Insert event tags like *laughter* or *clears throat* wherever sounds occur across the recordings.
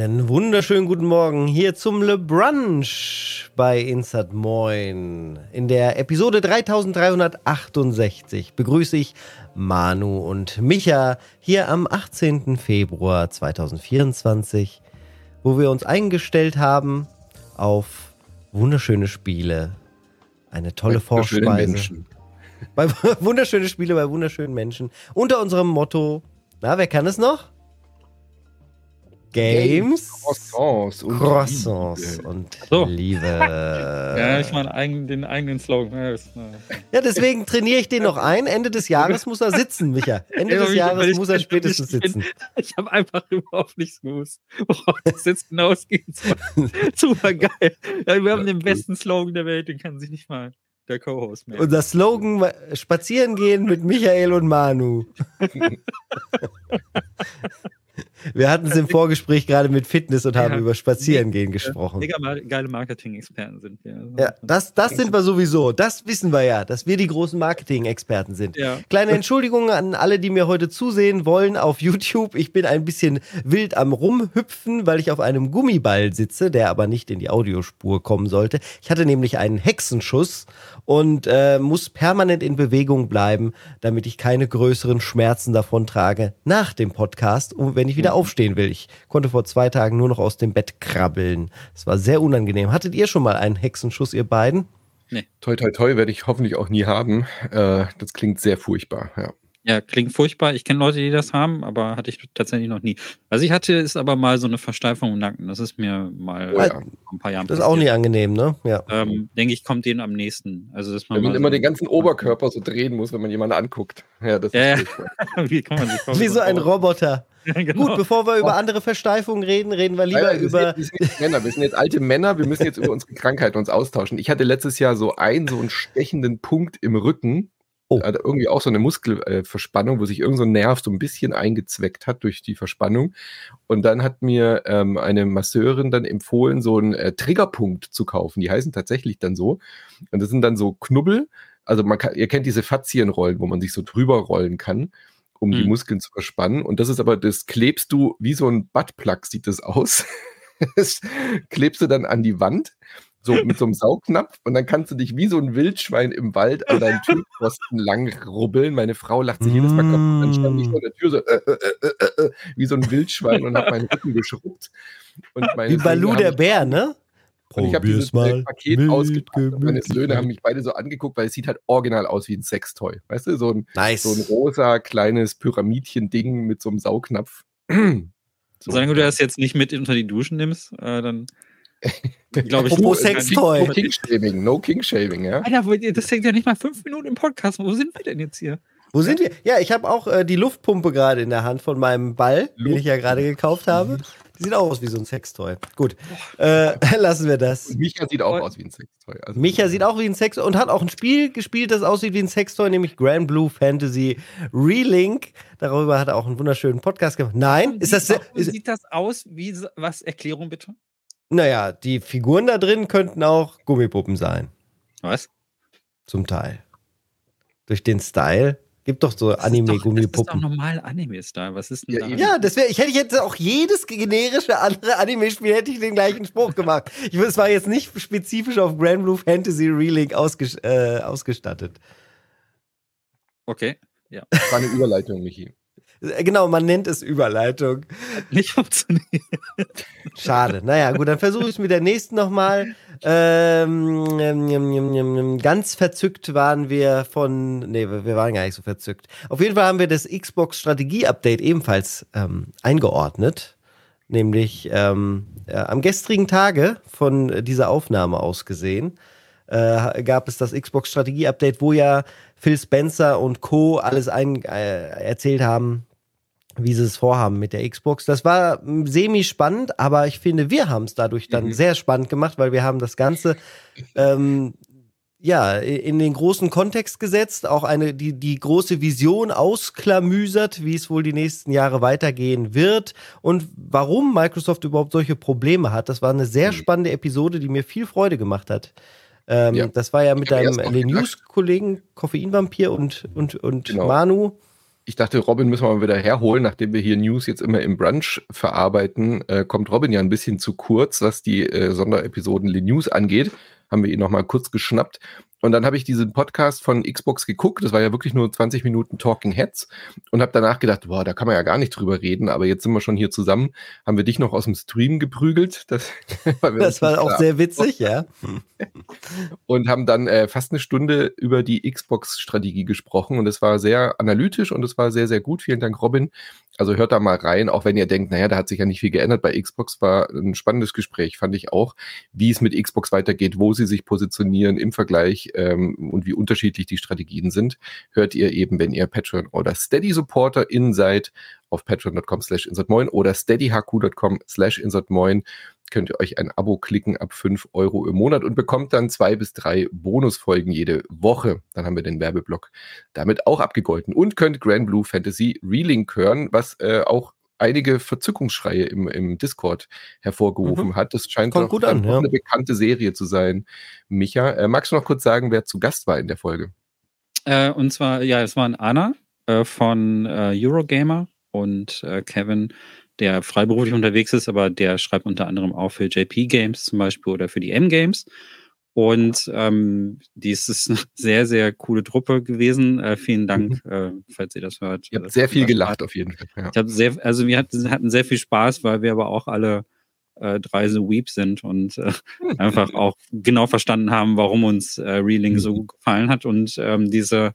Einen wunderschönen guten Morgen hier zum Le Brunch bei Insert Moin. In der Episode 3368 begrüße ich Manu und Micha hier am 18. Februar 2024, wo wir uns eingestellt haben auf wunderschöne Spiele, eine tolle Vorspeise. Bei *laughs* wunderschöne Spiele bei wunderschönen Menschen. Unter unserem Motto, na, wer kann es noch? Games, Croissants und Croissants Liebe. und So. Liebe. *laughs* Ja, ich meine eigen, den eigenen Slogan. Ja, deswegen trainiere ich den noch ein. Ende des Jahres muss er sitzen, Micha. *laughs* Ende Ja, des Jahres ich- muss er spätestens ich bin- sitzen. Ich habe einfach überhaupt nichts gewusst, worauf das jetzt hinausgeht. *laughs* Super geil. Ja, wir haben den besten Slogan der Welt, den kann sich nicht mal der Co-Host mehr. Unser Slogan: Spazieren gehen mit Michael und Manu. Wir hatten es im Vorgespräch gerade mit Fitness und haben Ja. über Spazierengehen gesprochen. Mega geile Marketing-Experten sind wir. Ja, das, das sind wir sowieso. Das wissen wir ja, dass wir die großen Marketing-Experten sind. Ja. Kleine Entschuldigung an alle, die mir heute zusehen wollen auf YouTube. Ich bin ein bisschen wild am Rumhüpfen, weil ich auf einem Gummiball sitze, der aber nicht in die Audiospur kommen sollte. Ich hatte nämlich einen Hexenschuss und äh, muss permanent in Bewegung bleiben, damit ich keine größeren Schmerzen davon trage nach dem Podcast, und wenn ich wieder aufstehen will. Ich konnte vor zwei Tagen nur noch aus dem Bett krabbeln. Es war sehr unangenehm. Hattet ihr schon mal einen Hexenschuss, ihr beiden? Toi, toi, toi werde ich hoffentlich auch nie haben. Äh, das klingt sehr furchtbar. Ja. Ja, klingt furchtbar. Ich kenne Leute, die das haben, aber hatte ich tatsächlich noch nie. Was ich hatte, ist aber mal so eine Versteifung im Nacken. Das ist mir mal Oh ja. vor ein paar Jahren Das ist auch nicht angenehm, ne? Ja. Ähm, denke ich, kommt denen am nächsten. Also, dass man Wenn man immer so- den ganzen Oberkörper so drehen muss, wenn man jemanden anguckt. Ja, das Ja, ja. ist furchtbar. *laughs* Wie kann man sich Wie so ein Roboter. *laughs* Genau. Gut, bevor wir über andere Versteifungen reden, reden wir lieber Nein, wir über. Sind, wir sind jetzt Männer, wir sind jetzt alte Männer, wir müssen jetzt über unsere Krankheiten uns austauschen. Ich hatte letztes Jahr so einen, so einen stechenden Punkt im Rücken. Oh. Hatte irgendwie auch so eine Muskelverspannung, wo sich irgend so ein Nerv so ein bisschen eingezweckt hat durch die Verspannung. Und dann hat mir ähm, eine Masseurin dann empfohlen, so einen äh, Triggerpunkt zu kaufen. Die heißen tatsächlich dann so. Und das sind dann so Knubbel. Also man kann, ihr kennt diese Faszienrollen, wo man sich so drüber rollen kann, um die Mhm. Muskeln zu verspannen. Und das ist aber, das klebst du wie so ein Buttplug sieht das aus. *laughs* Das klebst du dann an die Wand, so mit so einem Saugnapf, und dann kannst du dich wie so ein Wildschwein im Wald an deinen Türpfosten lang rubbeln. Meine Frau lacht sich jedes Mal kaputt. Dann stand ich vor der Tür so äh, äh, äh, äh, äh, wie so ein Wildschwein und habe meinen Rücken geschrubbt. Und meine Wie Balu der Bär, ne? Und ich habe dieses äh, Paket ausgepackt und meine Söhne haben mich beide so angeguckt, weil es sieht halt original aus wie ein Sextoy. Weißt du, so ein, Nice. so ein rosa kleines Pyramidchen-Ding mit so einem Saugnapf. *clears throat* So. Solange du das jetzt nicht mit unter die Duschen nimmst, äh, dann *laughs* glaube ich. Apropos Sextoy. No King-Shaving, no King-Shaving, ja. Alter, das hängt ja nicht mal fünf Minuten im Podcast. Wo sind wir denn jetzt hier? Wo sind wir? Ja, ich habe auch äh, die Luftpumpe gerade in der Hand von meinem Ball, den ich ja gerade gekauft habe. Die sieht auch aus wie so ein Sextoy. Gut, äh, *laughs* lassen wir das. Und Micha sieht auch aus wie ein Sextoy. Also Micha sieht auch wie ein Sextoy und hat auch ein Spiel gespielt, das aussieht wie ein Sextoy, nämlich Grand Blue Fantasy Relink. Darüber hat er auch einen wunderschönen Podcast gemacht. Nein, ist das. Warum Ist, sieht das aus wie was? Erklärung bitte. naja, die Figuren da drin könnten auch Gummipuppen sein. Was? Zum Teil. Durch den Style. Gibt doch so Das ist doch- Das ist doch Anime-Gummipuppen. normal Anime-Style. Was ist denn Ja, da? eben. Ja, das wäre, ich hätte jetzt auch jedes generische andere Anime-Spiel hätte ich den gleichen Spruch gemacht. Ich, es war jetzt nicht spezifisch auf Grand Blue Fantasy Relink ausges äh, ausgestattet. Okay. Das war eine Überleitung, Michi. Äh, Genau, man nennt es Überleitung. Nicht funktioniert. Schade. Naja, gut, dann versuche ich es mit der nächsten nochmal. Ähm, ähm, ähm, ähm, ganz verzückt waren wir von. Nee, wir waren gar nicht so verzückt. Auf jeden Fall haben wir das Xbox Strategie-Update ebenfalls ähm, eingeordnet. Nämlich ähm, äh, am gestrigen Tage von dieser Aufnahme aus gesehen äh, gab es das Xbox Strategie-Update, wo ja Phil Spencer und Co. alles ein, äh, erzählt haben, wie sie es vorhaben mit der Xbox. Das war mm, semi-spannend, aber ich finde, wir haben es dadurch dann Mhm. sehr spannend gemacht, weil wir haben das Ganze ähm, ja, in den großen Kontext gesetzt, auch eine, die, die große Vision ausklamüsert, wie es wohl die nächsten Jahre weitergehen wird und warum Microsoft überhaupt solche Probleme hat. Das war eine sehr Mhm. spannende Episode, die mir viel Freude gemacht hat. Ähm, Ja. Das war ja mit deinem News-Kollegen Koffeinvampir und, und, und Genau. Manu. Ich dachte, Robin müssen wir mal wieder herholen, nachdem wir hier News jetzt immer im Brunch verarbeiten, äh, kommt Robin ja ein bisschen zu kurz, was die äh, Sonderepisoden Le News angeht. Haben wir ihn nochmal kurz geschnappt und dann habe ich diesen Podcast von Xbox geguckt. Das war ja wirklich nur 20 Minuten Talking Heads und habe danach gedacht, boah, da kann man ja gar nicht drüber reden. Aber jetzt sind wir schon hier zusammen. Haben wir dich noch aus dem Stream geprügelt? *laughs* Das, das war auch sehr witzig, *laughs* ja. und haben dann äh, fast eine Stunde über die Xbox-Strategie gesprochen und es war sehr analytisch und es war sehr, sehr gut. Vielen Dank, Robin. Also hört da mal rein, auch wenn ihr denkt, naja, da hat sich ja nicht viel geändert. Bei Xbox war ein spannendes Gespräch, fand ich auch, wie es mit Xbox weitergeht, wo sie sich positionieren im Vergleich ähm, und wie unterschiedlich die Strategien sind, hört ihr eben, wenn ihr Patreon oder Steady Supporter in seid, auf patreon.com slash insertmoin oder steadyhq.com slash insertmoin könnt ihr euch ein Abo klicken ab 5 Euro im Monat und bekommt dann zwei bis drei Bonusfolgen jede Woche. Dann haben wir den Werbeblock damit auch abgegolten und könnt Grand Blue Fantasy Relink hören, was äh, auch einige Verzückungsschreie im, im Discord hervorgerufen mhm. hat. Das scheint Kommt gut an, ja. eine bekannte Serie zu sein. Micha, äh, magst du noch kurz sagen, wer zu Gast war in der Folge? Äh, und zwar, ja, es waren Anna äh, von äh, Eurogamer und äh, Kevin der freiberuflich unterwegs ist, aber der schreibt unter anderem auch für JP Games zum Beispiel oder für die M Games. Und ähm, dies ist eine sehr, sehr coole Truppe gewesen. Äh, vielen Dank, mhm. äh, falls ihr das hört. Ihr habt sehr viel gelacht auf jeden Fall. Ja. Ich habe sehr, also wir hatten, hatten sehr viel Spaß, weil wir aber auch alle äh, drei so Weep sind und äh, einfach auch genau verstanden haben, warum uns äh, Reeling mhm. so *laughs* gut gefallen hat. Und ähm, diese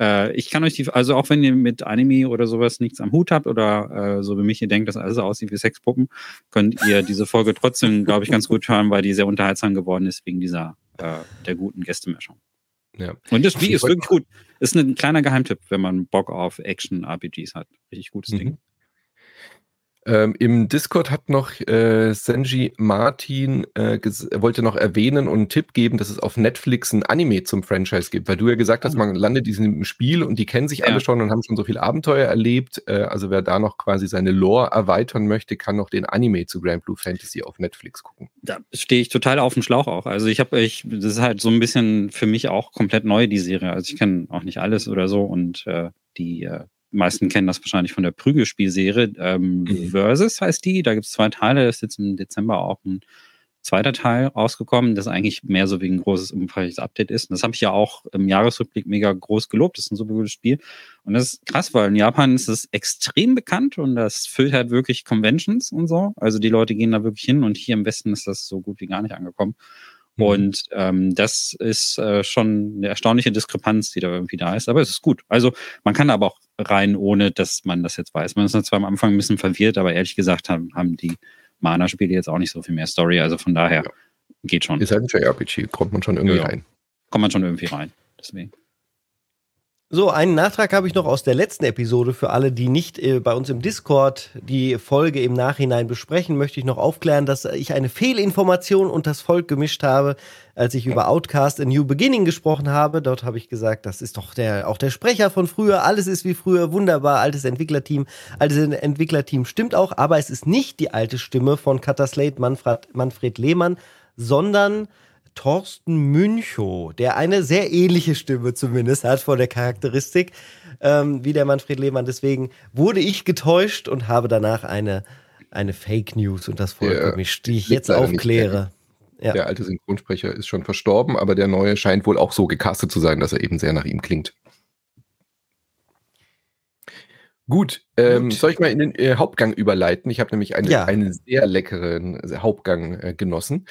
äh, ich kann euch die, also auch wenn ihr mit Anime oder sowas nichts am Hut habt oder äh, so wie mich ihr denkt, dass alles aussieht wie Sexpuppen, könnt ihr diese Folge trotzdem, glaube ich, ganz gut hören, weil die sehr unterhaltsam geworden ist wegen dieser äh, der guten Gästemischung. Ja. Und das Spiel ist wirklich gut. Ist ein kleiner Geheimtipp, wenn man Bock auf Action-RPGs hat. Richtig gutes mhm. Ding. Ähm, Im Discord hat noch äh, Senji Martin äh, wollte noch erwähnen und einen Tipp geben, dass es auf Netflix ein Anime zum Franchise gibt, weil du ja gesagt hast, ah. man landet diesen Spiel und die kennen sich ja. alle schon und haben schon so viel Abenteuer erlebt. Äh, also wer da noch quasi seine Lore erweitern möchte, kann noch den Anime zu Grand Blue Fantasy auf Netflix gucken. Da stehe ich total auf dem Schlauch auch. Also ich habe, ich, das ist halt so ein bisschen für mich auch komplett neu die Serie. Also ich kenne auch nicht alles oder so und äh, die äh, meisten kennen das wahrscheinlich von der Prügelspielserie. Ähm, mhm. Versus heißt die. Da gibt es zwei Teile. Da ist jetzt im Dezember auch ein zweiter Teil rausgekommen, das eigentlich mehr so wie ein großes, umfangreiches Update ist. Und das habe ich ja auch im Jahresrückblick mega groß gelobt. Das ist ein super gutes Spiel. Und das ist krass, weil in Japan ist es extrem bekannt und das füllt halt wirklich Conventions und so. Also die Leute gehen da wirklich hin und hier im Westen ist das so gut wie gar nicht angekommen. Mhm. Und ähm, das ist äh, schon eine erstaunliche Diskrepanz, die da irgendwie da ist. Aber es ist gut. Also man kann aber auch rein, ohne dass man das jetzt weiß. Man ist zwar am Anfang ein bisschen verwirrt, aber ehrlich gesagt haben, haben die Mana-Spiele jetzt auch nicht so viel mehr Story. Also von daher ja. geht schon. Ist halt ein JRPG, kommt man schon irgendwie ja, rein. Kommt man schon irgendwie rein. Deswegen. So, einen Nachtrag habe ich noch aus der letzten Episode für alle, die nicht äh, bei uns im Discord die Folge im Nachhinein besprechen, möchte ich noch aufklären, dass ich eine Fehlinformation und das Volk gemischt habe, als ich über Outcast A New Beginning gesprochen habe. Dort habe ich gesagt, das ist doch der, auch der Sprecher von früher, alles ist wie früher, wunderbar, altes Entwicklerteam. Altes Entwicklerteam stimmt auch, aber es ist nicht die alte Stimme von Kataslate Manfred, Manfred Lehmann, sondern Thorsten Münchow, der eine sehr ähnliche Stimme zumindest hat von der Charakteristik ähm, wie der Manfred Lehmann. Deswegen wurde ich getäuscht und habe danach eine, eine Fake News und das Volk ja, gemischt, die ich jetzt aufkläre. Ja. Der alte Synchronsprecher ist schon verstorben, aber der neue scheint wohl auch so gecastet zu sein, dass er eben sehr nach ihm klingt. Gut, ähm, Gut. soll ich mal in den äh, Hauptgang überleiten? Ich habe nämlich eine, ja. einen sehr leckeren Hauptgang äh, genossen.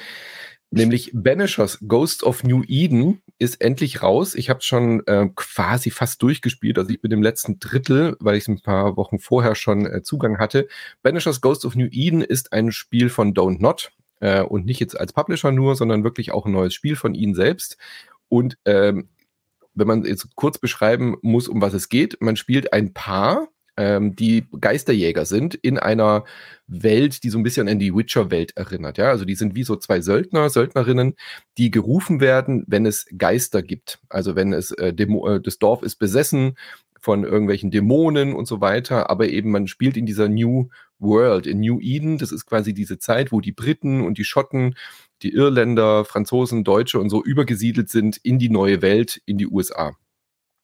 Nämlich Banishers Ghost of New Eden ist endlich raus. Ich habe schon äh, quasi fast durchgespielt. Also ich bin im letzten Drittel, weil ich es ein paar Wochen vorher schon äh, Zugang hatte. Banishers Ghost of New Eden ist ein Spiel von Don't Not äh, und nicht jetzt als Publisher nur, sondern wirklich auch ein neues Spiel von ihnen selbst. Und ähm, wenn man jetzt kurz beschreiben muss, um was es geht, man spielt ein Paar, ähm, die Geisterjäger sind in einer Welt, die so ein bisschen an die Witcher-Welt erinnert. Ja, also die sind wie so zwei Söldner, Söldnerinnen, die gerufen werden, wenn es Geister gibt. Also wenn es äh, Demo äh, das Dorf ist besessen von irgendwelchen Dämonen und so weiter, aber eben man spielt in dieser New World, in New Eden. Das ist quasi diese Zeit, wo die Briten und die Schotten, die Irländer, Franzosen, Deutsche und so übergesiedelt sind in die neue Welt, in die USA.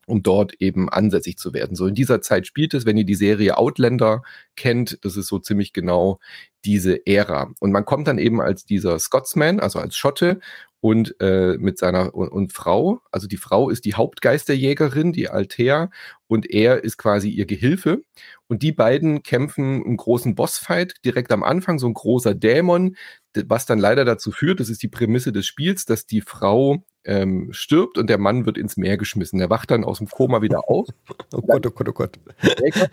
Um dort eben ansässig zu werden. So in dieser Zeit spielt es, wenn ihr die Serie Outlander kennt, das ist so ziemlich genau diese Ära. Und man kommt dann eben als dieser Scotsman, also als Schotte und äh, mit seiner und, und, Frau, also die Frau ist die Hauptgeisterjägerin, die Altea, und er ist quasi ihr Gehilfe. Und die beiden kämpfen einen großen Bossfight direkt am Anfang, so ein großer Dämon, was dann leider dazu führt, das ist die Prämisse des Spiels, dass die Frau ähm, stirbt und der Mann wird ins Meer geschmissen. Er wacht dann aus dem Koma wieder *laughs* auf. oh Gott, oh Gott, oh Gott. Der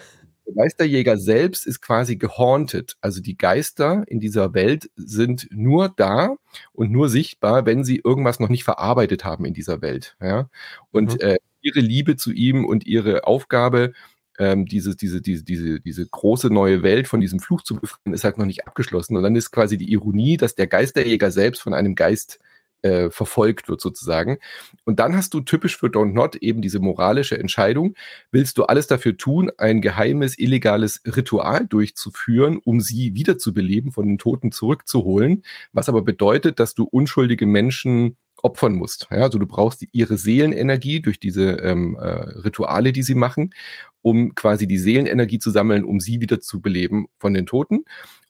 Geisterjäger selbst ist quasi gehaunted. Also die Geister in dieser Welt sind nur da und nur sichtbar, wenn sie irgendwas noch nicht verarbeitet haben in dieser Welt. Ja? Und mhm. äh, ihre Liebe zu ihm und ihre Aufgabe, ähm, diese, diese, diese, diese, diese große neue Welt von diesem Fluch zu befreien, ist halt noch nicht abgeschlossen. Und dann ist quasi die Ironie, dass der Geisterjäger selbst von einem Geist äh, verfolgt wird sozusagen. Und dann hast du typisch für Don't Not eben diese moralische Entscheidung, willst du alles dafür tun, ein geheimes, illegales Ritual durchzuführen, um sie wiederzubeleben, von den Toten zurückzuholen, was aber bedeutet, dass du unschuldige Menschen opfern musst. Ja, also du brauchst ihre Seelenenergie durch diese ähm, äh, Rituale, die sie machen, um quasi die Seelenenergie zu sammeln, um sie wieder zu beleben von den Toten.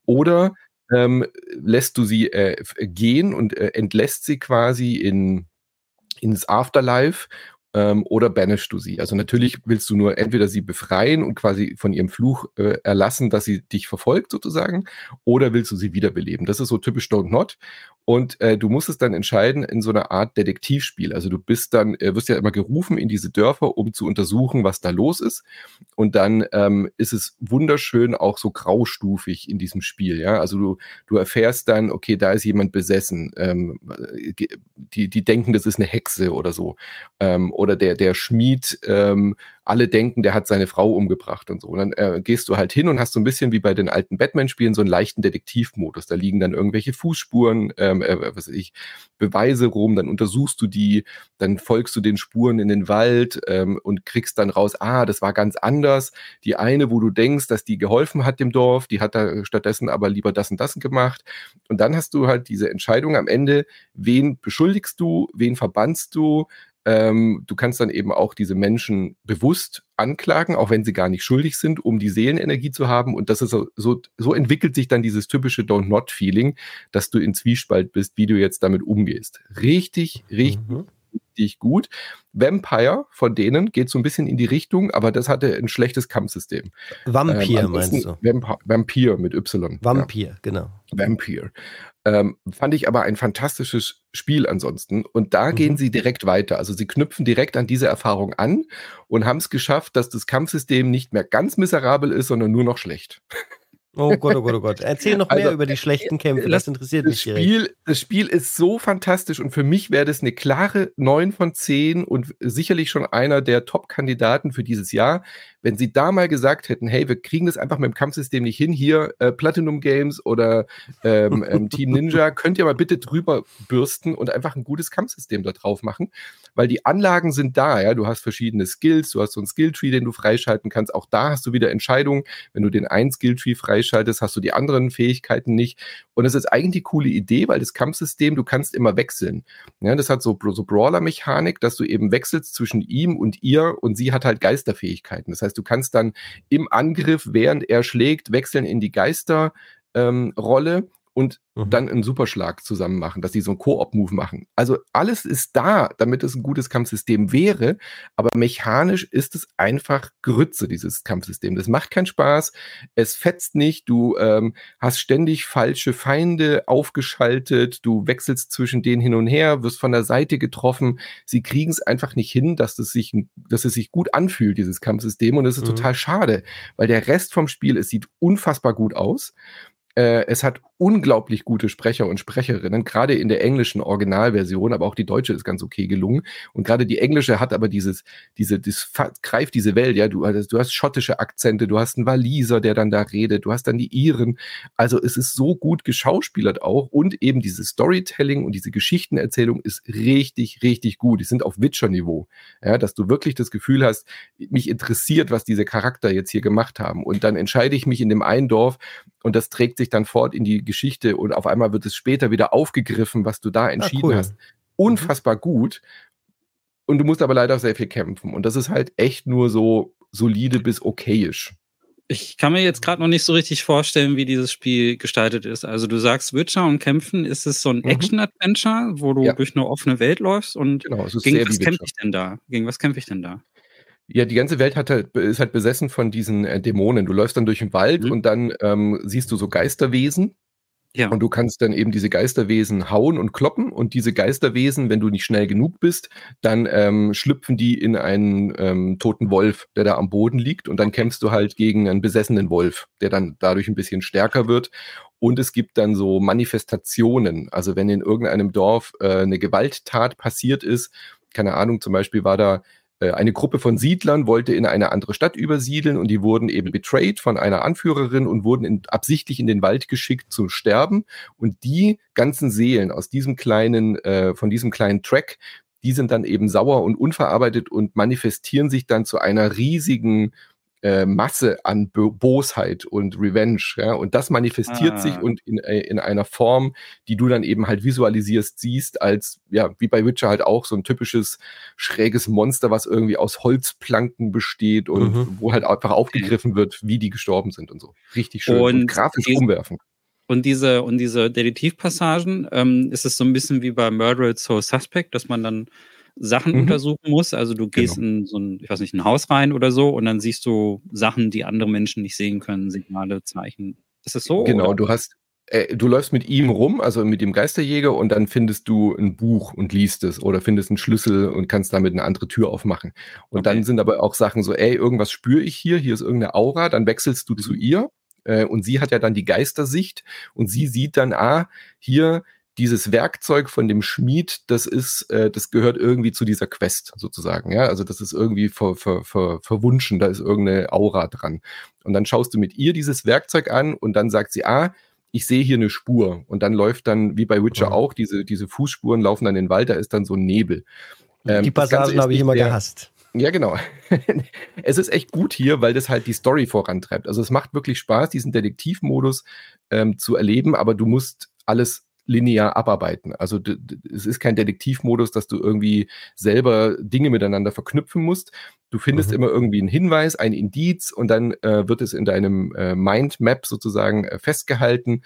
Oder ähm, lässt du sie äh, gehen und äh, entlässt sie quasi in, ins Afterlife ähm, oder banishst du sie. Also natürlich willst du nur entweder sie befreien und quasi von ihrem Fluch äh, erlassen, dass sie dich verfolgt sozusagen, oder willst du sie wiederbeleben. Das ist so typisch Don't Not. Und äh, du musst es dann entscheiden in so einer Art Detektivspiel. Also du bist dann, äh, wirst ja immer gerufen in diese Dörfer, um zu untersuchen, was da los ist. Und dann ähm, ist es wunderschön auch so graustufig in diesem Spiel. Ja, also du, du erfährst dann, okay, da ist jemand besessen. Ähm, die, die denken, das ist eine Hexe oder so. Ähm, oder der, der Schmied ähm, alle denken, der hat seine Frau umgebracht und so. Und dann äh, gehst du halt hin und hast so ein bisschen wie bei den alten Batman-Spielen so einen leichten Detektivmodus. Da liegen dann irgendwelche Fußspuren, ähm, äh, was ich, Beweise rum, dann untersuchst du die, dann folgst du den Spuren in den Wald ähm, und kriegst dann raus, ah, das war ganz anders. Die eine, wo du denkst, dass die geholfen hat dem Dorf, die hat da stattdessen aber lieber das und das gemacht. Und dann hast du halt diese Entscheidung am Ende, wen beschuldigst du, wen verbannst du, ähm, du kannst dann eben auch diese Menschen bewusst anklagen, auch wenn sie gar nicht schuldig sind, um die Seelenenergie zu haben. Und das ist so, so, so entwickelt sich dann dieses typische Don't Not Feeling, dass du in Zwiespalt bist, wie du jetzt damit umgehst. Richtig, richtig, mhm. Richtig gut. Vampire von denen geht so ein bisschen in die Richtung, aber das hatte ein schlechtes Kampfsystem. Vampir ähm, meinst du? Vamp Vampir mit Y. Vampir, ja. genau. Vampir. Ähm, fand ich aber ein fantastisches Spiel ansonsten. Und da mhm. gehen sie direkt weiter. Also sie knüpfen direkt an diese Erfahrung an und haben es geschafft, dass das Kampfsystem nicht mehr ganz miserabel ist, sondern nur noch schlecht. Oh Gott, oh Gott, oh Gott. Erzähl noch mehr also, über die schlechten Kämpfe. Das interessiert das mich Spiel, Das Spiel ist so fantastisch und für mich wäre das eine klare 9 von 10 und sicherlich schon einer der Top-Kandidaten für dieses Jahr. Wenn sie da mal gesagt hätten, hey, wir kriegen das einfach mit dem Kampfsystem nicht hin, hier äh, Platinum Games oder ähm, *laughs* ähm, Team Ninja, könnt ihr mal bitte drüber bürsten und einfach ein gutes Kampfsystem da drauf machen, weil die Anlagen sind da, ja, du hast verschiedene Skills, du hast so einen Skilltree, den du freischalten kannst, auch da hast du wieder Entscheidungen, wenn du den einen Skilltree freischaltest, hast du die anderen Fähigkeiten nicht. Und es ist eigentlich die coole Idee, weil das Kampfsystem, du kannst immer wechseln, ja, das hat so, so Brawler-Mechanik, dass du eben wechselst zwischen ihm und ihr und sie hat halt Geisterfähigkeiten, das heißt, du kannst dann im Angriff, während er schlägt, wechseln in die Geisterrolle ähm, und mhm. dann einen Superschlag zusammen machen, dass die so einen Koop-Move machen. Also alles ist da, damit es ein gutes Kampfsystem wäre, aber mechanisch ist es einfach Grütze, dieses Kampfsystem. Das macht keinen Spaß, es fetzt nicht, du ähm, hast ständig falsche Feinde aufgeschaltet, du wechselst zwischen denen hin und her, wirst von der Seite getroffen. Sie kriegen es einfach nicht hin, dass es sich, dass es sich gut anfühlt, dieses Kampfsystem. Und es ist mhm. total schade, weil der Rest vom Spiel, es sieht unfassbar gut aus. Äh, es hat unglaublich gute Sprecher und Sprecherinnen, gerade in der englischen Originalversion, aber auch die deutsche ist ganz okay gelungen. Und gerade die englische hat aber dieses, diese, das greift diese Welt, ja. Du, also, du hast schottische Akzente, du hast einen Waliser, der dann da redet, du hast dann die Iren. Also es ist so gut geschauspielert auch und eben dieses Storytelling und diese Geschichtenerzählung ist richtig, richtig gut. Die sind auf Witcher-Niveau, ja, dass du wirklich das Gefühl hast, mich interessiert, was diese Charakter jetzt hier gemacht haben. Und dann entscheide ich mich in dem einen Dorf und das trägt sich dann fort in die Geschichte und auf einmal wird es später wieder aufgegriffen, was du da ah, entschieden ah, cool. hast. Unfassbar gut. Und du musst aber leider sehr viel kämpfen. Und das ist halt echt nur so solide bis okayisch. Ich kann mir jetzt gerade noch nicht so richtig vorstellen, wie dieses Spiel gestaltet ist. Also du sagst Witcher und Kämpfen, ist es so ein mhm. Action-Adventure, wo du ja. durch eine offene Welt läufst und genau, gegen was kämpfe ich denn da? Gegen was kämpfe ich denn da? Ja, die ganze Welt hat halt, ist halt besessen von diesen äh, Dämonen. Du läufst dann durch den Wald mhm. und dann ähm, siehst du so Geisterwesen ja. Und du kannst dann eben diese Geisterwesen hauen und kloppen und diese Geisterwesen, wenn du nicht schnell genug bist, dann ähm, schlüpfen die in einen ähm, toten Wolf, der da am Boden liegt und dann kämpfst du halt gegen einen besessenen Wolf, der dann dadurch ein bisschen stärker wird. Und es gibt dann so Manifestationen. Also wenn in irgendeinem Dorf äh, eine Gewalttat passiert ist, keine Ahnung, zum Beispiel war da eine Gruppe von Siedlern wollte in eine andere Stadt übersiedeln und die wurden eben betrayed von einer Anführerin und wurden in, absichtlich in den Wald geschickt zu sterben. Und die ganzen Seelen aus diesem kleinen, äh, von diesem kleinen Track, die sind dann eben sauer und unverarbeitet und manifestieren sich dann zu einer riesigen äh, Masse an Bo Bosheit und Revenge. Ja? Und das manifestiert ah. sich und in, äh, in einer Form, die du dann eben halt visualisierst, siehst, als, ja, wie bei Witcher halt auch, so ein typisches schräges Monster, was irgendwie aus Holzplanken besteht und mhm. wo halt einfach aufgegriffen wird, wie die gestorben sind und so. Richtig schön und, und grafisch umwerfend. Und diese, und diese Detektivpassagen, ähm, ist es so ein bisschen wie bei Murder So Suspect, dass man dann Sachen mhm. untersuchen muss. Also du gehst genau. in so ein, ich weiß nicht, ein Haus rein oder so und dann siehst du Sachen, die andere Menschen nicht sehen können, Signale, Zeichen. Ist das so? Genau, oder? du hast, äh, du läufst mit ihm rum, also mit dem Geisterjäger und dann findest du ein Buch und liest es oder findest einen Schlüssel und kannst damit eine andere Tür aufmachen. Und okay. dann sind aber auch Sachen so, ey, irgendwas spüre ich hier, hier ist irgendeine Aura, dann wechselst du mhm. zu ihr äh, und sie hat ja dann die Geistersicht und sie sieht dann, ah, hier dieses Werkzeug von dem Schmied, das ist, äh, das gehört irgendwie zu dieser Quest sozusagen, ja. Also das ist irgendwie ver, ver, ver, verwunschen, da ist irgendeine Aura dran. Und dann schaust du mit ihr dieses Werkzeug an und dann sagt sie, ah, ich sehe hier eine Spur. Und dann läuft dann, wie bei Witcher mhm. auch, diese, diese Fußspuren laufen dann in den Wald, da ist dann so ein Nebel. Ähm, die Passagen habe ich immer der, gehasst. Ja, genau. *laughs* es ist echt gut hier, weil das halt die Story vorantreibt. Also es macht wirklich Spaß, diesen Detektivmodus ähm, zu erleben, aber du musst alles linear abarbeiten. Also es ist kein Detektivmodus, dass du irgendwie selber Dinge miteinander verknüpfen musst. Du findest mhm. immer irgendwie einen Hinweis, ein Indiz und dann äh, wird es in deinem äh, Mindmap sozusagen äh, festgehalten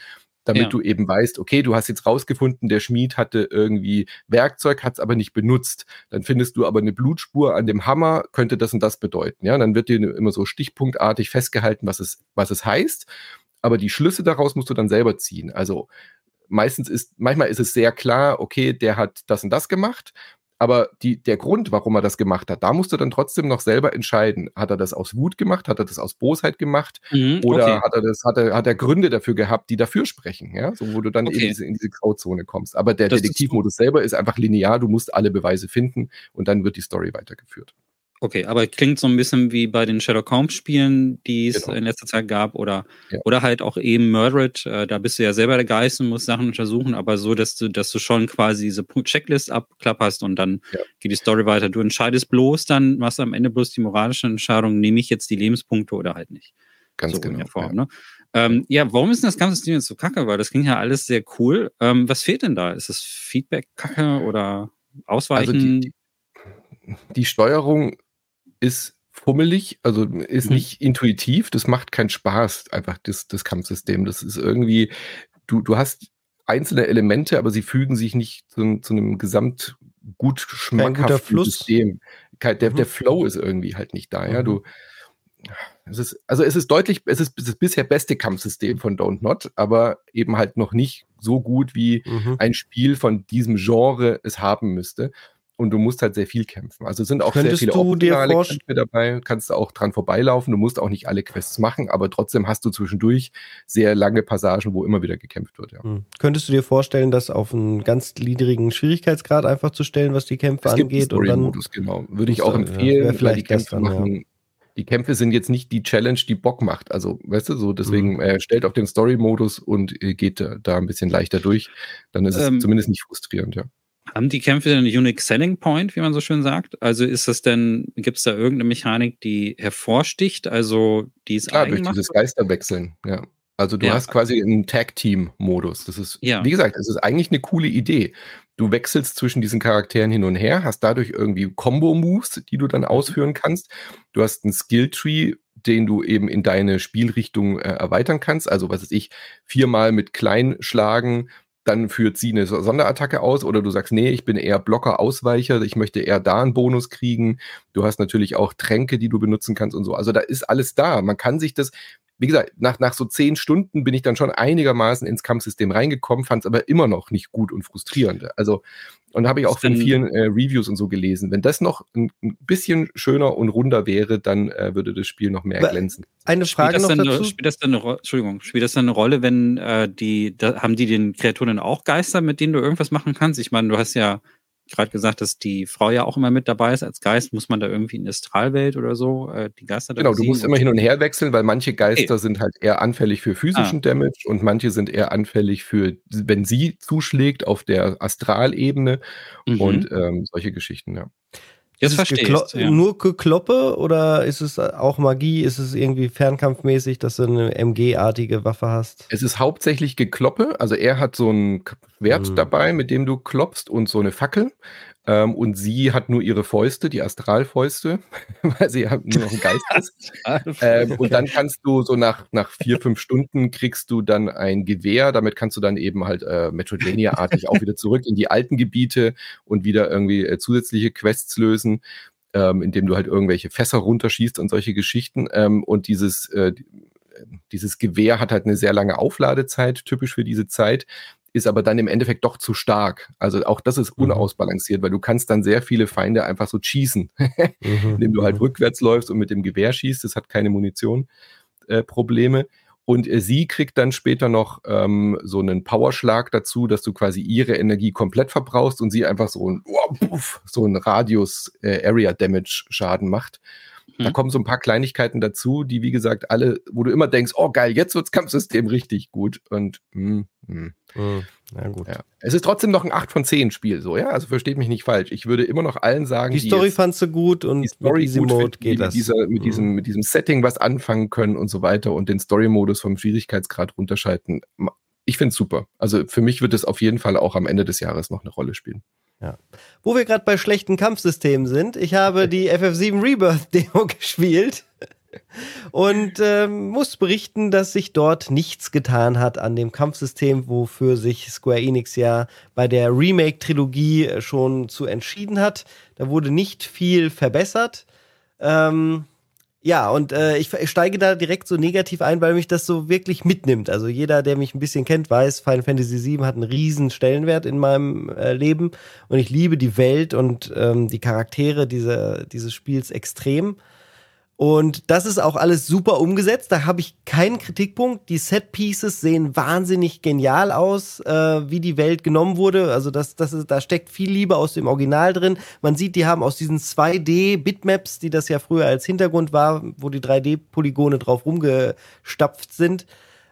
damit ja. du eben weißt, okay, du hast jetzt rausgefunden, der Schmied hatte irgendwie Werkzeug, hat es aber nicht benutzt. Dann findest du aber eine Blutspur an dem Hammer, könnte das und das bedeuten. Ja, dann wird dir immer so stichpunktartig festgehalten, was es, was es heißt. Aber die Schlüsse daraus musst du dann selber ziehen. Also meistens ist, manchmal ist es sehr klar, okay, der hat das und das gemacht, aber die, der Grund, warum er das gemacht hat, da musst du dann trotzdem noch selber entscheiden. Hat er das aus Wut gemacht? Hat er das aus Bosheit gemacht? Mhm, oder okay. hat er das, hat er, hat er Gründe dafür gehabt, die dafür sprechen, ja? So, wo du dann okay. in, diese, in diese Grauzone kommst. Aber der Detektivmodus selber ist einfach linear, du musst alle Beweise finden und dann wird die Story weitergeführt. Okay, aber klingt so ein bisschen wie bei den Sherlock Holmes Spielen, die es genau. in letzter Zeit gab, oder, ja. oder halt auch eben Murdered. Äh, da bist du ja selber der Geist und musst Sachen untersuchen, aber so, dass du, dass du schon quasi diese Checklist abklapperst und dann ja. geht die Story weiter. Du entscheidest bloß dann, machst am Ende bloß die moralische Entscheidung, nehme ich jetzt die Lebenspunkte oder halt nicht. Ganz so genau. Form, ja. Ne? Ähm, ja, warum ist denn das ganze Ding jetzt so kacke? Weil das ging ja alles sehr cool. Ähm, was fehlt denn da? Ist das Feedback kacke oder Ausweichen? Also die, die, die Steuerung ist fummelig, also ist mhm. nicht intuitiv, das macht keinen Spaß, einfach das, das Kampfsystem. Das ist irgendwie, du, du hast einzelne Elemente, aber sie fügen sich nicht zu, zu einem gesamt gut schmackhaften System. Der, der mhm. Flow ist irgendwie halt nicht da, ja. Mhm. Du, es ist, also es ist deutlich, es ist das bisher beste Kampfsystem von Don't Not, aber eben halt noch nicht so gut, wie mhm. ein Spiel von diesem Genre es haben müsste und du musst halt sehr viel kämpfen. Also es sind auch Könntest sehr viele optionale Kämpfe dabei, kannst du auch dran vorbeilaufen, du musst auch nicht alle Quests machen, aber trotzdem hast du zwischendurch sehr lange Passagen, wo immer wieder gekämpft wird. Ja. Hm. Könntest du dir vorstellen, das auf einen ganz niedrigen Schwierigkeitsgrad einfach zu stellen, was die Kämpfe es gibt angeht? Story -Modus, und dann genau. Würde ich auch empfehlen, ja, weil die Kämpfe machen, ja. Die Kämpfe sind jetzt nicht die Challenge, die Bock macht. Also, weißt du, so deswegen mhm. äh, stellt auf den Story-Modus und äh, geht äh, da ein bisschen leichter durch. Dann ist ähm, es zumindest nicht frustrierend, ja. Haben die Kämpfe denn einen Unique Selling Point, wie man so schön sagt? Also ist das denn, gibt es da irgendeine Mechanik, die hervorsticht, also die es Klar, durch macht? dieses Geisterwechseln, ja. Also du Ja. hast quasi einen Tag-Team-Modus. Das ist, Ja. wie gesagt, es ist eigentlich eine coole Idee. Du wechselst zwischen diesen Charakteren hin und her, hast dadurch irgendwie Combo-Moves, die du dann ausführen kannst. Du hast einen Skill-Tree, den du eben in deine Spielrichtung äh, erweitern kannst. Also, was weiß ich, viermal mit klein schlagen, dann führt sie eine So- Sonderattacke aus oder du sagst, nee, ich bin eher Blocker, Ausweicher, ich möchte eher da einen Bonus kriegen. Du hast natürlich auch Tränke, die du benutzen kannst und so. Also da ist alles da. Man kann sich das, wie gesagt, nach, nach so zehn Stunden bin ich dann schon einigermaßen ins Kampfsystem reingekommen, fand es aber immer noch nicht gut und frustrierend. Also, und da habe ich auch von vielen äh, Reviews und so gelesen. Wenn das noch ein, ein bisschen schöner und runder wäre, dann äh, würde das Spiel noch mehr glänzen. Eine Spielt Frage das, noch eine, dazu. spielt das dann eine Rolle, Entschuldigung, spielt das dann eine Rolle, wenn äh, die, da, haben die den Kreaturen auch Geister, mit denen du irgendwas machen kannst? Ich meine, du hast ja gerade gesagt, dass die Frau ja auch immer mit dabei ist als Geist. Muss man da irgendwie in der Astralwelt oder so äh, die Geister da Genau, du musst immer hin und her wechseln, weil manche Geister sind halt eher anfällig für physischen Ah. Damage und manche sind eher anfällig für, wenn sie zuschlägt auf der Astralebene Mhm. und ähm, solche Geschichten, ja. Jetzt Ist es verstehe geklo- ich. Ja. Nur Gekloppe oder ist es auch Magie? Ist es irgendwie fernkampfmäßig, dass du eine MG-artige Waffe hast? Es ist hauptsächlich Gekloppe, also er hat so ein Schwert Mhm. dabei, mit dem du klopfst und so eine Fackel. Ähm, und sie hat nur ihre Fäuste, die Astralfäuste, *laughs* weil sie halt nur noch ein Geist ist. Ähm, Und dann kannst du so nach, nach vier, fünf Stunden kriegst du dann ein Gewehr. Damit kannst du dann eben halt äh, Metroidvania-artig auch wieder zurück in die alten Gebiete und wieder irgendwie äh, zusätzliche Quests lösen, ähm, indem du halt irgendwelche Fässer runterschießt und solche Geschichten. Ähm, und dieses, äh, dieses Gewehr hat halt eine sehr lange Aufladezeit, typisch für diese Zeit ist aber dann im Endeffekt doch zu stark. Also auch das ist Mhm. unausbalanciert, weil du kannst dann sehr viele Feinde einfach so schießen *laughs* Mhm. indem du halt rückwärts läufst und mit dem Gewehr schießt. Das hat keine Munition äh, Probleme. Und äh, sie kriegt dann später noch ähm, so einen Powerschlag dazu, dass du quasi ihre Energie komplett verbrauchst und sie einfach so ein, oh, puff, so ein Radius äh, Area Damage Schaden macht. Da Mhm. kommen so ein paar Kleinigkeiten dazu, die wie gesagt alle, wo du immer denkst, oh geil, jetzt wirds Kampfsystem richtig gut. Und mm, mm. Mhm. Na gut. Ja. Es ist trotzdem noch ein 8 von 10 Spiel, so, ja. Also versteht mich nicht falsch. Ich würde immer noch allen sagen, Die Story jetzt fandst du gut und die Story mit gut Mode geht mit, das. dieser, mit, Mhm. diesem, mit diesem Setting was anfangen können und so weiter und den Story-Modus vom Schwierigkeitsgrad runterschalten. Ich finde es super. Also für mich wird es auf jeden Fall auch am Ende des Jahres noch eine Rolle spielen. Wo wir gerade bei schlechten Kampfsystemen sind, ich habe die *laughs* FF7 Rebirth Demo *laughs* gespielt und ähm, muss berichten, dass sich dort nichts getan hat an dem Kampfsystem, wofür sich Square Enix ja bei der Remake-Trilogie äh, schon zu entschieden hat. Da wurde nicht viel verbessert. Ähm, ja, und äh, ich, ich steige da direkt so negativ ein, weil mich das so wirklich mitnimmt. Also jeder, der mich ein bisschen kennt, weiß, Final Fantasy VII hat einen riesen Stellenwert in meinem äh, Leben und ich liebe die Welt und ähm, die Charaktere diese, dieses Spiels extrem. Und das ist auch alles super umgesetzt. Da habe ich keinen Kritikpunkt. Die Set-Pieces sehen wahnsinnig genial aus, äh, wie die Welt genommen wurde. Also das, das ist, da steckt viel Liebe aus dem Original drin. Man sieht, die haben aus diesen 2D-Bitmaps, die das ja früher als Hintergrund war, wo die 3D-Polygone drauf rumgestapft sind,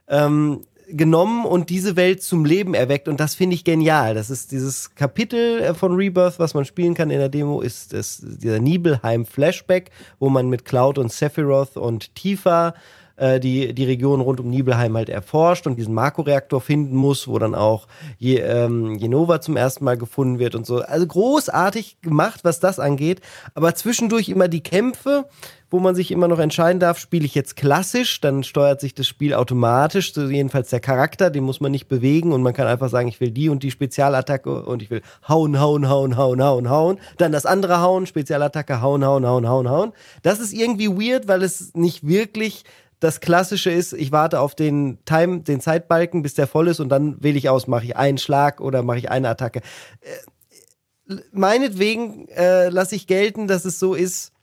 ähm, genommen und diese Welt zum Leben erweckt und das finde ich genial. Das ist dieses Kapitel äh, von Rebirth, was man spielen kann in der Demo, ist das, dieser Nibelheim Flashback, wo man mit Cloud und Sephiroth und Tifa äh, die, die Region rund um Nibelheim halt erforscht und diesen Marco-Reaktor finden muss, wo dann auch Je, ähm, Jenova zum ersten Mal gefunden wird und so. Also großartig gemacht, was das angeht, aber zwischendurch immer die Kämpfe, wo man sich immer noch entscheiden darf, spiele ich jetzt klassisch, dann steuert sich das Spiel automatisch, so jedenfalls der Charakter, den muss man nicht bewegen und man kann einfach sagen, ich will die und die Spezialattacke und ich will hauen, hauen, hauen, hauen, hauen, hauen, dann das andere hauen, Spezialattacke, hauen, hauen, hauen, hauen, hauen. Das ist irgendwie weird, weil es nicht wirklich das Klassische ist, ich warte auf den Time, den Zeitbalken, bis der voll ist und dann wähle ich aus, mache ich einen Schlag oder mache ich eine Attacke. Äh, meinetwegen äh, lasse ich gelten, dass es so ist,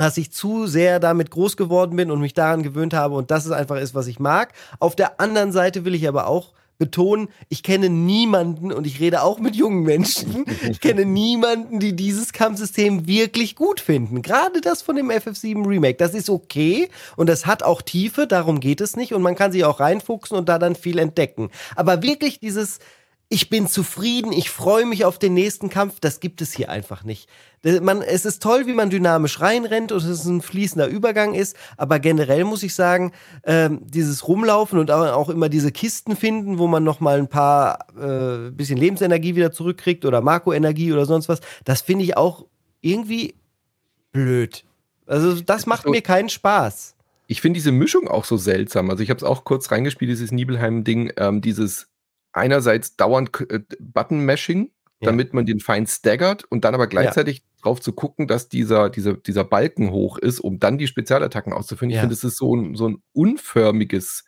dass ich zu sehr damit groß geworden bin und mich daran gewöhnt habe und das ist einfach ist, was ich mag. Auf der anderen Seite will ich aber auch betonen, ich kenne niemanden und ich rede auch mit jungen Menschen, ich kenne niemanden, die dieses Kampfsystem wirklich gut finden. Gerade das von dem FF7 Remake, das ist okay und das hat auch Tiefe, darum geht es nicht und man kann sich auch reinfuchsen und da dann viel entdecken. Aber wirklich dieses ich bin zufrieden, ich freue mich auf den nächsten Kampf, das gibt es hier einfach nicht. Man, es ist toll, wie man dynamisch reinrennt und es ein fließender Übergang ist, aber generell muss ich sagen, ähm, dieses Rumlaufen und auch immer diese Kisten finden, wo man nochmal ein paar äh, bisschen Lebensenergie wieder zurückkriegt oder Marco-Energie oder sonst was, das finde ich auch irgendwie blöd. Also das macht mir keinen Spaß. Ich finde diese Mischung auch so seltsam. Also ich habe es auch kurz reingespielt, dieses Nibelheim-Ding, ähm, dieses einerseits dauernd äh, Button-Mashing, damit ja. man den Feind staggert und dann aber gleichzeitig ja. drauf zu gucken, dass dieser, dieser, dieser Balken hoch ist, um dann die Spezialattacken auszuführen. Ja. Ich finde, es ist so ein, so ein unförmiges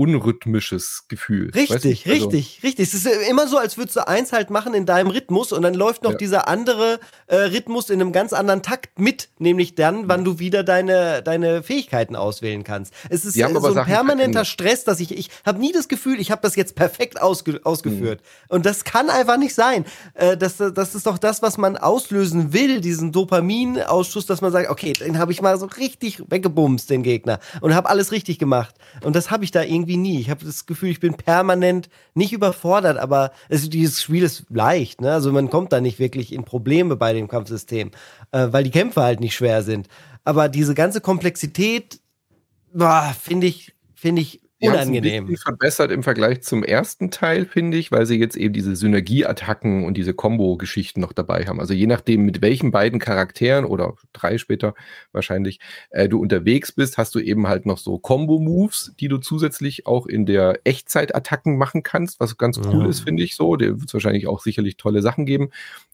unrhythmisches Gefühl. Richtig, also richtig, richtig. Es ist immer so, als würdest du eins halt machen in deinem Rhythmus und dann läuft noch ja. dieser andere äh, Rhythmus in einem ganz anderen Takt mit, nämlich dann, wann du wieder deine, deine Fähigkeiten auswählen kannst. Es ist äh, so ein Sachen permanenter Stress, dass ich, ich habe nie das Gefühl, ich habe das jetzt perfekt ausge, ausgeführt. Mhm. Und das kann einfach nicht sein. Äh, das, das ist doch das, was man auslösen will, diesen Dopaminausschuss, dass man sagt, okay, den habe ich mal so richtig weggebumst, den Gegner, und habe alles richtig gemacht. Und das habe ich da irgendwie irgendwie nie. Ich habe das Gefühl, ich bin permanent nicht überfordert, aber es, dieses Spiel ist leicht. Ne? Also man kommt da nicht wirklich in Probleme bei dem Kampfsystem, äh, weil die Kämpfe halt nicht schwer sind. Aber diese ganze Komplexität, finde ich, finde ich unangenehm. Die verbessert im Vergleich zum ersten Teil, finde ich, weil sie jetzt eben diese Synergieattacken und diese Combo-Geschichten noch dabei haben. Also je nachdem, mit welchen beiden Charakteren oder drei später wahrscheinlich äh, du unterwegs bist, hast du eben halt noch so Combo-Moves, die du zusätzlich auch in der Echtzeit-Attacken machen kannst, was ganz cool ja. ist, finde ich so. Da wird es wahrscheinlich auch sicherlich tolle Sachen geben.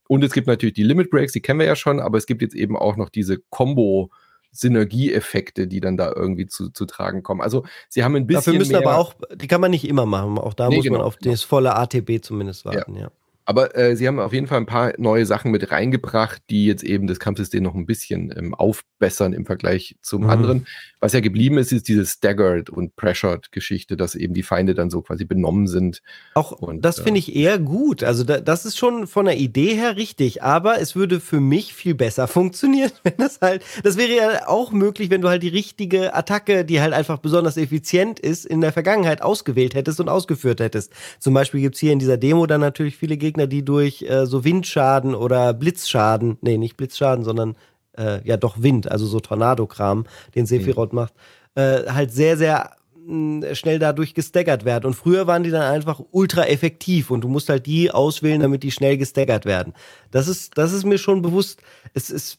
Und es gibt natürlich die Limit Breaks, die kennen wir ja schon, aber es gibt jetzt eben auch noch diese Combo- Synergieeffekte, die dann da irgendwie zu, zu tragen kommen. Also sie haben ein bisschen. Dafür müssen aber auch, die kann man nicht immer machen. Auch da nee, muss genau, man auf genau. das volle ATB zumindest warten, ja. ja. Aber äh, sie haben auf jeden Fall ein paar neue Sachen mit reingebracht, die jetzt eben das Kampfsystem noch ein bisschen ähm, aufbessern im Vergleich zum mhm. anderen. Was ja geblieben ist, ist diese Staggered und Pressured Geschichte, dass eben die Feinde dann so quasi benommen sind. Auch und, das finde ich eher gut. Also da, das ist schon von der Idee her richtig, aber es würde für mich viel besser *laughs* funktionieren, wenn das halt, das wäre ja auch möglich, wenn du halt die richtige Attacke, die halt einfach besonders effizient ist, in der Vergangenheit ausgewählt hättest und ausgeführt hättest. Zum Beispiel gibt es hier in dieser Demo dann natürlich viele Gegner, Gegner, die durch äh, so Windschaden oder Blitzschaden, nee, nicht Blitzschaden, sondern äh, ja doch Wind, also so Tornado-Kram, den Sephiroth mhm. macht, äh, halt sehr, sehr mh, schnell dadurch gestaggert werden. Und früher waren die dann einfach ultra effektiv und du musst halt die auswählen, damit die schnell gestaggert werden. Das ist, das ist mir schon bewusst. Es ist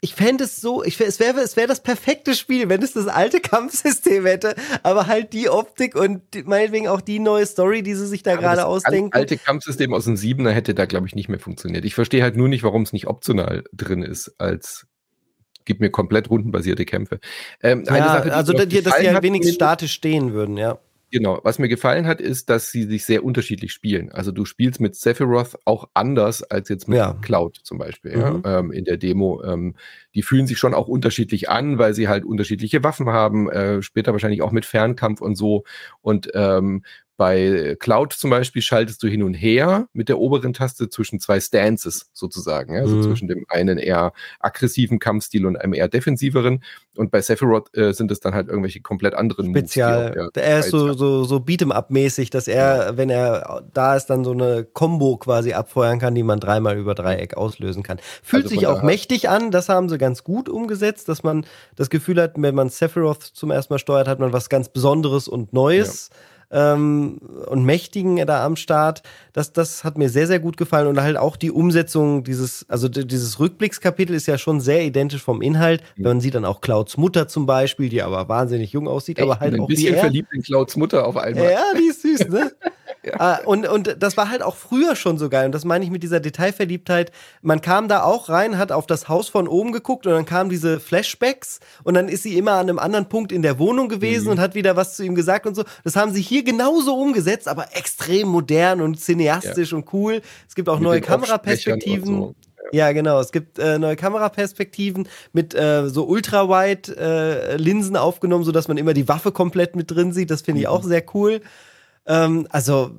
ich fände es so, ich, es wäre es wär das perfekte Spiel, wenn es das alte Kampfsystem hätte, aber halt die Optik und meinetwegen auch die neue Story, die sie sich da ja, gerade ausdenken. Das alte Kampfsystem aus dem Siebener hätte da, glaube ich, nicht mehr funktioniert. Ich verstehe halt nur nicht, warum es nicht optional drin ist, als gibt mir komplett rundenbasierte Kämpfe. Ähm, ja, Sache, also, dass die halt wenigstens statisch stehen würden, ja. Genau, was mir gefallen hat, ist, dass sie sich sehr unterschiedlich spielen. Also du spielst mit Sephiroth auch anders als jetzt mit ja. Cloud zum Beispiel mhm. ja, ähm, in der Demo. Ähm, die fühlen sich schon auch unterschiedlich an, weil sie halt unterschiedliche Waffen haben, äh, später wahrscheinlich auch mit Fernkampf und so. Und ähm, bei Cloud zum Beispiel schaltest du hin und her mit der oberen Taste zwischen zwei Stances sozusagen. Ja? Also mhm. zwischen dem einen eher aggressiven Kampfstil und einem eher defensiveren. Und bei Sephiroth äh, sind es dann halt irgendwelche komplett anderen Spezial. Moves, er ist so, so, so Beat'em-up-mäßig, dass er, ja. wenn er da ist, dann so eine Combo quasi abfeuern kann, die man dreimal über Dreieck auslösen kann. Fühlt also sich auch mächtig an, das haben sie ganz gut umgesetzt, dass man das Gefühl hat, wenn man Sephiroth zum ersten Mal steuert, hat man was ganz Besonderes und Neues. Ja ähm, und Mächtigen da am Start. Das, das hat mir sehr, sehr gut gefallen und halt auch die Umsetzung dieses, also dieses Rückblickskapitel ist ja schon sehr identisch vom Inhalt. Mhm. Man sieht dann auch Clouds Mutter zum Beispiel, die aber wahnsinnig jung aussieht, Echt, aber halt ein auch bisschen verliebt in Clouds Mutter auf einmal. Ja, die ist süß, ne? *laughs* ja. uh, und, und das war halt auch früher schon so geil. Und das meine ich mit dieser Detailverliebtheit. Man kam da auch rein, hat auf das Haus von oben geguckt und dann kamen diese Flashbacks und dann ist sie immer an einem anderen Punkt in der Wohnung gewesen mhm. und hat wieder was zu ihm gesagt und so. Das haben sie hier genauso umgesetzt, aber extrem modern und cineastisch ja. und cool. Es gibt auch mit neue Kameraperspektiven. Ja, genau. Es gibt äh, neue Kameraperspektiven mit äh, so Ultrawide-Linsen äh, aufgenommen, sodass man immer die Waffe komplett mit drin sieht. Das finde ich mhm. auch sehr cool. Ähm, also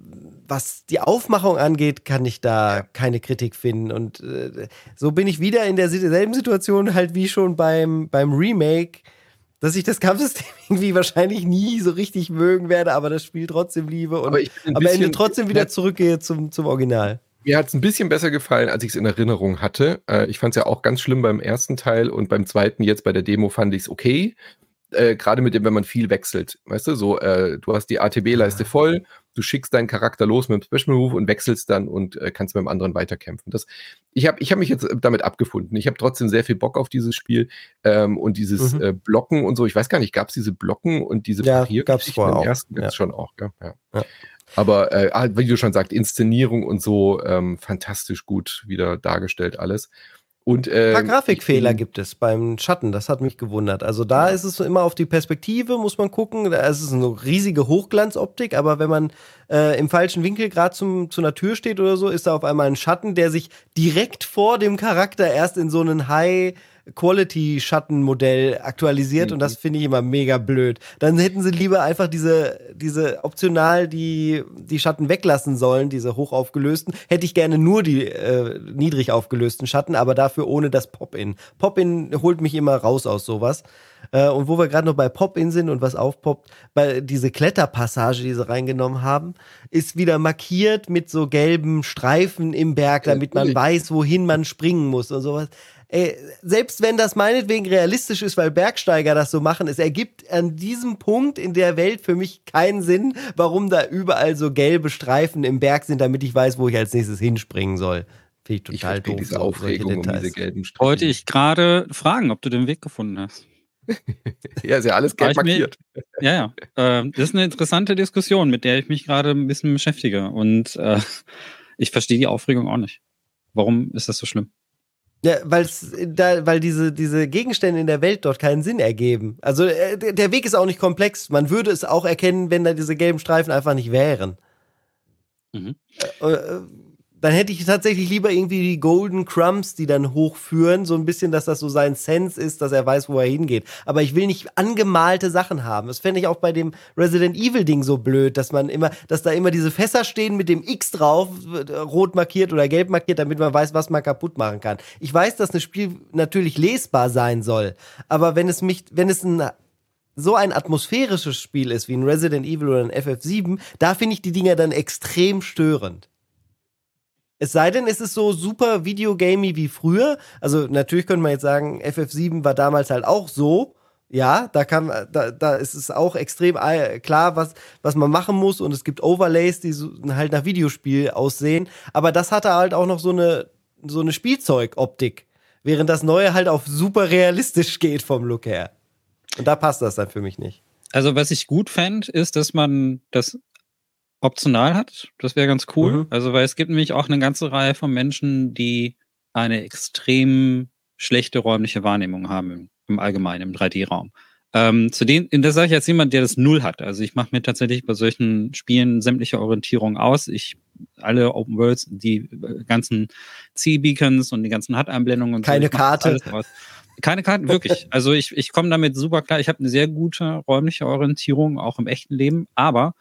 was die Aufmachung angeht, kann ich da keine Kritik finden. Und äh, so bin ich wieder in derselben Situation halt wie schon beim, beim Remake. dass ich das Kampfsystem *laughs* irgendwie wahrscheinlich nie so richtig mögen werde, aber das Spiel trotzdem liebe und am Ende trotzdem wieder zurückgehe zum, zum Original. Mir hat es ein bisschen besser gefallen, als ich es in Erinnerung hatte. Äh, ich fand es ja auch ganz schlimm beim ersten Teil und beim zweiten jetzt bei der Demo fand ich es okay. Äh, Gerade mit dem, wenn man viel wechselt. Weißt du, so, äh, du hast die ATB-Leiste voll, du schickst deinen Charakter los mit dem Special Move und wechselst dann und äh, kannst mit dem anderen weiterkämpfen. Das, ich habe ich hab mich jetzt damit abgefunden. Ich habe trotzdem sehr viel Bock auf dieses Spiel ähm, und dieses Mhm. äh, Blocken und so. Ich weiß gar nicht, gab es diese Blocken und diese Ja, gab's vorher im auch, ersten ja. Schon auch, gell? ja. Ja. Aber äh, ah, wie du schon sagst, Inszenierung und so ähm, fantastisch gut wieder dargestellt alles. Und äh, Ein paar Grafikfehler ich bin- gibt es beim Schatten, das hat mich gewundert. Also da ist es immer auf die Perspektive, muss man gucken. Da ist es eine riesige Hochglanzoptik, aber wenn man äh, im falschen Winkel gerade zu einer Tür steht oder so, ist da auf einmal ein Schatten, der sich direkt vor dem Charakter erst in so einen High Quality Schattenmodell aktualisiert und das finde ich immer mega blöd. Dann hätten sie lieber einfach diese diese optional die die Schatten weglassen sollen, diese hoch aufgelösten. Hätte ich gerne nur die äh, niedrig aufgelösten Schatten, aber dafür ohne das Pop-in. Pop-in holt mich immer raus aus sowas. Äh, und wo wir gerade noch bei Pop-in sind und was aufpoppt, bei diese Kletterpassage, die sie reingenommen haben, ist wieder markiert mit so gelben Streifen im Berg, damit man weiß, wohin man springen muss und sowas. Ey, selbst wenn das meinetwegen realistisch ist, weil Bergsteiger das so machen, es ergibt an diesem Punkt in der Welt für mich keinen Sinn, warum da überall so gelbe Streifen im Berg sind, damit ich weiß, wo ich als nächstes hinspringen soll. Finde ich Ich total verstehe doof. diese so- Aufregung um diese gelben Striche. Wollte ich gerade fragen, ob du den Weg gefunden hast. *laughs* Ja, ist ja alles gelb ich mir- markiert. Ja, ja. Ähm, das ist eine interessante Diskussion, mit der ich mich gerade ein bisschen beschäftige. Und äh, *laughs* ich verstehe die Aufregung auch nicht. Warum ist das so schlimm? Ja, weil's da, weil diese, diese Gegenstände in der Welt dort keinen Sinn ergeben. Also äh, der Weg ist auch nicht komplex. Man würde es auch erkennen, wenn da diese gelben Streifen einfach nicht wären. Mhm. Äh, äh, dann hätte ich tatsächlich lieber irgendwie die Golden Crumbs, die dann hochführen, so ein bisschen, dass das so sein Sense ist, dass er weiß, wo er hingeht. Aber ich will nicht angemalte Sachen haben. Das fände ich auch bei dem Resident Evil Ding so blöd, dass man immer, dass da immer diese Fässer stehen mit dem X drauf, äh, rot markiert oder gelb markiert, damit man weiß, was man kaputt machen kann. Ich weiß, dass ein Spiel natürlich lesbar sein soll, aber wenn es mich, wenn es ein so ein atmosphärisches Spiel ist wie ein Resident Evil oder ein FF7, da finde ich die Dinger dann extrem störend. Es sei denn, es ist so super videogamey wie früher. Also natürlich könnte man jetzt sagen, FF7 war damals halt auch so. Ja, da kann, da, da ist es auch extrem äh, klar, was, was man machen muss und es gibt Overlays, die so, halt nach Videospiel aussehen. Aber das hatte halt auch noch so eine, so eine Spielzeugoptik. Während das Neue halt auf super realistisch geht vom Look her. Und da passt das dann für mich nicht. Also, was ich gut fände, ist, dass man das optional hat. Das wäre ganz cool. Mhm. Also, weil es gibt nämlich auch eine ganze Reihe von Menschen, die eine extrem schlechte räumliche Wahrnehmung haben im, im Allgemeinen, im 3D-Raum. Ähm, zu denen, das sage ich als jemand, der das null hat. Also ich mache mir tatsächlich bei solchen Spielen sämtliche Orientierung aus. Ich alle Open Worlds, die äh, ganzen Zielbeacons und die ganzen HUD-Einblendungen und Keine so, Karte. Keine Karten, wirklich. Also ich, ich komme damit super klar. Ich habe eine sehr gute räumliche Orientierung, auch im echten Leben. Aber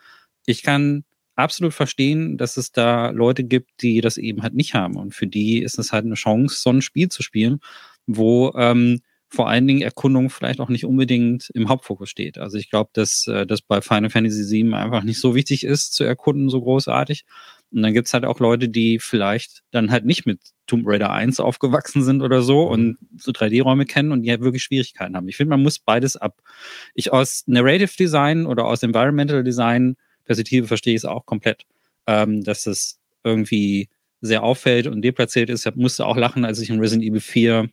ich kann absolut verstehen, dass es da Leute gibt, die das eben halt nicht haben. Und für die ist es halt eine Chance, so ein Spiel zu spielen, wo ähm, vor allen Dingen Erkundung vielleicht auch nicht unbedingt im Hauptfokus steht. Also ich glaube, dass äh, das bei Final Fantasy VII einfach nicht so wichtig ist, zu erkunden, so großartig. Und dann gibt's halt auch Leute, die vielleicht dann halt nicht mit Tomb Raider 1 aufgewachsen sind oder so und so 3D-Räume kennen und die halt wirklich Schwierigkeiten haben. Ich finde, man muss beides ab. Ich aus Narrative Design oder aus Environmental Design Perspektive verstehe ich es auch komplett, ähm, dass es irgendwie sehr auffällt und deplatziert ist. Ich musste auch lachen, als ich in Resident Evil 4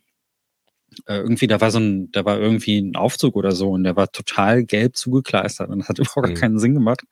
äh, irgendwie, da war so ein, da war irgendwie ein Aufzug oder so und der war total gelb zugekleistert und hat *laughs* überhaupt Mhm. keinen Sinn gemacht.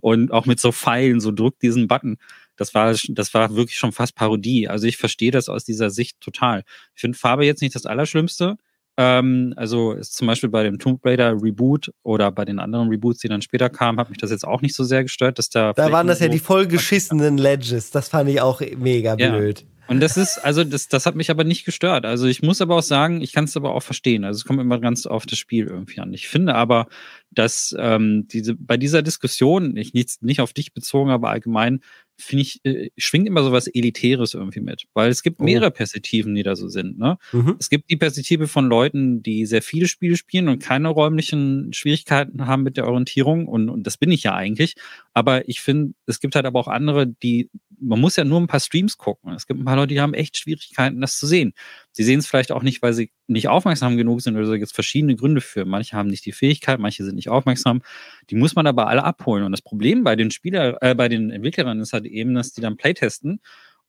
Und auch mit so Pfeilen, so drückt diesen Button. Das war, das war wirklich schon fast Parodie. Also ich verstehe das aus dieser Sicht total. Ich finde Farbe jetzt nicht das Allerschlimmste. Ähm, also zum Beispiel bei dem Tomb Raider Reboot oder bei den anderen Reboots, die dann später kamen, hat mich das jetzt auch nicht so sehr gestört, dass da. Da waren das ja die vollgeschissenen Ledges. Das fand ich auch mega Ja. blöd. Und das ist, also das, das hat mich aber nicht gestört. Also ich muss aber auch sagen, ich kann es aber auch verstehen. Also es kommt immer ganz auf das Spiel irgendwie an. Ich finde aber, dass ähm, diese bei dieser Diskussion, ich nicht, nicht auf dich bezogen, aber allgemein, finde ich, äh, schwingt immer so was Elitäres irgendwie mit. Weil es gibt oh. mehrere Perspektiven, die da so sind. Ne? Mhm. Es gibt die Perspektive von Leuten, die sehr viele Spiele spielen und keine räumlichen Schwierigkeiten haben mit der Orientierung. Und, und das bin ich ja eigentlich. Aber ich finde, es gibt halt aber auch andere, die, man muss ja nur ein paar Streams gucken. Es gibt ein paar Leute, die haben echt Schwierigkeiten, das zu sehen. Sie sehen es vielleicht auch nicht, weil sie nicht aufmerksam genug sind oder so. Gibt es verschiedene Gründe für. Manche haben nicht die Fähigkeit, manche sind nicht aufmerksam. Die muss man aber alle abholen. Und das Problem bei den Spieler, äh, bei den Entwicklern ist halt eben, dass die dann Playtesten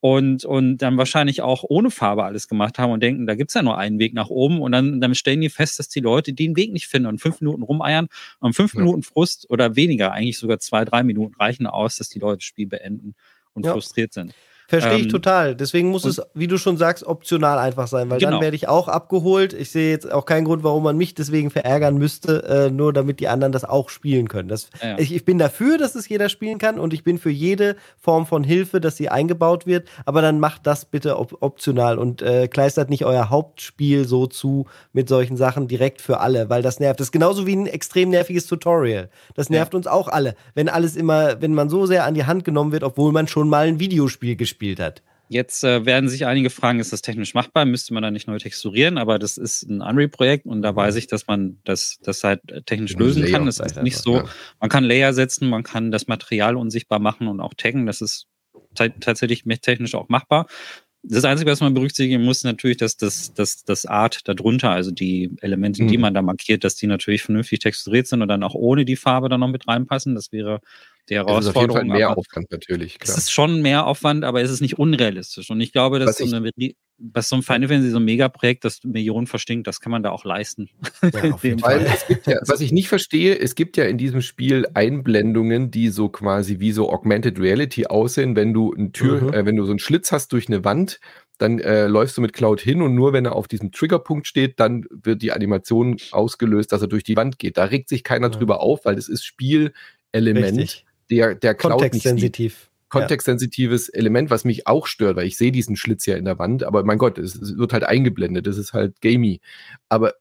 und, und dann wahrscheinlich auch ohne Farbe alles gemacht haben und denken, da gibt's ja nur einen Weg nach oben und dann, dann stellen die fest, dass die Leute den Weg nicht finden und fünf Minuten rumeiern und fünf ja. Minuten Frust oder weniger, eigentlich sogar zwei, drei Minuten reichen aus, dass die Leute das Spiel beenden und ja. frustriert sind. Verstehe ich ähm, total. Deswegen muss es, wie du schon sagst, optional einfach sein, weil genau. dann werde ich auch abgeholt. Ich sehe jetzt auch keinen Grund, warum man mich deswegen verärgern müsste, äh, nur damit die anderen das auch spielen können. Das, ja. ich, ich, bin dafür, dass es jeder spielen kann und ich bin für jede Form von Hilfe, dass sie eingebaut wird, aber dann macht das bitte op optional und äh, kleistert nicht euer Hauptspiel so zu mit solchen Sachen direkt für alle, weil das nervt. Das ist genauso wie ein extrem nerviges Tutorial. Das nervt ja. uns auch alle, wenn alles immer, wenn man so sehr an die Hand genommen wird, obwohl man schon mal ein Videospiel gespielt gespielt hat. Jetzt äh, werden sich einige fragen, ist das technisch machbar? Müsste man da nicht neu texturieren? Aber das ist ein Unreal-Projekt und da mhm. weiß ich, dass man das, das halt technisch lösen Layer kann. Das ist nicht so. Ja. Man kann Layer setzen, man kann das Material unsichtbar machen und auch taggen. Das ist tatsächlich technisch auch machbar. Das Einzige, was man berücksichtigen muss, natürlich, dass das, das, das Art darunter, also die Elemente, mhm. die man da markiert, dass die natürlich vernünftig texturiert sind und dann auch ohne die Farbe dann noch mit reinpassen. Das wäre die Herausforderung. Das ist auf jeden Fall mehr Aufwand natürlich. Klar. Es ist schon mehr Aufwand, aber es ist nicht unrealistisch. Und ich glaube, dass so, eine, was so ein Final Fantasy, so ein Megaprojekt, das Millionen verstinkt, das kann man da auch leisten. Ja, *laughs* Weil es gibt ja, was ich nicht verstehe, es gibt ja in diesem Spiel Einblendungen, die so quasi wie so Augmented Reality aussehen, wenn du eine Tür, mhm. äh, wenn du so einen Schlitz hast durch eine Wand, dann äh, läufst du mit Cloud hin und nur wenn er auf diesem Triggerpunkt steht, dann wird die Animation ausgelöst, dass er durch die Wand geht. Da regt sich keiner ja. drüber auf, weil das ist Spielelement. Richtig der, der Cloud Kontextsensitiv. Kontextsensitives ja. Element, was mich auch stört, weil ich sehe diesen Schlitz ja in der Wand, aber mein Gott, es, es wird halt eingeblendet, das ist halt gamey. Aber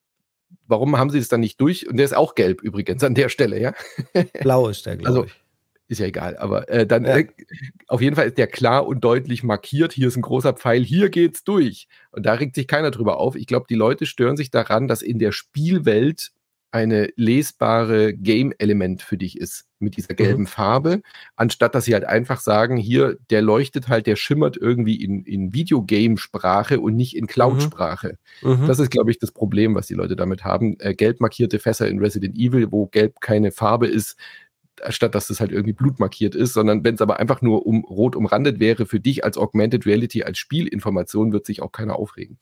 warum haben sie es dann nicht durch? Und der ist auch gelb übrigens an der Stelle, ja? *laughs* Blau ist der, glaube also, ich. Ist ja egal, aber äh, dann ja. äh, auf jeden Fall ist der klar und deutlich markiert. Hier ist ein großer Pfeil, hier geht's durch. Und da regt sich keiner drüber auf. Ich glaube, die Leute stören sich daran, dass in der Spielwelt eine lesbare Game-Element für dich ist mit dieser gelben mhm. Farbe, anstatt dass sie halt einfach sagen, hier, der leuchtet halt, der schimmert irgendwie in, in Videogame-Sprache und nicht in Cloud-Sprache. Mhm. mhm. Das ist, glaube ich, das Problem, was die Leute damit haben. Äh, gelb markierte Fässer in Resident Evil, wo gelb keine Farbe ist, statt dass es halt irgendwie blutmarkiert ist, sondern wenn es aber einfach nur um rot umrandet wäre für dich als Augmented Reality, als Spielinformation, wird sich auch keiner aufregen.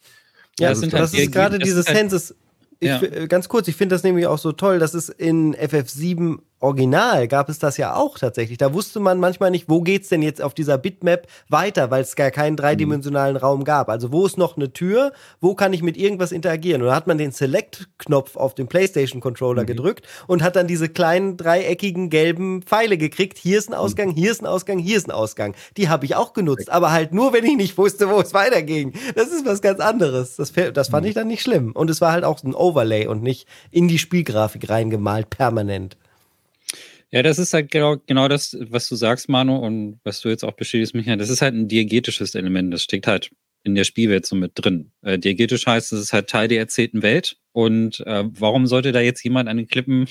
Ja, das, das, halt das ist gerade dieses halt Senses. Ich, ja. Ganz kurz, ich finde das nämlich auch so toll, dass es in FF7 Original gab es das ja auch tatsächlich. Da wusste man manchmal nicht, wo geht's denn jetzt auf dieser Bitmap weiter, weil es gar keinen dreidimensionalen Raum gab. Also wo ist noch eine Tür? Wo kann ich mit irgendwas interagieren? Und da hat man den Select-Knopf auf dem PlayStation-Controller mhm. gedrückt und hat dann diese kleinen dreieckigen gelben Pfeile gekriegt. Hier ist ein Ausgang, hier ist ein Ausgang, hier ist ein Ausgang. Die habe ich auch genutzt, aber halt nur, wenn ich nicht wusste, wo es weiterging. Das ist was ganz anderes. Das, das fand mhm. ich dann nicht schlimm. Und es war halt auch ein Overlay und nicht in die Spielgrafik reingemalt, permanent. Ja, das ist halt genau, genau das, was du sagst, Manu, und was du jetzt auch bestätigst, Michael. Das ist halt ein diegetisches Element. Das steckt halt in der Spielwelt so mit drin. Äh, diegetisch heißt, es ist halt Teil der erzählten Welt. Und äh, warum sollte da jetzt jemand an den Klippen äh,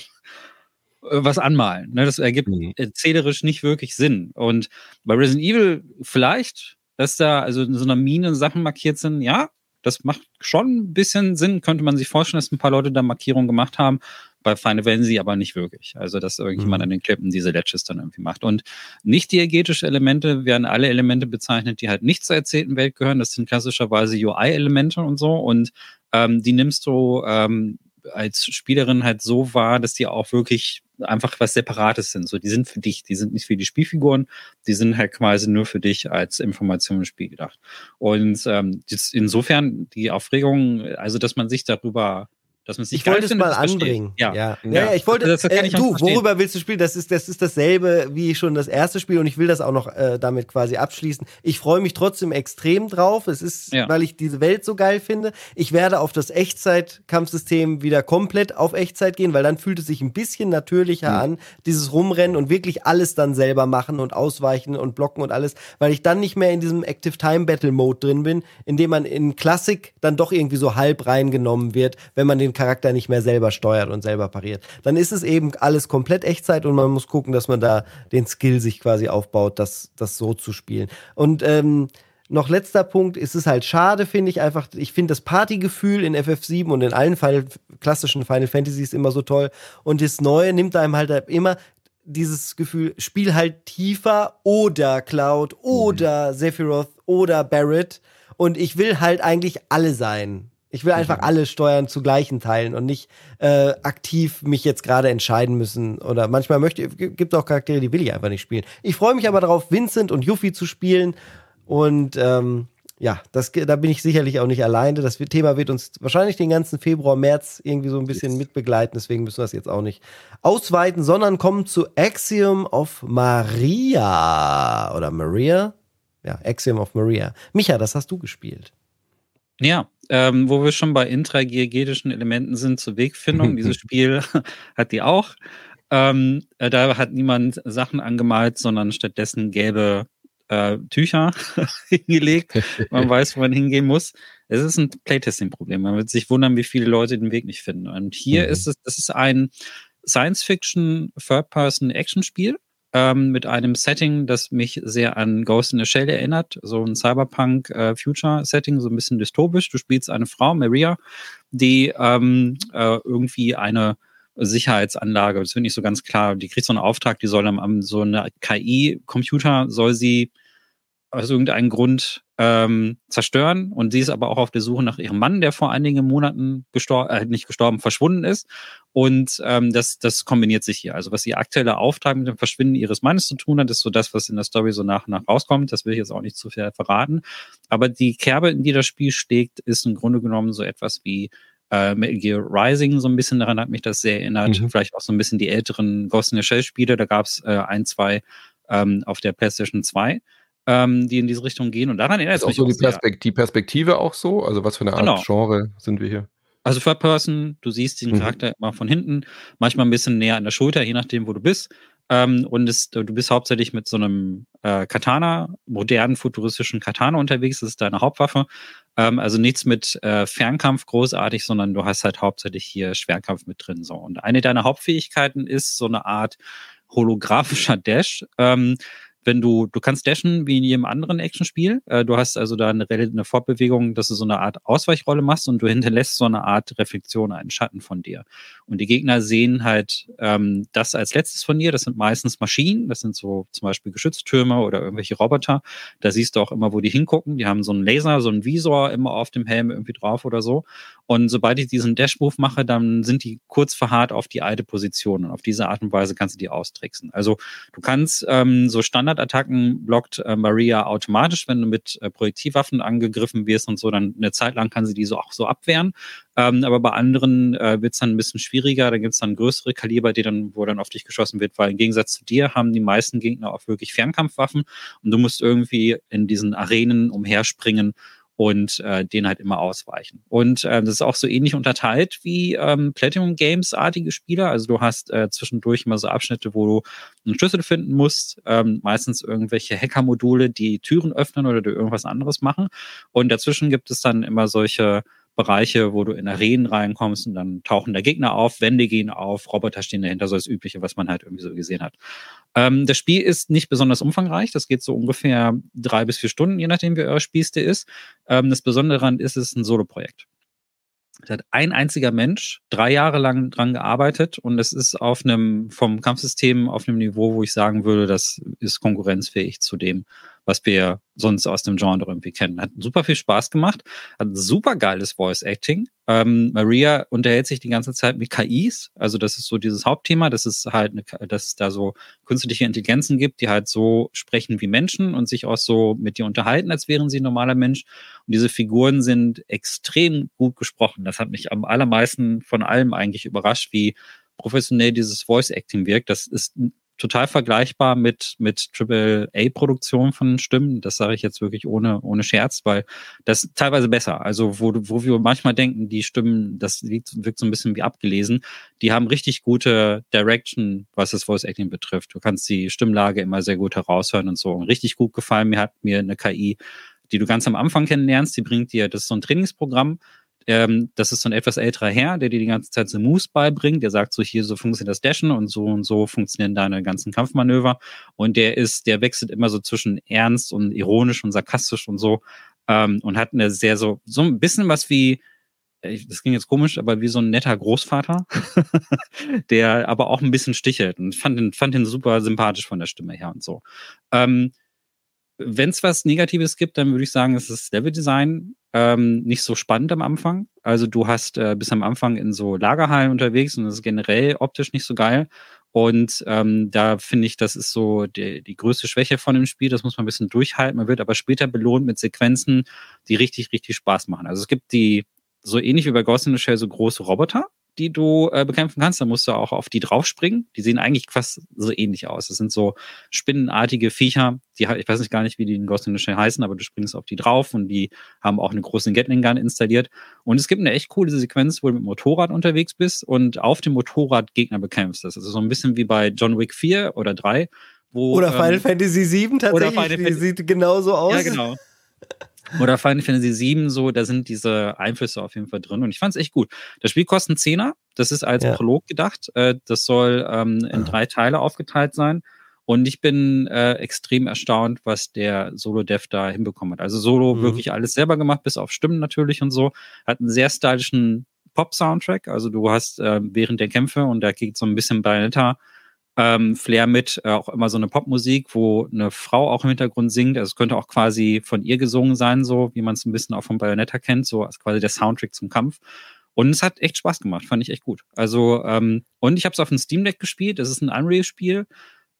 was anmalen? Ne, das ergibt mhm. erzählerisch nicht wirklich Sinn. Und bei Resident Evil vielleicht, dass da also in so einer Mine Sachen markiert sind, ja, das macht schon ein bisschen Sinn. Könnte man sich vorstellen, dass ein paar Leute da Markierungen gemacht haben bei Final Fantasy aber nicht wirklich. Also, dass irgendjemand mhm. an den Klippen diese Ledges dann irgendwie macht. Und nicht diegetische Elemente werden alle Elemente bezeichnet, die halt nicht zur erzählten Welt gehören. Das sind klassischerweise UI-Elemente und so. Und ähm, die nimmst du ähm, als Spielerin halt so wahr, dass die auch wirklich einfach was Separates sind. So, die sind für dich, die sind nicht für die Spielfiguren, die sind halt quasi nur für dich als Information im Spiel gedacht. Und ähm, insofern die Aufregung, also dass man sich darüber dass man sich Ich wollte es mal anbringen. Ja. Ja. ja. ja, ich wollte. Das, das äh, du, worüber willst du spielen? Das ist, das ist dasselbe wie schon das erste Spiel und ich will das auch noch äh, damit quasi abschließen. Ich freue mich trotzdem extrem drauf. Es ist, ja. weil ich diese Welt so geil finde. Ich werde auf das Echtzeit-Kampfsystem wieder komplett auf Echtzeit gehen, weil dann fühlt es sich ein bisschen natürlicher mhm. an, dieses Rumrennen und wirklich alles dann selber machen und ausweichen und blocken und alles, weil ich dann nicht mehr in diesem Active Time Battle Mode drin bin, in dem man in Klassik dann doch irgendwie so halb reingenommen wird, wenn man den Charakter nicht mehr selber steuert und selber pariert. Dann ist es eben alles komplett Echtzeit und man muss gucken, dass man da den Skill sich quasi aufbaut, das, das so zu spielen. Und ähm, noch letzter Punkt, ist es halt schade, finde ich einfach, ich finde das Partygefühl in FF7 und in allen Final, klassischen Final Fantasies immer so toll und das Neue nimmt einem halt immer dieses Gefühl, spiel halt tiefer oder Cloud oder mhm. Sephiroth oder Barrett und ich will halt eigentlich alle sein. Ich will einfach mhm. alle Steuern zu gleichen Teilen und nicht äh, aktiv mich jetzt gerade entscheiden müssen. Oder manchmal möchte gibt auch Charaktere, die will ich einfach nicht spielen. Ich freue mich aber darauf, Vincent und Yuffie zu spielen. Und ähm, ja, das, da bin ich sicherlich auch nicht alleine. Das Thema wird uns wahrscheinlich den ganzen Februar, März irgendwie so ein bisschen mitbegleiten. Deswegen müssen wir das jetzt auch nicht ausweiten, sondern kommen zu Axiom of Maria. Oder Maria? Ja, Axiom of Maria. Micha, das hast du gespielt. Ja, ähm, wo wir schon bei intragiegedischen Elementen sind zur Wegfindung. *laughs* Dieses Spiel *laughs* hat die auch. Ähm, äh, da hat niemand Sachen angemalt, sondern stattdessen gelbe äh, Tücher *laughs* hingelegt. Man weiß, wo man hingehen muss. Es ist ein Playtesting-Problem. Man wird sich wundern, wie viele Leute den Weg nicht finden. Und hier mhm. ist es, das ist ein Science-Fiction Third-Person-Action-Spiel ähm, mit einem Setting, das mich sehr an Ghost in the Shell erinnert. So ein Cyberpunk-Future-Setting, äh, so ein bisschen dystopisch. Du spielst eine Frau, Maria, die ähm, äh, irgendwie eine Sicherheitsanlage, das finde ich so ganz klar, die kriegt so einen Auftrag, die soll dann so eine KI-Computer, soll sie aus irgendeinem Grund ähm, zerstören. Und sie ist aber auch auf der Suche nach ihrem Mann, der vor einigen Monaten gestorben, äh, nicht gestorben, verschwunden ist. Und ähm, das, das kombiniert sich hier. Also was ihr aktuelle Auftrag mit dem Verschwinden ihres Mannes zu tun hat, ist so das, was in der Story so nach und nach rauskommt. Das will ich jetzt auch nicht zu viel verraten. Aber die Kerbe, in die das Spiel schlägt, ist im Grunde genommen so etwas wie äh, Metal Gear Rising so ein bisschen daran hat mich das sehr erinnert. Mhm. Vielleicht auch so ein bisschen die älteren Ghost in the Shell Spiele. Da gab es äh, ein, zwei ähm, auf der PlayStation 2 ähm, die in diese Richtung gehen. Und daran erinnert es mich auch so die, Perspekt die Perspektive auch so? Also was für eine Art genau. Genre sind wir hier? Also Third Person, du siehst diesen mhm. Charakter immer von hinten, manchmal ein bisschen näher an der Schulter, je nachdem, wo du bist. Ähm, und es, du bist hauptsächlich mit so einem äh, Katana, modernen, futuristischen Katana unterwegs. Das ist deine Hauptwaffe. Ähm, also nichts mit äh, Fernkampf großartig, sondern du hast halt hauptsächlich hier Schwerkampf mit drin. So. Und eine deiner Hauptfähigkeiten ist so eine Art holographischer Dash. Ähm, wenn du, du kannst dashen wie in jedem anderen Actionspiel. Äh, du hast also da eine, eine Fortbewegung, dass du so eine Art Ausweichrolle machst und du *laughs* hinterlässt so eine Art Reflexion, einen Schatten von dir. Und die Gegner sehen halt ähm, das als letztes von dir. Das sind meistens Maschinen, das sind so zum Beispiel Geschütztürme oder irgendwelche Roboter. Da siehst du auch immer, wo die hingucken. Die haben so einen Laser, so einen Visor immer auf dem Helm irgendwie drauf oder so. Und sobald ich diesen Dash-Move mache, dann sind die kurz verharrt auf die alte Position. Und auf diese Art und Weise kannst du die austricksen. Also du kannst ähm, so Standardattacken blockt äh, Maria automatisch, wenn du mit äh, Projektivwaffen angegriffen wirst und so, dann eine Zeit lang kann sie die so auch so abwehren. Ähm, aber bei anderen äh, wird es dann ein bisschen schwieriger. Da gibt es dann größere Kaliber, die dann, wo dann auf dich geschossen wird, weil im Gegensatz zu dir haben die meisten Gegner auch wirklich Fernkampfwaffen und du musst irgendwie in diesen Arenen umherspringen und äh, den halt immer ausweichen. Und äh, das ist auch so ähnlich unterteilt wie ähm, Platinum Games-artige Spieler. Also du hast äh, zwischendurch immer so Abschnitte, wo du einen Schlüssel finden musst, ähm, meistens irgendwelche Hacker-Module, die Türen öffnen oder irgendwas anderes machen. Und dazwischen gibt es dann immer solche Bereiche, wo du in Arenen reinkommst und dann tauchen da Gegner auf, Wände gehen auf, Roboter stehen dahinter, so das Übliche, was man halt irgendwie so gesehen hat. Ähm, das Spiel ist nicht besonders umfangreich, das geht so ungefähr drei bis vier Stunden, je nachdem wie euer Spielstil ist. Ähm, das Besondere daran ist, es ist ein Solo-Projekt. Da hat ein einziger Mensch drei Jahre lang dran gearbeitet und es ist auf einem, vom Kampfsystem auf einem Niveau, wo ich sagen würde, das ist konkurrenzfähig zu dem, was wir sonst aus dem Genre irgendwie kennen. Hat super viel Spaß gemacht, hat super geiles Voice Acting. Ähm, Maria unterhält sich die ganze Zeit mit KIs, also das ist so dieses Hauptthema, dass es halt, eine, dass es da so künstliche Intelligenzen gibt, die halt so sprechen wie Menschen und sich auch so mit dir unterhalten, als wären sie ein normaler Mensch. Und diese Figuren sind extrem gut gesprochen. Das hat mich am allermeisten von allem eigentlich überrascht, wie professionell dieses Voice Acting wirkt. Das ist total vergleichbar mit, mit AAA-Produktionen von Stimmen. Das sage ich jetzt wirklich ohne, ohne Scherz, weil das teilweise besser. Also, wo, wo wir manchmal denken, die Stimmen, das wirkt so ein bisschen wie abgelesen. Die haben richtig gute Direction, was das Voice Acting betrifft. Du kannst die Stimmlage immer sehr gut heraushören und so. Und richtig gut gefallen mir hat mir eine KI, die du ganz am Anfang kennenlernst. Die bringt dir, das ist so ein Trainingsprogramm, ähm, das ist so ein etwas älterer Herr, der dir die ganze Zeit so Moves beibringt. Der sagt so, hier so funktioniert das Dashen und so und so funktionieren deine ganzen Kampfmanöver. Und der ist, der wechselt immer so zwischen ernst und ironisch und sarkastisch und so. Ähm, und hat eine sehr so, so ein bisschen was wie, das ging jetzt komisch, aber wie so ein netter Großvater, *laughs* der aber auch ein bisschen stichelt und fand den, fand den super sympathisch von der Stimme her und so. Ähm, wenn es was Negatives gibt, dann würde ich sagen, es ist Leveldesign ähm, nicht so spannend am Anfang. Also du hast äh, bis am Anfang in so Lagerhallen unterwegs und das ist generell optisch nicht so geil. Und ähm, da finde ich, das ist so die, die größte Schwäche von dem Spiel. Das muss man ein bisschen durchhalten. Man wird aber später belohnt mit Sequenzen, die richtig, richtig Spaß machen. Also es gibt die, so ähnlich wie bei Ghost in the Shell, so große Roboter, die du äh, bekämpfen kannst. Da musst du auch auf die draufspringen. Die sehen eigentlich fast so ähnlich aus. Das sind so spinnenartige Viecher. Die, ich weiß nicht gar nicht, wie die in Ghost in the Shell heißen, aber du springst auf die drauf und die haben auch eine große Gatling Gun installiert. Und es gibt eine echt coole Sequenz, wo du mit dem Motorrad unterwegs bist und auf dem Motorrad Gegner bekämpfst. Das ist so ein bisschen wie bei John Wick 4 oder 3. Wo, oder Final ähm, Fantasy 7 tatsächlich. Oder Final die sieht genauso aus. Ja, genau. Oder Final Fantasy 7, so, da sind diese Einflüsse auf jeden Fall drin. Und ich fand es echt gut. Das Spiel kostet einen Zehner. Das ist als ja. Prolog gedacht. Äh, das soll ähm, in ah. drei Teile aufgeteilt sein. Und ich bin äh, extrem erstaunt, was der Solo-Dev da hinbekommen hat. Also Solo mhm. wirklich alles selber gemacht, bis auf Stimmen natürlich und so. Hat einen sehr stylischen Pop-Soundtrack. Also du hast äh, während der Kämpfe, und da geht so ein bisschen Bayonetta ähm, Flair mit, äh, auch immer so eine Popmusik, wo eine Frau auch im Hintergrund singt. Also es könnte auch quasi von ihr gesungen sein, so wie man es ein bisschen auch von Bayonetta kennt, so als quasi der Soundtrack zum Kampf. Und es hat echt Spaß gemacht, fand ich echt gut. Also, ähm, und ich habe es auf dem Steam Deck gespielt, das ist ein Unreal-Spiel.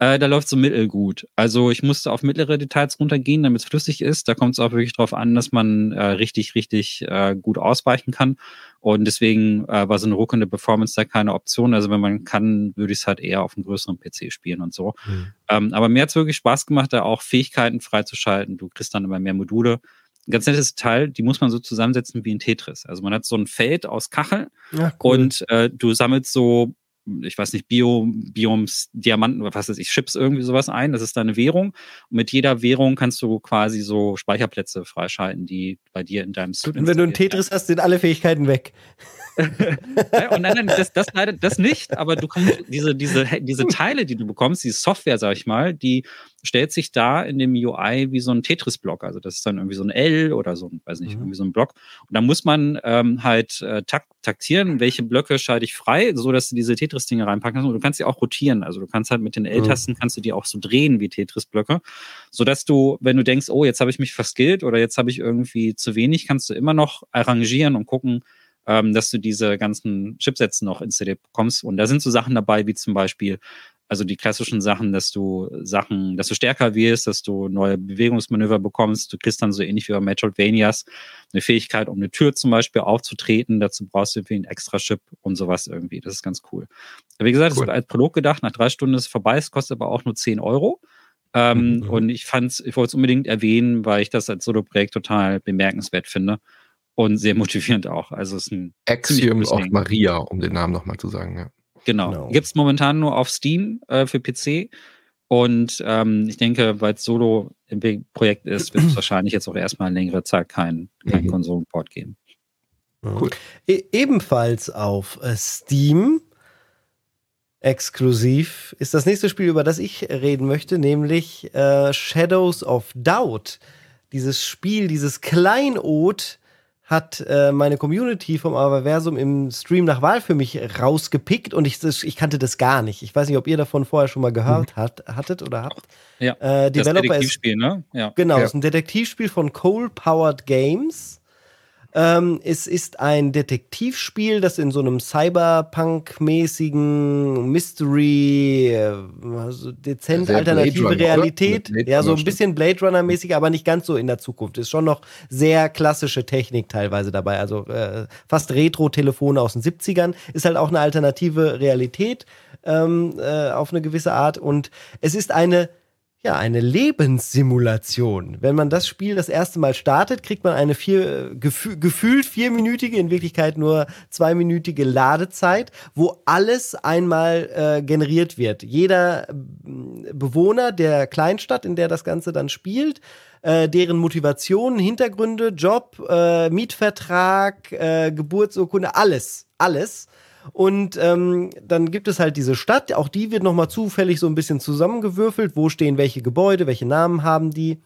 Äh, da läuft so mittelgut. Also ich musste auf mittlere Details runtergehen, damit es flüssig ist. Da kommt es auch wirklich darauf an, dass man äh, richtig, richtig äh, gut ausweichen kann. Und deswegen äh, war so eine ruckende Performance da keine Option. Also wenn man kann, würde ich es halt eher auf einem größeren PC spielen und so. Mhm. Ähm, aber mir hat es wirklich Spaß gemacht, da auch Fähigkeiten freizuschalten. Du kriegst dann immer mehr Module. Ein ganz nettes Teil, die muss man so zusammensetzen wie ein Tetris. Also man hat so ein Feld aus Kacheln ja, cool. und äh, du sammelst so ich weiß nicht, Bio, Bioms, Diamanten was weiß ich, Chips, irgendwie sowas ein. Das ist deine Währung. Und mit jeder Währung kannst du quasi so Speicherplätze freischalten, die bei dir in deinem Suit Und wenn du ein Tetris hast, sind alle Fähigkeiten weg. *laughs* und nein, nein, das, das leider das nicht, aber du kannst diese, diese, diese Teile, die du bekommst, diese Software, sag ich mal, die stellt sich da in dem UI wie so ein Tetris-Block. Also das ist dann irgendwie so ein L oder so ein, weiß nicht, mhm. irgendwie so ein Block. Und da muss man ähm, halt äh, tak taktieren, welche Blöcke schalte ich frei, so dass du diese Tetris-Dinge reinpacken kannst. Und du kannst sie auch rotieren. Also du kannst halt mit den L-Tasten mhm. kannst du die auch so drehen wie Tetris-Blöcke, sodass du, wenn du denkst, oh, jetzt habe ich mich verskillt oder jetzt habe ich irgendwie zu wenig, kannst du immer noch arrangieren und gucken, ähm, dass du diese ganzen Chipsätze noch installiert bekommst. Und da sind so Sachen dabei, wie zum Beispiel also die klassischen Sachen, dass du Sachen, dass du stärker wirst, dass du neue Bewegungsmanöver bekommst. Du kriegst dann so ähnlich wie bei Metroidvanias eine Fähigkeit, um eine Tür zum Beispiel aufzutreten. Dazu brauchst du irgendwie einen extra Chip und sowas irgendwie. Das ist ganz cool. Wie gesagt, cool. das wird als Prolog gedacht. Nach drei Stunden ist es vorbei. Es kostet aber auch nur 10 Euro. Ähm, mhm. Und ich fand's, ich wollte es unbedingt erwähnen, weil ich das als Solo-Projekt total bemerkenswert finde und sehr motivierend auch. Also es ist ein Axiom of Maria, um den Namen nochmal zu sagen, ja. Genau. genau. Gibt es momentan nur auf Steam äh, für PC. Und ähm, ich denke, weil es Solo im Projekt ist, wird es *clears throat* wahrscheinlich jetzt auch erstmal eine längere Zeit keinen kein mhm. Konsolenport geben. Cool. E ebenfalls auf äh, Steam exklusiv ist das nächste Spiel, über das ich reden möchte, nämlich äh, Shadows of Doubt. Dieses Spiel, dieses Kleinod hat äh, meine Community vom Avaversum im Stream nach Wahl für mich rausgepickt und ich, ich kannte das gar nicht. Ich weiß nicht, ob ihr davon vorher schon mal gehört mhm. hat, hattet oder habt. Ja, äh, Developer das Detektivspiel, ist, ne? Ja. Genau, ja. ist ein Detektivspiel von Coal Powered Games. Ähm, es ist ein Detektivspiel, das in so einem Cyberpunk-mäßigen Mystery, äh, also dezent Sehr alternative Runner, Realität, ja, so ein bisschen Blade Runner-mäßig, aber nicht ganz so in der Zukunft. Ist schon noch sehr klassische Technik teilweise dabei, also äh, fast Retro-Telefone aus den 70ern. Ist halt auch eine alternative Realität ähm, äh, auf eine gewisse Art. Und es ist eine ja, eine Lebenssimulation. Wenn man das Spiel das erste Mal startet, kriegt man eine vier, gefü gefühlt vierminütige, in Wirklichkeit nur zweiminütige Ladezeit, wo alles einmal äh, generiert wird. Jeder äh, Bewohner der Kleinstadt, in der das Ganze dann spielt, äh, deren Motivation, Hintergründe, Job, äh, Mietvertrag, äh, Geburtsurkunde, alles, alles und ähm, dann gibt es halt diese Stadt, auch die wird nochmal zufällig so ein bisschen zusammengewürfelt. Wo stehen welche Gebäude, welche Namen haben die?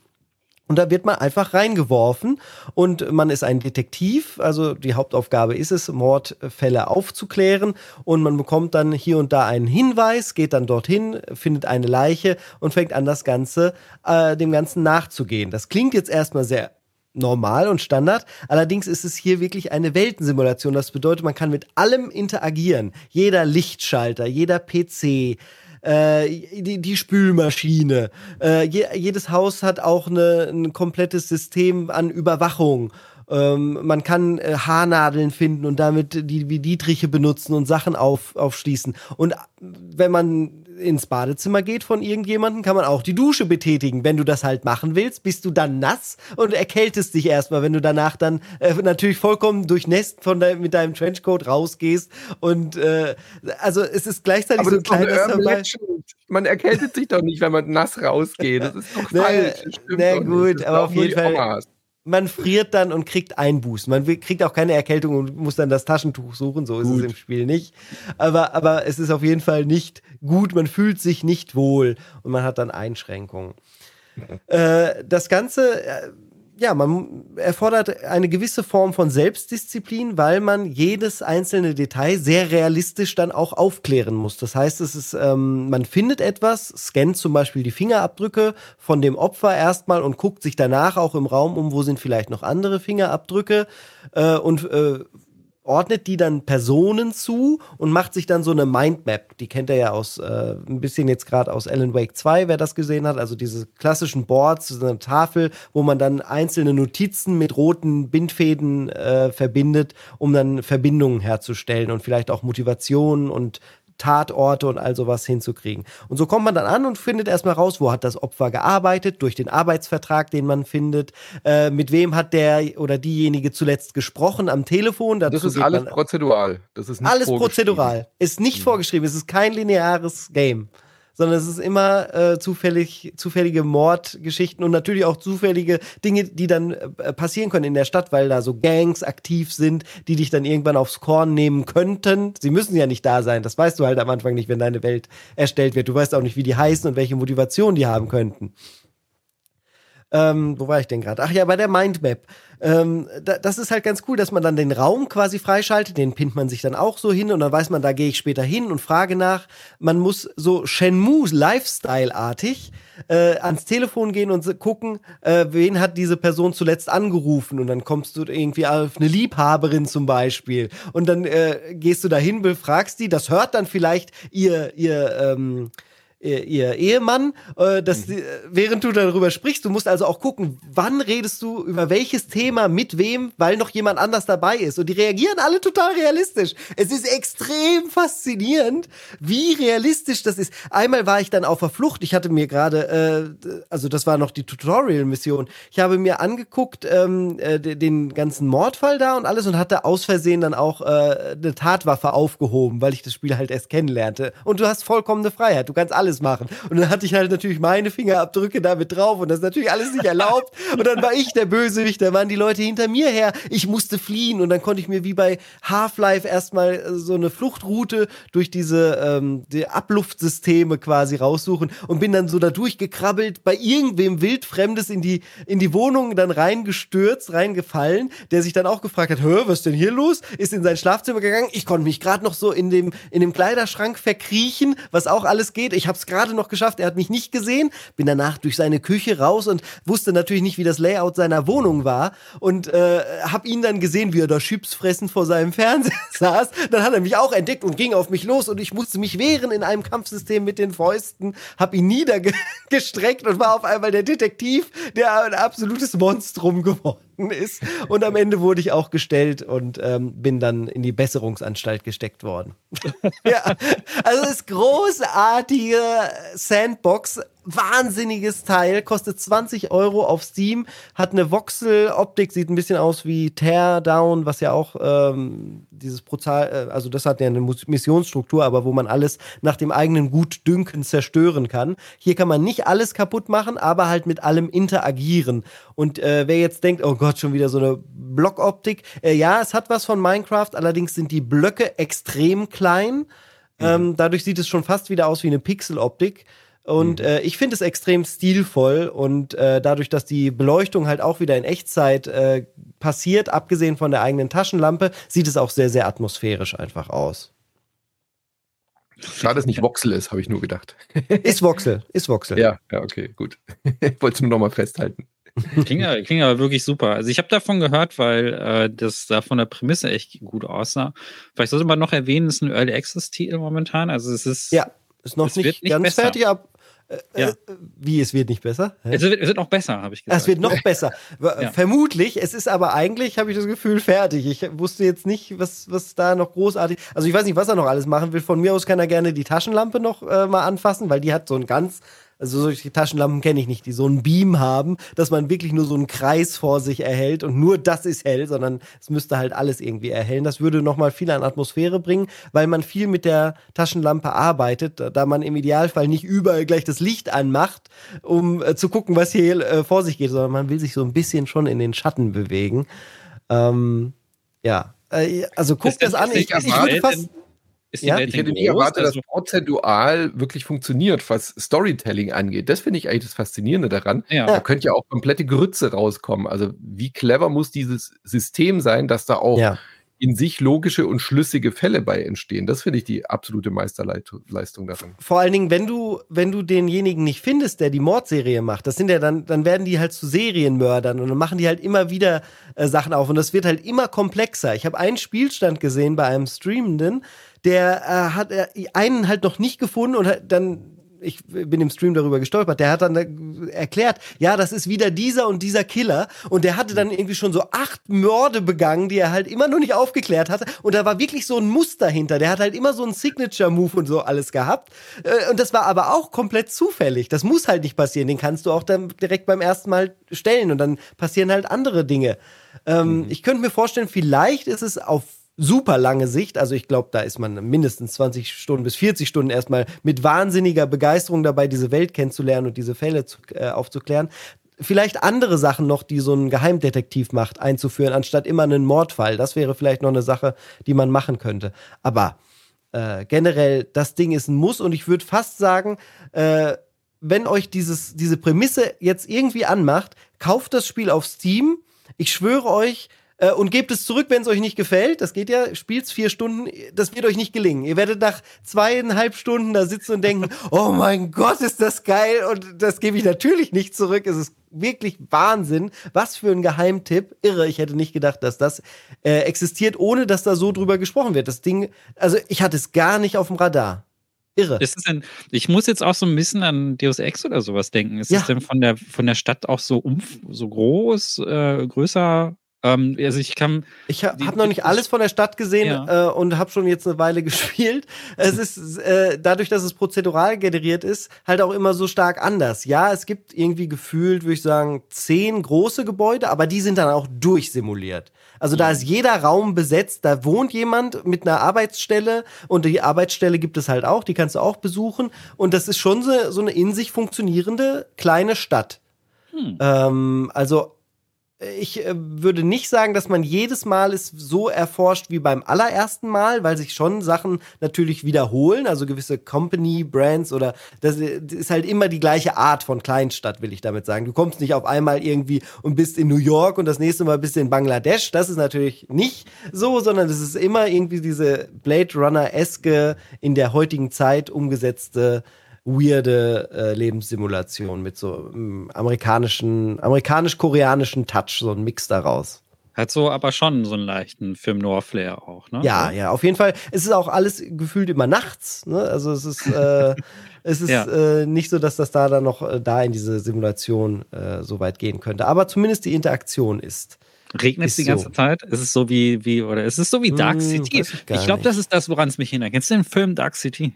Und da wird man einfach reingeworfen und man ist ein Detektiv, also die Hauptaufgabe ist es, Mordfälle aufzuklären und man bekommt dann hier und da einen Hinweis, geht dann dorthin, findet eine Leiche und fängt an, das Ganze, äh, dem Ganzen nachzugehen. Das klingt jetzt erstmal sehr normal und Standard. Allerdings ist es hier wirklich eine Weltensimulation. Das bedeutet, man kann mit allem interagieren. Jeder Lichtschalter, jeder PC, äh, die, die Spülmaschine. Äh, je, jedes Haus hat auch eine, ein komplettes System an Überwachung. Ähm, man kann äh, Haarnadeln finden und damit die wie Dietriche benutzen und Sachen auf, aufschließen. Und wenn man ins Badezimmer geht von irgendjemandem, kann man auch die Dusche betätigen. Wenn du das halt machen willst, bist du dann nass und erkältest dich erstmal, wenn du danach dann äh, natürlich vollkommen durchnässt von de mit deinem Trenchcoat rausgehst. Und äh, also es ist gleichzeitig Aber so ein kleines Man erkältet sich doch nicht, wenn man nass rausgeht. Das ist doch *laughs* falsch. Na, na gut, aber auf jeden Fall. Omas man friert dann und kriegt Einbußen. Man kriegt auch keine Erkältung und muss dann das Taschentuch suchen. So ist gut. es im Spiel nicht. Aber, aber es ist auf jeden Fall nicht gut. Man fühlt sich nicht wohl und man hat dann Einschränkungen. Äh, das Ganze äh, ja, man erfordert eine gewisse Form von Selbstdisziplin, weil man jedes einzelne Detail sehr realistisch dann auch aufklären muss. Das heißt, es ist, ähm, man findet etwas, scannt zum Beispiel die Fingerabdrücke von dem Opfer erstmal und guckt sich danach auch im Raum um, wo sind vielleicht noch andere Fingerabdrücke äh, und äh, ordnet die dann Personen zu und macht sich dann so eine Mindmap. Die kennt er ja aus äh, ein bisschen jetzt gerade aus Alan Wake 2, wer das gesehen hat. Also diese klassischen Boards, so eine Tafel, wo man dann einzelne Notizen mit roten Bindfäden äh, verbindet, um dann Verbindungen herzustellen und vielleicht auch Motivationen und Tatorte und all sowas hinzukriegen. Und so kommt man dann an und findet erstmal raus, wo hat das Opfer gearbeitet, durch den Arbeitsvertrag, den man findet, äh, mit wem hat der oder diejenige zuletzt gesprochen am Telefon. Dazu das ist alles prozedural. Das ist nicht alles prozedural. Ist nicht mhm. vorgeschrieben. Es ist kein lineares Game sondern es ist immer äh, zufällig, zufällige Mordgeschichten und natürlich auch zufällige Dinge, die dann äh, passieren können in der Stadt, weil da so Gangs aktiv sind, die dich dann irgendwann aufs Korn nehmen könnten. Sie müssen ja nicht da sein, das weißt du halt am Anfang nicht, wenn deine Welt erstellt wird. Du weißt auch nicht, wie die heißen und welche Motivation die haben könnten. Ähm, wo war ich denn gerade? Ach ja, bei der Mindmap. Ähm, da, das ist halt ganz cool, dass man dann den Raum quasi freischaltet. Den pinnt man sich dann auch so hin und dann weiß man, da gehe ich später hin und frage nach. Man muss so Shenmue Lifestyle-artig äh, ans Telefon gehen und gucken, äh, wen hat diese Person zuletzt angerufen und dann kommst du irgendwie auf eine Liebhaberin zum Beispiel und dann äh, gehst du dahin, befragst die. Das hört dann vielleicht ihr ihr ähm, ihr Ehemann, äh, dass, mhm. während du darüber sprichst, du musst also auch gucken, wann redest du über welches Thema mit wem, weil noch jemand anders dabei ist. Und die reagieren alle total realistisch. Es ist extrem faszinierend, wie realistisch das ist. Einmal war ich dann auf der Flucht. Ich hatte mir gerade, äh, also das war noch die Tutorial-Mission. Ich habe mir angeguckt ähm, äh, den ganzen Mordfall da und alles und hatte aus Versehen dann auch äh, eine Tatwaffe aufgehoben, weil ich das Spiel halt erst kennenlernte. Und du hast vollkommene Freiheit. Du kannst alles alles machen. Und dann hatte ich halt natürlich meine Fingerabdrücke damit drauf und das ist natürlich alles nicht erlaubt. Und dann war ich der Bösewicht, da waren die Leute hinter mir her. Ich musste fliehen und dann konnte ich mir wie bei Half-Life erstmal äh, so eine Fluchtroute durch diese ähm, die Abluftsysteme quasi raussuchen und bin dann so da durchgekrabbelt, bei irgendwem wildfremdes in die, in die Wohnung dann reingestürzt, reingefallen, der sich dann auch gefragt hat, hör, was ist denn hier los? Ist in sein Schlafzimmer gegangen. Ich konnte mich gerade noch so in dem, in dem Kleiderschrank verkriechen, was auch alles geht. Ich habe gerade noch geschafft. Er hat mich nicht gesehen. Bin danach durch seine Küche raus und wusste natürlich nicht, wie das Layout seiner Wohnung war und äh, habe ihn dann gesehen, wie er da Chips fressen vor seinem Fernseher *laughs* saß. Dann hat er mich auch entdeckt und ging auf mich los und ich musste mich wehren in einem Kampfsystem mit den Fäusten, habe ihn niedergestreckt *laughs* und war auf einmal der Detektiv, der ein absolutes Monstrum geworden ist. Und am Ende wurde ich auch gestellt und ähm, bin dann in die Besserungsanstalt gesteckt worden. *laughs* ja, also das großartige Sandbox wahnsinniges Teil, kostet 20 Euro auf Steam, hat eine Voxel-Optik, sieht ein bisschen aus wie Teardown, was ja auch ähm, dieses brutal, äh, also das hat ja eine Missionsstruktur, aber wo man alles nach dem eigenen Gutdünken zerstören kann. Hier kann man nicht alles kaputt machen, aber halt mit allem interagieren. Und äh, wer jetzt denkt, oh Gott, schon wieder so eine Blockoptik, äh, ja, es hat was von Minecraft, allerdings sind die Blöcke extrem klein. Mhm. Ähm, dadurch sieht es schon fast wieder aus wie eine Pixeloptik. Und mhm. äh, ich finde es extrem stilvoll und äh, dadurch, dass die Beleuchtung halt auch wieder in Echtzeit äh, passiert, abgesehen von der eigenen Taschenlampe, sieht es auch sehr, sehr atmosphärisch einfach aus. Schade, dass es nicht Voxel ist, habe ich nur gedacht. *laughs* ist Voxel, ist Voxel. Ja, ja, okay, gut. *laughs* ich wollte es nur nochmal festhalten. Klingt, klingt aber wirklich super. Also ich habe davon gehört, weil äh, das da von der Prämisse echt gut aussah. Vielleicht sollte man noch erwähnen, es ist ein Early Access Titel momentan. Also es ist ja ist noch nicht, nicht, ganz besser. fertig, aber äh, ja. Äh, wie, es wird nicht besser? Es wird, es wird, noch besser, habe ich gesagt. Es wird noch besser. *laughs* ja. Vermutlich. Es ist aber eigentlich, habe ich das Gefühl, fertig. Ich wusste jetzt nicht, was, was da noch großartig. Also ich weiß nicht, was er noch alles machen will. Von mir aus kann er gerne die Taschenlampe noch äh, mal anfassen, weil die hat so ein ganz also solche Taschenlampen kenne ich nicht, die so einen Beam haben, dass man wirklich nur so einen Kreis vor sich erhält und nur das ist hell, sondern es müsste halt alles irgendwie erhellen. Das würde nochmal viel an Atmosphäre bringen, weil man viel mit der Taschenlampe arbeitet, da man im Idealfall nicht überall gleich das Licht anmacht, um äh, zu gucken, was hier äh, vor sich geht, sondern man will sich so ein bisschen schon in den Schatten bewegen. Ähm, ja, äh, also guckt das, das an. Ich, ich würde fast ist die ja? Welt ich hätte nie erwartet, dass also prozentual wirklich funktioniert, was Storytelling angeht. Das finde ich eigentlich das Faszinierende daran. Ja. Da könnte ja auch komplette Grütze rauskommen. Also wie clever muss dieses System sein, dass da auch ja. in sich logische und schlüssige Fälle bei entstehen. Das finde ich die absolute Meisterleistung daran. Vor allen Dingen, wenn du, wenn du denjenigen nicht findest, der die Mordserie macht, das sind ja dann, dann werden die halt zu Serienmördern und dann machen die halt immer wieder äh, Sachen auf und das wird halt immer komplexer. Ich habe einen Spielstand gesehen bei einem Streamenden, der äh, hat äh, einen halt noch nicht gefunden und dann ich bin im Stream darüber gestolpert, der hat dann äh, erklärt, ja, das ist wieder dieser und dieser Killer. Und der hatte dann irgendwie schon so acht Morde begangen, die er halt immer noch nicht aufgeklärt hatte. Und da war wirklich so ein Muster hinter, der hat halt immer so einen Signature-Move und so alles gehabt. Äh, und das war aber auch komplett zufällig, das muss halt nicht passieren, den kannst du auch dann direkt beim ersten Mal stellen und dann passieren halt andere Dinge. Ähm, mhm. Ich könnte mir vorstellen, vielleicht ist es auf super lange Sicht. Also ich glaube, da ist man mindestens 20 Stunden bis 40 Stunden erstmal mit wahnsinniger Begeisterung dabei, diese Welt kennenzulernen und diese Fälle zu, äh, aufzuklären. Vielleicht andere Sachen noch, die so ein Geheimdetektiv macht, einzuführen, anstatt immer einen Mordfall. Das wäre vielleicht noch eine Sache, die man machen könnte. Aber äh, generell, das Ding ist ein Muss und ich würde fast sagen, äh, wenn euch dieses, diese Prämisse jetzt irgendwie anmacht, kauft das Spiel auf Steam. Ich schwöre euch, äh, und gebt es zurück, wenn es euch nicht gefällt. Das geht ja, spielt's vier Stunden, das wird euch nicht gelingen. Ihr werdet nach zweieinhalb Stunden da sitzen und denken, *laughs* oh mein Gott, ist das geil und das gebe ich natürlich nicht zurück. Es ist wirklich Wahnsinn. Was für ein Geheimtipp. Irre, ich hätte nicht gedacht, dass das äh, existiert, ohne dass da so drüber gesprochen wird. Das Ding, also ich hatte es gar nicht auf dem Radar. Irre. Ist es denn, ich muss jetzt auch so ein bisschen an Deus Ex oder sowas denken. Ist ja. es denn von der, von der Stadt auch so umf, so groß, äh, größer Ähm, also ich kann. Ich ha, habe noch nicht alles von der Stadt gesehen ja. äh, und habe schon jetzt eine Weile *laughs* gespielt. Es ist äh, dadurch, dass es prozedural generiert ist, halt auch immer so stark anders. Ja, es gibt irgendwie gefühlt, würde ich sagen, zehn große Gebäude, aber die sind dann auch durchsimuliert. Also da ist jeder Raum besetzt, da wohnt jemand mit einer Arbeitsstelle und die Arbeitsstelle gibt es halt auch, die kannst du auch besuchen. Und das ist schon so, so eine in sich funktionierende kleine Stadt. Hm. Ähm, also ich äh, würde nicht sagen, dass man jedes Mal es so erforscht wie beim allerersten Mal, weil sich schon Sachen natürlich wiederholen, also gewisse Company, Brands oder das ist halt immer die gleiche Art von Kleinstadt, will ich damit sagen. Du kommst nicht auf einmal irgendwie und bist in New York und das nächste Mal bist du in Bangladesch. Das ist natürlich nicht so, sondern es ist immer irgendwie diese Blade Runner-eske in der heutigen Zeit umgesetzte weirde äh, Lebenssimulation mit so ähm, amerikanischen, amerikanisch-koreanischen Touch, so ein Mix daraus. Hat so aber schon so einen leichten Film-Noir-Flair auch, ne? Ja, ja, auf jeden Fall. Es ist auch alles gefühlt immer nachts, ne? Also es ist, äh, *laughs* es ist ja. äh, nicht so, dass das da dann noch äh, da in diese Simulation äh, so weit gehen könnte. Aber zumindest die Interaktion ist. Regnet es die ganze so. Zeit? Ist es so wie, wie, oder ist es so wie Dark hm, City? ich, ich glaube, das ist das, woran es mich hindert. Kennst du den Film Dark City?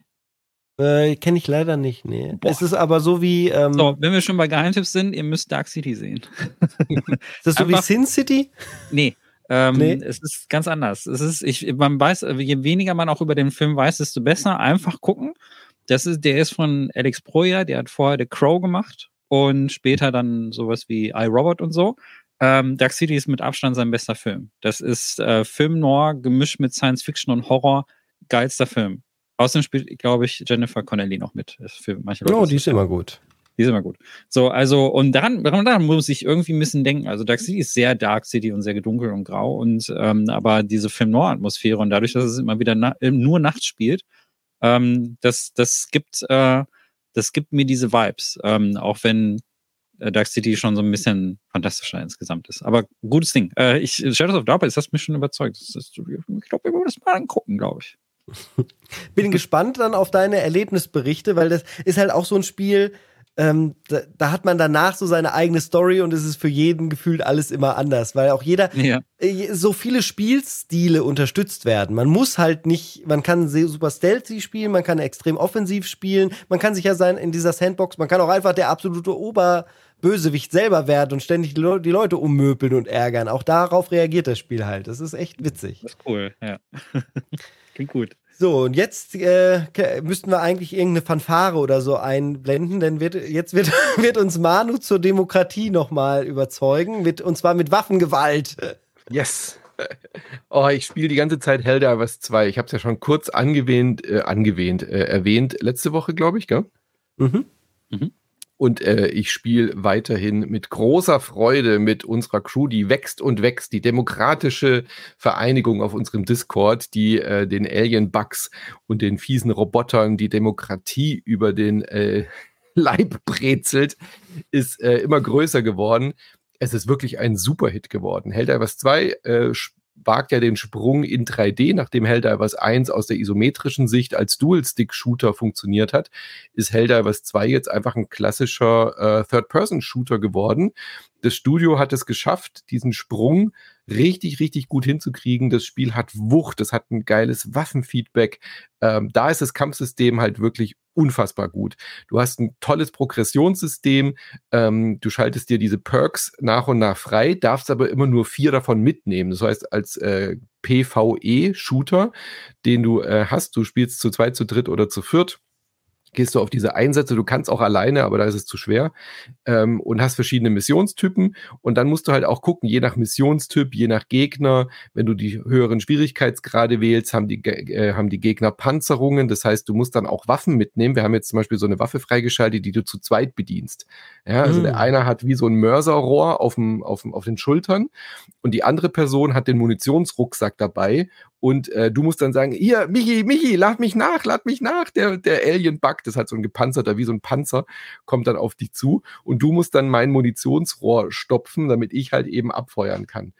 Äh, Kenne ich leider nicht, nee. Boah. Es ist aber so wie. Ähm, so, wenn wir schon bei Geheimtipps sind, ihr müsst Dark City sehen. *laughs* ist das so Einfach, wie Sin City? Nee. Ähm, nee. Es ist ganz anders. Es ist, ich, man weiß, je weniger man auch über den Film weiß, desto besser. Einfach gucken. Das ist, der ist von Alex Proyer, der hat vorher The Crow gemacht und später dann sowas wie iRobot und so. Ähm, Dark City ist mit Abstand sein bester Film. Das ist äh, Film Noir gemischt mit Science Fiction und Horror. Geilster Film. Außerdem spielt, glaube ich, Jennifer Connelly noch mit. Für manche Leute oh, die ist immer gut. Die ist immer gut. So, also, und daran, daran muss ich irgendwie ein bisschen denken. Also, Dark City ist sehr Dark City und sehr dunkel und grau. Und, ähm, aber diese Film-Noir-Atmosphäre und dadurch, dass es immer wieder na nur nachts spielt, ähm, das, das gibt, äh, das gibt mir diese Vibes. Ähm, auch wenn äh, Dark City schon so ein bisschen fantastischer insgesamt ist. Aber gutes Ding. Äh, ich, Shadows of Doubt, das hat mich schon überzeugt. Das, das, ich glaube, wir wollen das mal angucken, glaube ich. *laughs* Bin gespannt dann auf deine Erlebnisberichte, weil das ist halt auch so ein Spiel, ähm, da, da, hat man danach so seine eigene Story und es ist für jeden gefühlt alles immer anders, weil auch jeder, ja. äh, so viele Spielstile unterstützt werden. Man muss halt nicht, man kann super stealthy spielen, man kann extrem offensiv spielen, man kann sich ja sein in dieser Sandbox, man kann auch einfach der absolute Oberbösewicht selber werden und ständig die, Le die Leute ummöbeln und ärgern. Auch darauf reagiert das Spiel halt. Das ist echt witzig. Das ist cool, ja. *laughs* Klingt gut. So, und jetzt äh, müssten wir eigentlich irgendeine Fanfare oder so einblenden, denn wird, jetzt wird, *laughs* wird uns Manu zur Demokratie nochmal überzeugen, mit, und zwar mit Waffengewalt. Yes. Oh, ich spiele die ganze Zeit Helldivers 2. Ich habe es ja schon kurz angewähnt, äh, angewähnt, äh, erwähnt, letzte Woche, glaube ich, gell? Mhm. Mhm. Und äh, ich spiele weiterhin mit großer Freude mit unserer Crew, die wächst und wächst. Die demokratische Vereinigung auf unserem Discord, die äh, den Alien-Bugs und den fiesen Robotern die Demokratie über den äh, *laughs* Leib brezelt, ist äh, immer größer geworden. Es ist wirklich ein Superhit geworden. Helldivers 2 äh, wagt ja den Sprung in 3D, nachdem Helldivers 1 aus der isometrischen Sicht als Dual-Stick-Shooter funktioniert hat, ist Helldivers 2 jetzt einfach ein klassischer äh, Third-Person-Shooter geworden. Das Studio hat es geschafft, diesen Sprung richtig, richtig gut hinzukriegen. Das Spiel hat Wucht, es hat ein geiles Waffenfeedback. Ähm, da ist das Kampfsystem halt wirklich unfassbar gut. Du hast ein tolles Progressionssystem, ähm, du schaltest dir diese Perks nach und nach frei, darfst aber immer nur vier davon mitnehmen. Das heißt, als äh, PvE-Shooter, den du äh, hast, du spielst zu zweit, zu dritt oder zu viert, gehst du auf diese Einsätze, du kannst auch alleine, aber da ist es zu schwer ähm, und hast verschiedene Missionstypen und dann musst du halt auch gucken, je nach Missionstyp, je nach Gegner, wenn du die höheren Schwierigkeitsgrade wählst, haben die, äh, haben die Gegner Panzerungen, das heißt, du musst dann auch Waffen mitnehmen. Wir haben jetzt zum Beispiel so eine Waffe freigeschaltet, die du zu zweit bedienst. Ja, also mhm. der eine hat wie so ein Mörserrohr auf, dem, auf, dem, auf den Schultern und die andere Person hat den Munitionsrucksack dabei und äh, du musst dann sagen, hier, Michi, Michi, lad mich nach, lad mich nach. Der, der Alien-Bug, das hat so ein gepanzerter, wie so ein Panzer, kommt dann auf dich zu. Und du musst dann mein Munitionsrohr stopfen, damit ich halt eben abfeuern kann.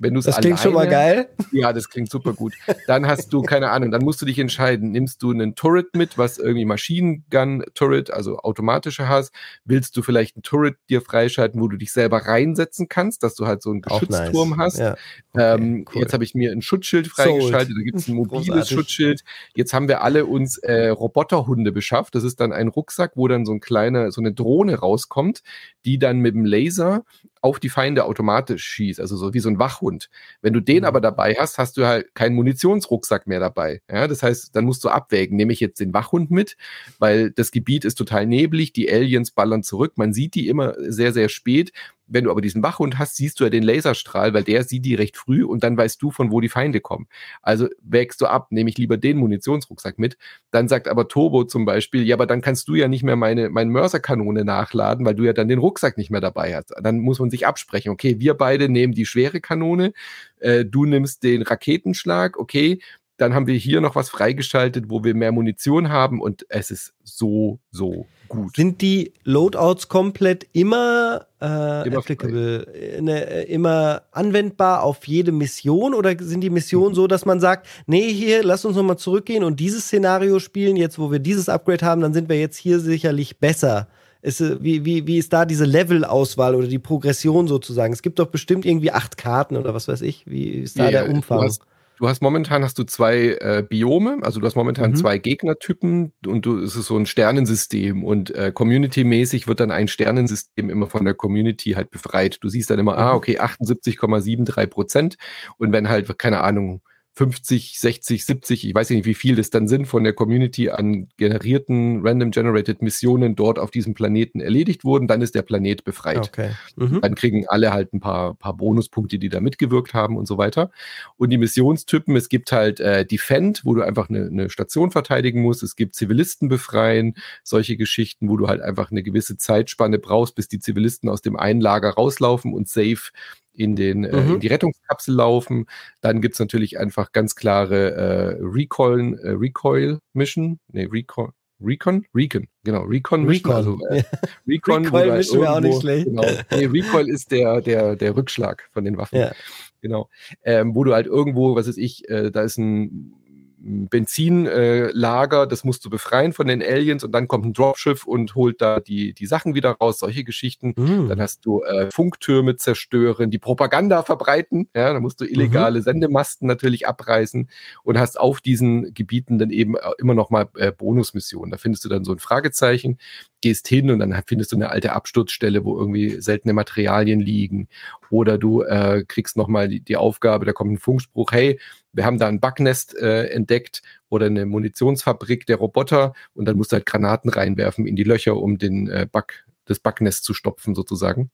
Wenn du das klingt schon mal geil. Ja, das klingt super gut. Dann hast du, keine Ahnung, dann musst du dich entscheiden. Nimmst du einen Turret mit, was irgendwie Machine Gun Turret, also automatische hast? Willst du vielleicht einen Turret dir freischalten, wo du dich selber reinsetzen kannst, dass du halt so einen Geschützturm nice. hast? Ja. Okay, ähm, cool. Jetzt habe ich mir ein Schutzschild freigeschaltet, Sold. da gibt es ein *laughs* mobiles Großartig. Schutzschild. Jetzt haben wir alle uns äh, Roboterhunde beschafft. Das ist dann ein Rucksack, wo dann so ein kleiner, so eine Drohne rauskommt, die dann mit dem Laser auf die Feinde automatisch schießt, also so wie so ein Wachhund. Wenn du den mhm. aber dabei hast, hast du halt keinen Munitionsrucksack mehr dabei. Ja, das heißt, dann musst du abwägen, nehme ich jetzt den Wachhund mit, weil das Gebiet ist total neblig, die Aliens ballern zurück, man sieht die immer sehr, sehr spät. Wenn du aber diesen Wachhund hast, siehst du ja den Laserstrahl, weil der sieht die recht früh und dann weißt du, von wo die Feinde kommen. Also wägst du ab, nehme ich lieber den Munitionsrucksack mit. Dann sagt aber Turbo zum Beispiel, ja, aber dann kannst du ja nicht mehr meine, meine Mörserkanone nachladen, weil du ja dann den Rucksack nicht mehr dabei hast. Dann muss man sich absprechen, okay, wir beide nehmen die schwere Kanone, äh, du nimmst den Raketenschlag, okay, dann haben wir hier noch was freigeschaltet, wo wir mehr Munition haben und es ist so, so gut. Sind die Loadouts komplett immer, äh, immer applicable, ne, immer anwendbar auf jede Mission oder sind die Missionen mhm. so, dass man sagt, nee, hier, lass uns nochmal zurückgehen und dieses Szenario spielen, jetzt wo wir dieses Upgrade haben, dann sind wir jetzt hier sicherlich besser. Ist, äh, wie, wie, wie ist da diese Level-Auswahl oder die Progression sozusagen? Es gibt doch bestimmt irgendwie acht Karten oder was weiß ich. Wie ist da yeah, der Umfang? Du hast, Du hast momentan hast du zwei äh, Biome, also du hast momentan mhm. zwei Gegnertypen und du, es ist so ein Sternensystem und äh, Community-mäßig wird dann ein Sternensystem immer von der Community halt befreit. Du siehst dann immer, ah, mhm. ah, okay, 78,73 Prozent und wenn halt, keine Ahnung, 50, 60, 70, ich weiß nicht, wie viel das dann sind von der Community an generierten Random Generated Missionen dort auf diesem Planeten erledigt wurden, dann ist der Planet befreit. Okay. Mhm. Dann kriegen alle halt ein paar, paar Bonuspunkte, die da mitgewirkt haben und so weiter. Und die Missionstypen, es gibt halt äh, Defend, wo du einfach eine, eine Station verteidigen musst. Es gibt Zivilisten befreien, solche Geschichten, wo du halt einfach eine gewisse Zeitspanne brauchst, bis die Zivilisten aus dem einen Lager rauslaufen und safe in, den, äh, in mhm. die Rettungskapsel laufen. Dann gibt es natürlich einfach ganz klare äh, Recoil, äh, Recoil Mission. Nee, Recoil. Recon? Recon, genau, Recon Mission. Also, äh, *laughs* Recon Recoil wäre auch nicht schlecht. Genau, nee, Recoil ist der, der, der Rückschlag von den Waffen. Ja. Genau. Ähm, wo du halt irgendwo, was weiß ich, äh, da ist ein Benzinlager, das musst du befreien von den Aliens und dann kommt ein Dropschiff und holt da die, die Sachen wieder raus, solche Geschichten. Mhm. Dann hast du äh, Funktürme zerstören, die Propaganda verbreiten, ja, da musst du illegale mhm. Sendemasten natürlich abreißen und hast auf diesen Gebieten dann eben äh, immer noch mal äh, Bonusmissionen. Da findest du dann so ein Fragezeichen, gehst hin und dann findest du eine alte Absturzstelle, wo irgendwie seltene Materialien liegen oder du äh, kriegst noch mal die, die Aufgabe, da kommt ein Funkspruch, hey, wir haben da ein Backnest äh, entdeckt oder eine Munitionsfabrik der Roboter und dann musst du halt Granaten reinwerfen in die Löcher, um den äh, Back, das Backnest zu stopfen sozusagen.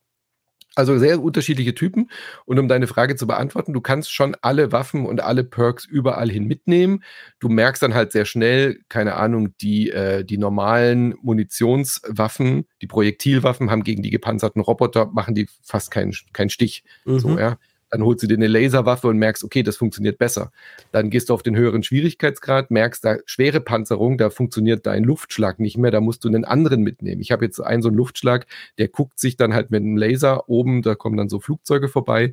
Also sehr unterschiedliche Typen. Und um deine Frage zu beantworten, du kannst schon alle Waffen und alle Perks überall hin mitnehmen. Du merkst dann halt sehr schnell, keine Ahnung, die, äh, die normalen Munitionswaffen, die Projektilwaffen haben gegen die gepanzerten Roboter, machen die fast keinen keinen Stich. Mhm. So, ja. Dann holst du dir eine Laserwaffe und merkst, okay, das funktioniert besser. Dann gehst du auf den höheren Schwierigkeitsgrad, merkst, da schwere Panzerung, da funktioniert dein Luftschlag nicht mehr, da musst du einen anderen mitnehmen. Ich habe jetzt einen so einen Luftschlag, der guckt sich dann halt mit einem Laser oben, da kommen dann so Flugzeuge vorbei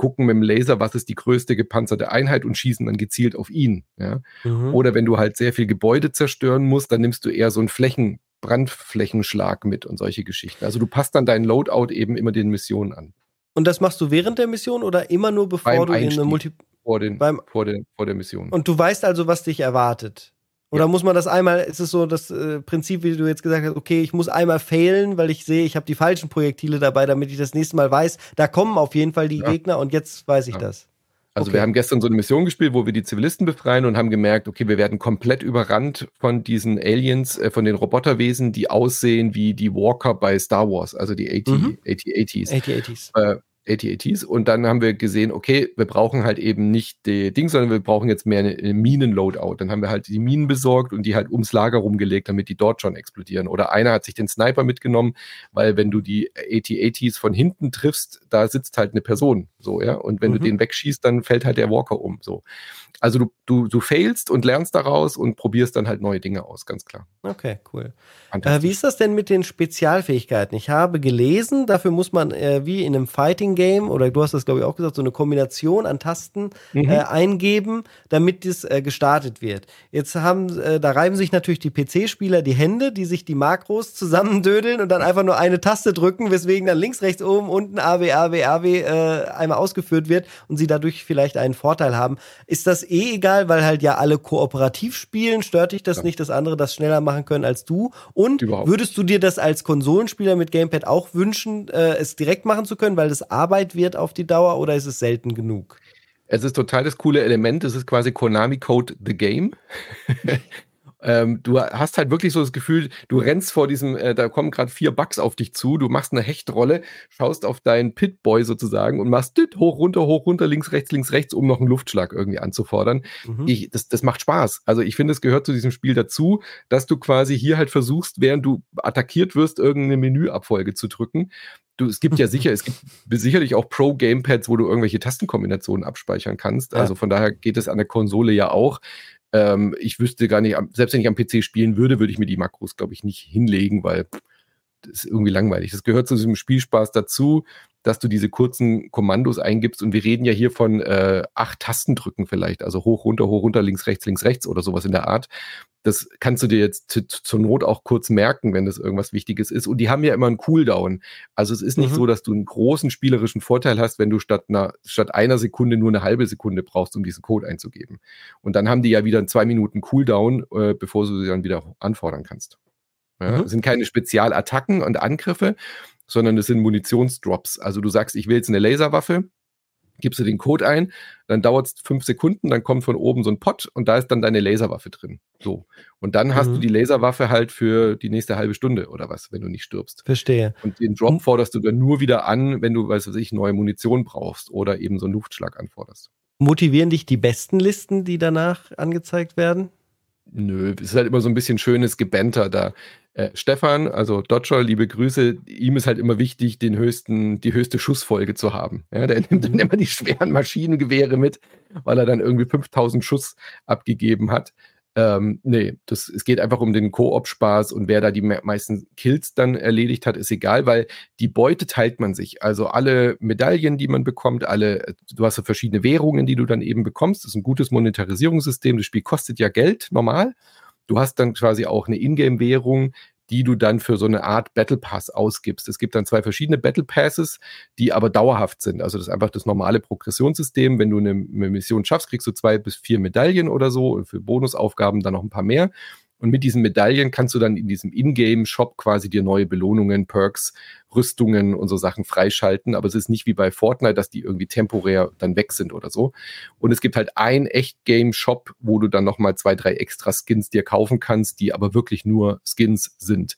gucken mit dem Laser, was ist die größte gepanzerte Einheit und schießen dann gezielt auf ihn. Ja? Mhm. Oder wenn du halt sehr viel Gebäude zerstören musst, dann nimmst du eher so einen Flächen, Brandflächenschlag mit und solche Geschichten. Also du passt dann deinen Loadout eben immer den Missionen an. Und das machst du während der Mission oder immer nur bevor Beim du Einstieg, in eine Multi vor, den, Beim vor, den, vor der Mission. Und du weißt also, was dich erwartet. Oder ja. muss man das einmal, ist es so das äh, Prinzip, wie du jetzt gesagt hast, okay, ich muss einmal failen, weil ich sehe, ich habe die falschen Projektile dabei, damit ich das nächste Mal weiß, da kommen auf jeden Fall die ja. Gegner und jetzt weiß ich ja. das. Also okay. wir haben gestern so eine Mission gespielt, wo wir die Zivilisten befreien und haben gemerkt, okay, wir werden komplett überrannt von diesen Aliens, äh, von den Roboterwesen, die aussehen wie die Walker bei Star Wars, also die AT, mhm. AT-ATs. AT-ATs. Äh, AT-ATs und dann haben wir gesehen, okay, wir brauchen halt eben nicht die Ding, sondern wir brauchen jetzt mehr Minen-Loadout. Dann haben wir halt die Minen besorgt und die halt ums Lager rumgelegt, damit die dort schon explodieren. Oder einer hat sich den Sniper mitgenommen, weil wenn du die AT-ATs von hinten triffst, da sitzt halt eine Person, so, ja. Und wenn mhm. du den wegschießt, dann fällt halt der Walker um, so. Also du, du, du failst und lernst daraus und probierst dann halt neue Dinge aus, ganz klar. Okay, cool. Äh, wie ist das denn mit den Spezialfähigkeiten? Ich habe gelesen, dafür muss man äh, wie in einem Fighting Fighting-Game, oder du hast das, glaube ich, auch gesagt, so eine Kombination an Tasten mhm. äh, eingeben, damit es äh, gestartet wird. Jetzt haben, äh, da reiben sich natürlich die PC-Spieler die Hände, die sich die Makros zusammendödeln und dann einfach nur eine Taste drücken, weswegen dann links, rechts, oben, unten A, B, A, B, A, B äh, einmal ausgeführt wird und sie dadurch vielleicht einen Vorteil haben. Ist das eh egal, weil halt ja alle kooperativ spielen? Stört dich das ja. nicht, dass andere das schneller machen können als du? Und Überhaupt. würdest du dir das als Konsolenspieler mit Gamepad auch wünschen, äh, es direkt machen zu können, weil das Arbeit wird auf die Dauer oder ist es selten genug? Es ist total das coole Element. Es ist quasi Konami Code the Game. *laughs* Ähm, du hast halt wirklich so das Gefühl, du rennst vor diesem, äh, da kommen gerade vier Bugs auf dich zu, du machst eine Hechtrolle, schaust auf deinen Pitboy sozusagen und machst dit, hoch, runter, hoch, runter, links, rechts, links, rechts, um noch einen Luftschlag irgendwie anzufordern. Mhm. Ich, das, das macht Spaß. Also ich finde, es gehört zu diesem Spiel dazu, dass du quasi hier halt versuchst, während du attackiert wirst, irgendeine Menüabfolge zu drücken. Du, es gibt ja *laughs* sicher, es gibt sicherlich auch Pro-Gamepads, wo du irgendwelche Tastenkombinationen abspeichern kannst. Also von daher geht es an der Konsole ja auch. Ähm, ich wüsste gar nicht, selbst wenn ich am PC spielen würde, würde ich mir die Makros, glaube ich, nicht hinlegen, weil das ist irgendwie langweilig. Das gehört zu diesem Spielspaß dazu, dass du diese kurzen Kommandos eingibst und wir reden ja hier von äh, acht Tastendrücken vielleicht, also hoch, runter, hoch, runter, links, rechts, links, rechts oder sowas in der Art. Das kannst du dir jetzt zur Not auch kurz merken, wenn das irgendwas Wichtiges ist. Und die haben ja immer einen Cooldown. Also es ist nicht mhm. so, dass du einen großen spielerischen Vorteil hast, wenn du statt einer, statt einer Sekunde nur eine halbe Sekunde brauchst, um diesen Code einzugeben. Und dann haben die ja wieder einen zwei Minuten Cooldown, äh, bevor du sie dann wieder anfordern kannst. Ja, mhm. sind keine Spezialattacken und Angriffe, sondern es sind Munitionsdrops. Also du sagst, ich will jetzt eine Laserwaffe, gibst du den Code ein, dann dauert es fünf Sekunden, dann kommt von oben so ein Pot und da ist dann deine Laserwaffe drin. So. Und dann mhm. hast du mhm. die Laserwaffe halt für die nächste halbe Stunde oder was, wenn du nicht stirbst. Verstehe. Und den Drop forderst du dann nur wieder an, wenn du, weiß was ich, neue Munition brauchst oder eben so einen Luftschlag anforderst. Motivieren dich die besten Listen, die danach angezeigt werden? Nö, es ist halt immer so ein bisschen schönes Gebänter da. Äh, Stefan, also Dodger, liebe Grüße, ihm ist halt immer wichtig, den höchsten, die höchste Schussfolge zu haben. Ja, der *laughs* nimmt dann immer die schweren Maschinengewehre mit, weil er dann irgendwie 5000 Schuss abgegeben hat. Ähm, nee, das, es geht einfach um den Koop-Spaß und wer da die meisten Kills dann erledigt hat, ist egal, weil die Beute teilt man sich. Also alle Medaillen, die man bekommt, alle, du hast ja verschiedene Währungen, die du dann eben bekommst. Das ist ein gutes Monetarisierungssystem. Das Spiel kostet ja Geld normal. Du hast dann quasi auch eine Ingame-Währung, die du dann für so eine Art Battle Pass ausgibst. Es gibt dann zwei verschiedene Battle Passes, die aber dauerhaft sind. Also das ist einfach das normale Progressionssystem. Wenn du eine, eine Mission schaffst, kriegst du zwei bis vier Medaillen oder so und für Bonusaufgaben dann noch ein paar mehr. Und mit diesen Medaillen kannst du dann in diesem Ingame-Shop quasi dir neue Belohnungen, Perks, Rüstungen und so Sachen freischalten. Aber es ist nicht wie bei Fortnite, dass die irgendwie temporär dann weg sind oder so. Und es gibt halt ein Echt-Game-Shop, wo du dann nochmal zwei, drei extra Skins dir kaufen kannst, die aber wirklich nur Skins sind.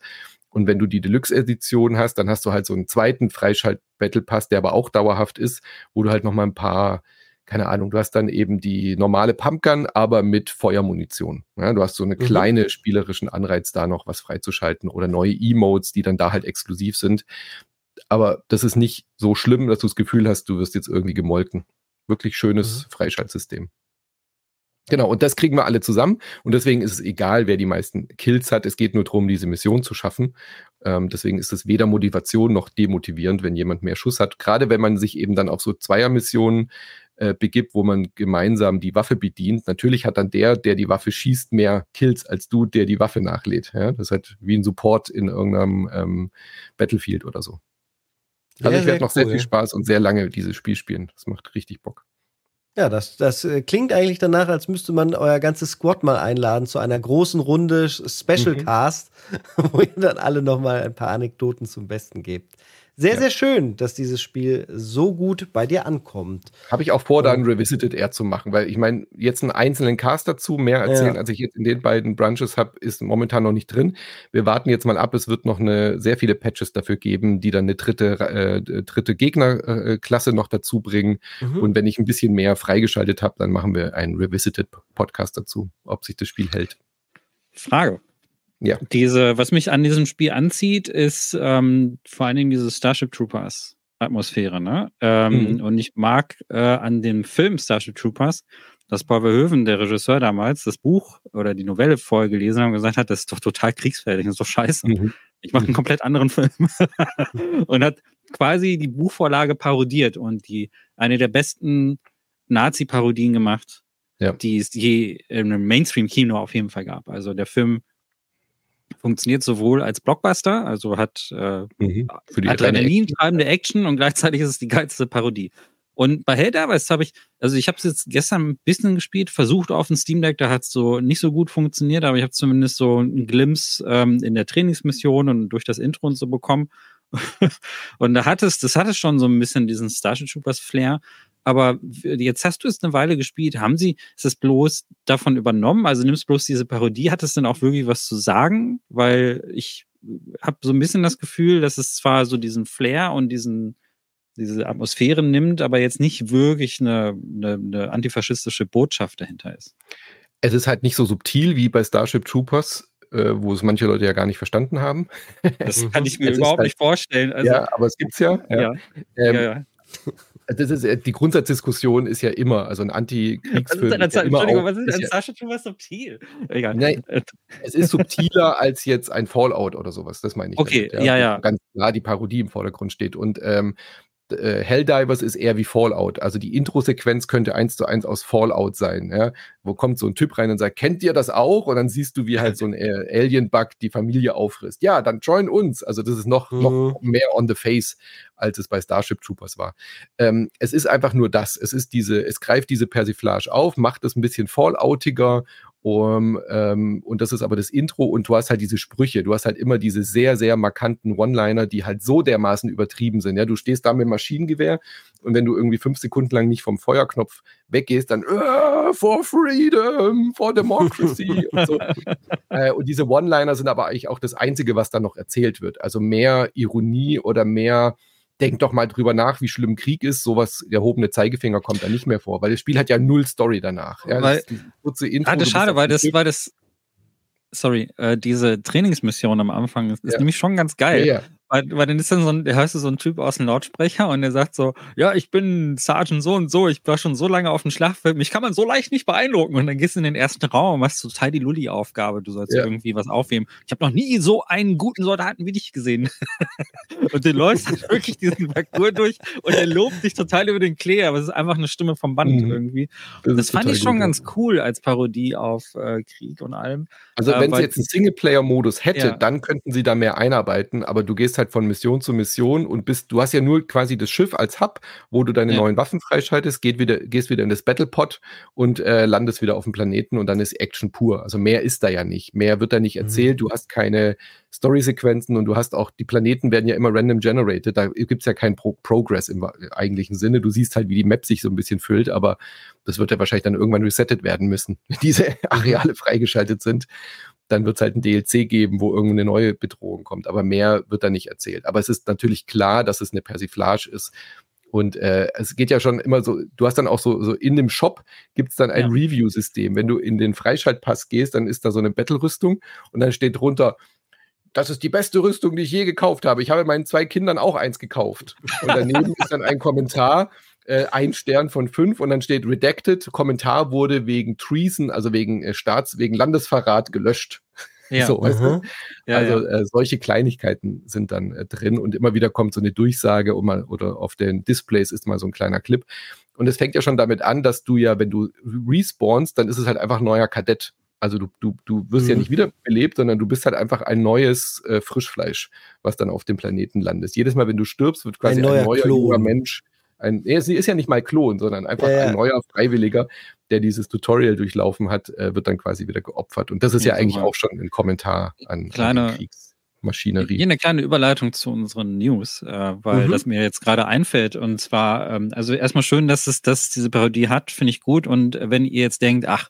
Und wenn du die Deluxe-Edition hast, dann hast du halt so einen zweiten Freischalt-Battle Pass, der aber auch dauerhaft ist, wo du halt nochmal ein paar keine Ahnung, du hast dann eben die normale Pumpgun, aber mit Feuermunition. Ja, du hast so einen mhm. kleine spielerischen Anreiz, da noch was freizuschalten oder neue Emotes, die dann da halt exklusiv sind. Aber das ist nicht so schlimm, dass du das Gefühl hast, du wirst jetzt irgendwie gemolken. Wirklich schönes mhm. Freischaltsystem. Genau, und das kriegen wir alle zusammen. Und deswegen ist es egal, wer die meisten Kills hat. Es geht nur darum, diese Mission zu schaffen. Ähm, deswegen ist es weder Motivation noch demotivierend, wenn jemand mehr Schuss hat. Gerade wenn man sich eben dann auf so Zweiermissionen äh, begibt, wo man gemeinsam die Waffe bedient. Natürlich hat dann der, der die Waffe schießt, mehr Kills als du, der die Waffe nachlädt. Ja? Das ist halt wie ein Support in irgendeinem ähm, Battlefield oder so. Also sehr, ich werde noch cool, sehr viel Spaß und sehr lange dieses Spiel spielen. Das macht richtig Bock. Ja, das, das äh, klingt eigentlich danach, als müsste man euer ganzes Squad mal einladen zu einer großen Runde Special Cast, mhm. *laughs* wo ihr dann alle noch mal ein paar Anekdoten zum Besten gebt. Sehr, ja. sehr schön, dass dieses Spiel so gut bei dir ankommt. Habe ich auch vor, da ein Revisited Air zu machen, weil ich meine, jetzt einen einzelnen Cast dazu, mehr erzählen, ja. als ich jetzt in den beiden Brunches habe, ist momentan noch nicht drin. Wir warten jetzt mal ab, es wird noch eine sehr viele Patches dafür geben, die dann eine dritte, äh, dritte Gegnerklasse noch dazu bringen. Mhm. Und wenn ich ein bisschen mehr freigeschaltet habe, dann machen wir einen Revisited Podcast dazu, ob sich das Spiel hält. Frage. Ja. Diese, was mich an diesem Spiel anzieht, ist ähm, vor allen Dingen diese Starship Troopers Atmosphäre, ne? Ähm, mhm. Und ich mag äh, an dem Film Starship Troopers, dass Paul Verhoeven, der Regisseur damals, das Buch oder die Novelle vorgelesen hat und gesagt hat, das ist doch total kriegsfähig, das ist doch scheiße. Mhm. ich mache einen komplett anderen Film. *laughs* und hat quasi die Buchvorlage parodiert und die eine der besten Nazi-Parodien gemacht, ja. die es je im Mainstream-Kino auf jeden Fall gab. Also der Film funktioniert sowohl als Blockbuster, also hat äh, mhm, Adrenalin-treibende Action und gleichzeitig ist es die geilste Parodie. Und bei Helldivers habe ich, also ich habe es jetzt gestern ein bisschen gespielt, versucht auf dem Steam Deck, da hat es so nicht so gut funktioniert, aber ich habe zumindest so einen Glimpse ähm, in der Trainingsmission und durch das Intro und so bekommen. *laughs* und da hat es, das hatte schon so ein bisschen diesen Starship Troopers Flair. Aber jetzt hast du es eine Weile gespielt. Haben sie, ist es bloß davon übernommen? Also nimmst bloß diese Parodie? Hat es denn auch wirklich was zu sagen? Weil ich habe so ein bisschen das Gefühl, dass es zwar so diesen Flair und diesen, diese Atmosphäre nimmt, aber jetzt nicht wirklich eine, eine, eine antifaschistische Botschaft dahinter ist. Es ist halt nicht so subtil wie bei Starship Troopers, äh, wo es manche Leute ja gar nicht verstanden haben. Das *laughs* kann ich mir überhaupt halt, nicht vorstellen. Also, ja, aber es gibt's ja. ja. ja. Ähm, ja *laughs* das ist, äh, die Grundsatzdiskussion ist ja immer, also ein Anti-Kriegsfilm. Ja Entschuldigung, was ist an Sascha schon was subtil? Egal. Nein, es ist subtiler *laughs* als jetzt ein Fallout oder sowas, das meine ich. Okay, damit, ja, ja. Ganz klar die Parodie im Vordergrund steht. Und ähm, äh, Helldivers ist eher wie Fallout. Also die Intro-Sequenz könnte eins zu eins aus Fallout sein. Ja? Wo kommt so ein Typ rein und sagt, kennt ihr das auch? Und dann siehst du, wie halt so ein äh, Alien-Bug die Familie auffrisst. Ja, dann join uns. Also das ist noch, mhm. noch mehr on the face, als es bei Starship Troopers war. Ähm, es ist einfach nur das. Es ist diese, es greift diese Persiflage auf, macht es ein bisschen Falloutiger um, ähm, und das ist aber das Intro und du hast halt diese Sprüche, du hast halt immer diese sehr, sehr markanten One-Liner, die halt so dermaßen übertrieben sind. Ja, du stehst da mit Maschinengewehr und wenn du irgendwie fünf Sekunden lang nicht vom Feuerknopf weggehst, dann äh, for freedom, for democracy *laughs* und so. Äh, und diese One-Liner sind aber eigentlich auch das Einzige, was da noch erzählt wird. Also mehr Ironie oder mehr denk doch mal drüber nach, wie schlimm Krieg ist. Sowas, der erhobene Zeigefinger kommt da nicht mehr vor, weil das Spiel hat ja null Story danach. Ja, weil, das kurze Intro, ah, das ist schade, weil das, weil das, sorry, äh, diese Trainingsmission am Anfang ist, ist ja. nämlich schon ganz geil. Ja, ja. Weil, dann ist dann so ein, der hörst du so ein Typ aus dem Lautsprecher und der sagt so, ja, ich bin Sergeant so und so, ich war schon so lange auf dem Schlachtfeld, mich kann man so leicht nicht beeindrucken. Und dann gehst du in den ersten Raum und hast total die Lulli-Aufgabe, du sollst ja. irgendwie was aufheben. Ich habe noch nie so einen guten Soldaten wie dich gesehen. *laughs* und du läufst halt wirklich diesen Parcours durch und er lobt dich total über den Klee, aber es ist einfach eine Stimme vom Band mhm. irgendwie. Das, das fand ich schon gut, ganz cool als Parodie auf äh, Krieg und allem. Also äh, wenn sie jetzt einen Singleplayer-Modus hätte, ja. dann könnten sie da mehr einarbeiten, aber du gehst halt von Mission zu Mission und bist, du hast ja nur quasi das Schiff als Hub, wo du deine ja. neuen Waffen freischaltest, geht wieder, gehst wieder in das Battlepod und äh, landest wieder auf dem Planeten und dann ist Action pur. Also mehr ist da ja nicht. Mehr wird da nicht mhm. erzählt. Mhm. Du hast keine Story-Sequenzen und du hast auch, die Planeten werden ja immer random generated. Da gibt es ja keinen Pro Progress im eigentlichen Sinne. Du siehst halt, wie die Map sich so ein bisschen füllt, aber das wird ja wahrscheinlich dann irgendwann resettet werden müssen, *laughs* wenn diese mhm. Areale freigeschaltet sind dann wird es halt ein DLC geben, wo irgendeine neue Bedrohung kommt. Aber mehr wird da nicht erzählt. Aber es ist natürlich klar, dass es eine Persiflage ist. Und äh, es geht ja schon immer so, du hast dann auch so, so in dem Shop gibt es dann ein ja. Review-System. Wenn du in den Freischaltpass gehst, dann ist da so eine Battle-Rüstung und dann steht drunter, das ist die beste Rüstung, die ich je gekauft habe. Ich habe meinen zwei Kindern auch eins gekauft. Und daneben ist dann ein Kommentar, äh, ein Stern von fünf und dann steht Redacted, Kommentar wurde wegen Treason, also wegen äh, Staats, wegen Landesverrat gelöscht. Ja. *laughs* so, weißt du? ja, also ja. Äh, solche Kleinigkeiten sind dann äh, drin und immer wieder kommt so eine Durchsage um mal, oder auf den Displays ist mal so ein kleiner Clip. Und es fängt ja schon damit an, dass du ja, wenn du respawnst, dann ist es halt einfach ein neuer Kadett. Also du, du, du wirst mhm. ja nicht wiederbelebt, sondern du bist halt einfach ein neues äh, Frischfleisch, was dann auf dem Planeten landet. Jedes Mal, wenn du stirbst, wird quasi ein neuer, ein neuer junger Mensch ein, er ist ja nicht mal Klon, sondern einfach ja, ja. ein neuer Freiwilliger, der dieses Tutorial durchlaufen hat, äh, wird dann quasi wieder geopfert. Und das ist ja, ja eigentlich auch schon ein Kommentar an, kleine, an Kriegsmaschinerie. Hier eine kleine Überleitung zu unseren News, äh, weil mhm. das mir jetzt gerade einfällt. Und zwar, ähm, also erstmal schön, dass es, dass es diese Parodie hat, finde ich gut. Und wenn ihr jetzt denkt, ach,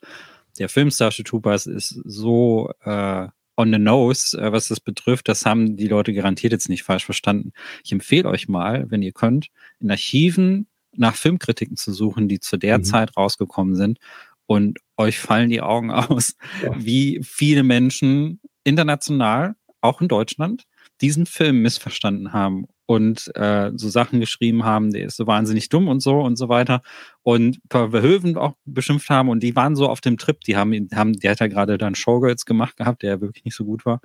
der Film Starship Troopers ist so äh, on the nose, äh, was das betrifft. Das haben die Leute garantiert jetzt nicht falsch verstanden. Ich empfehle euch mal, wenn ihr könnt, in Archiven nach Filmkritiken zu suchen, die zu der mhm. Zeit rausgekommen sind. Und euch fallen die Augen *laughs* aus, ja. wie viele Menschen international, auch in Deutschland, diesen Film missverstanden haben und äh, so Sachen geschrieben haben, der ist so wahnsinnig dumm und so und so weiter. Und Verhöven auch beschimpft haben und die waren so auf dem Trip, die haben, haben der hat ja gerade dann Showgirls gemacht gehabt, der wirklich nicht so gut war.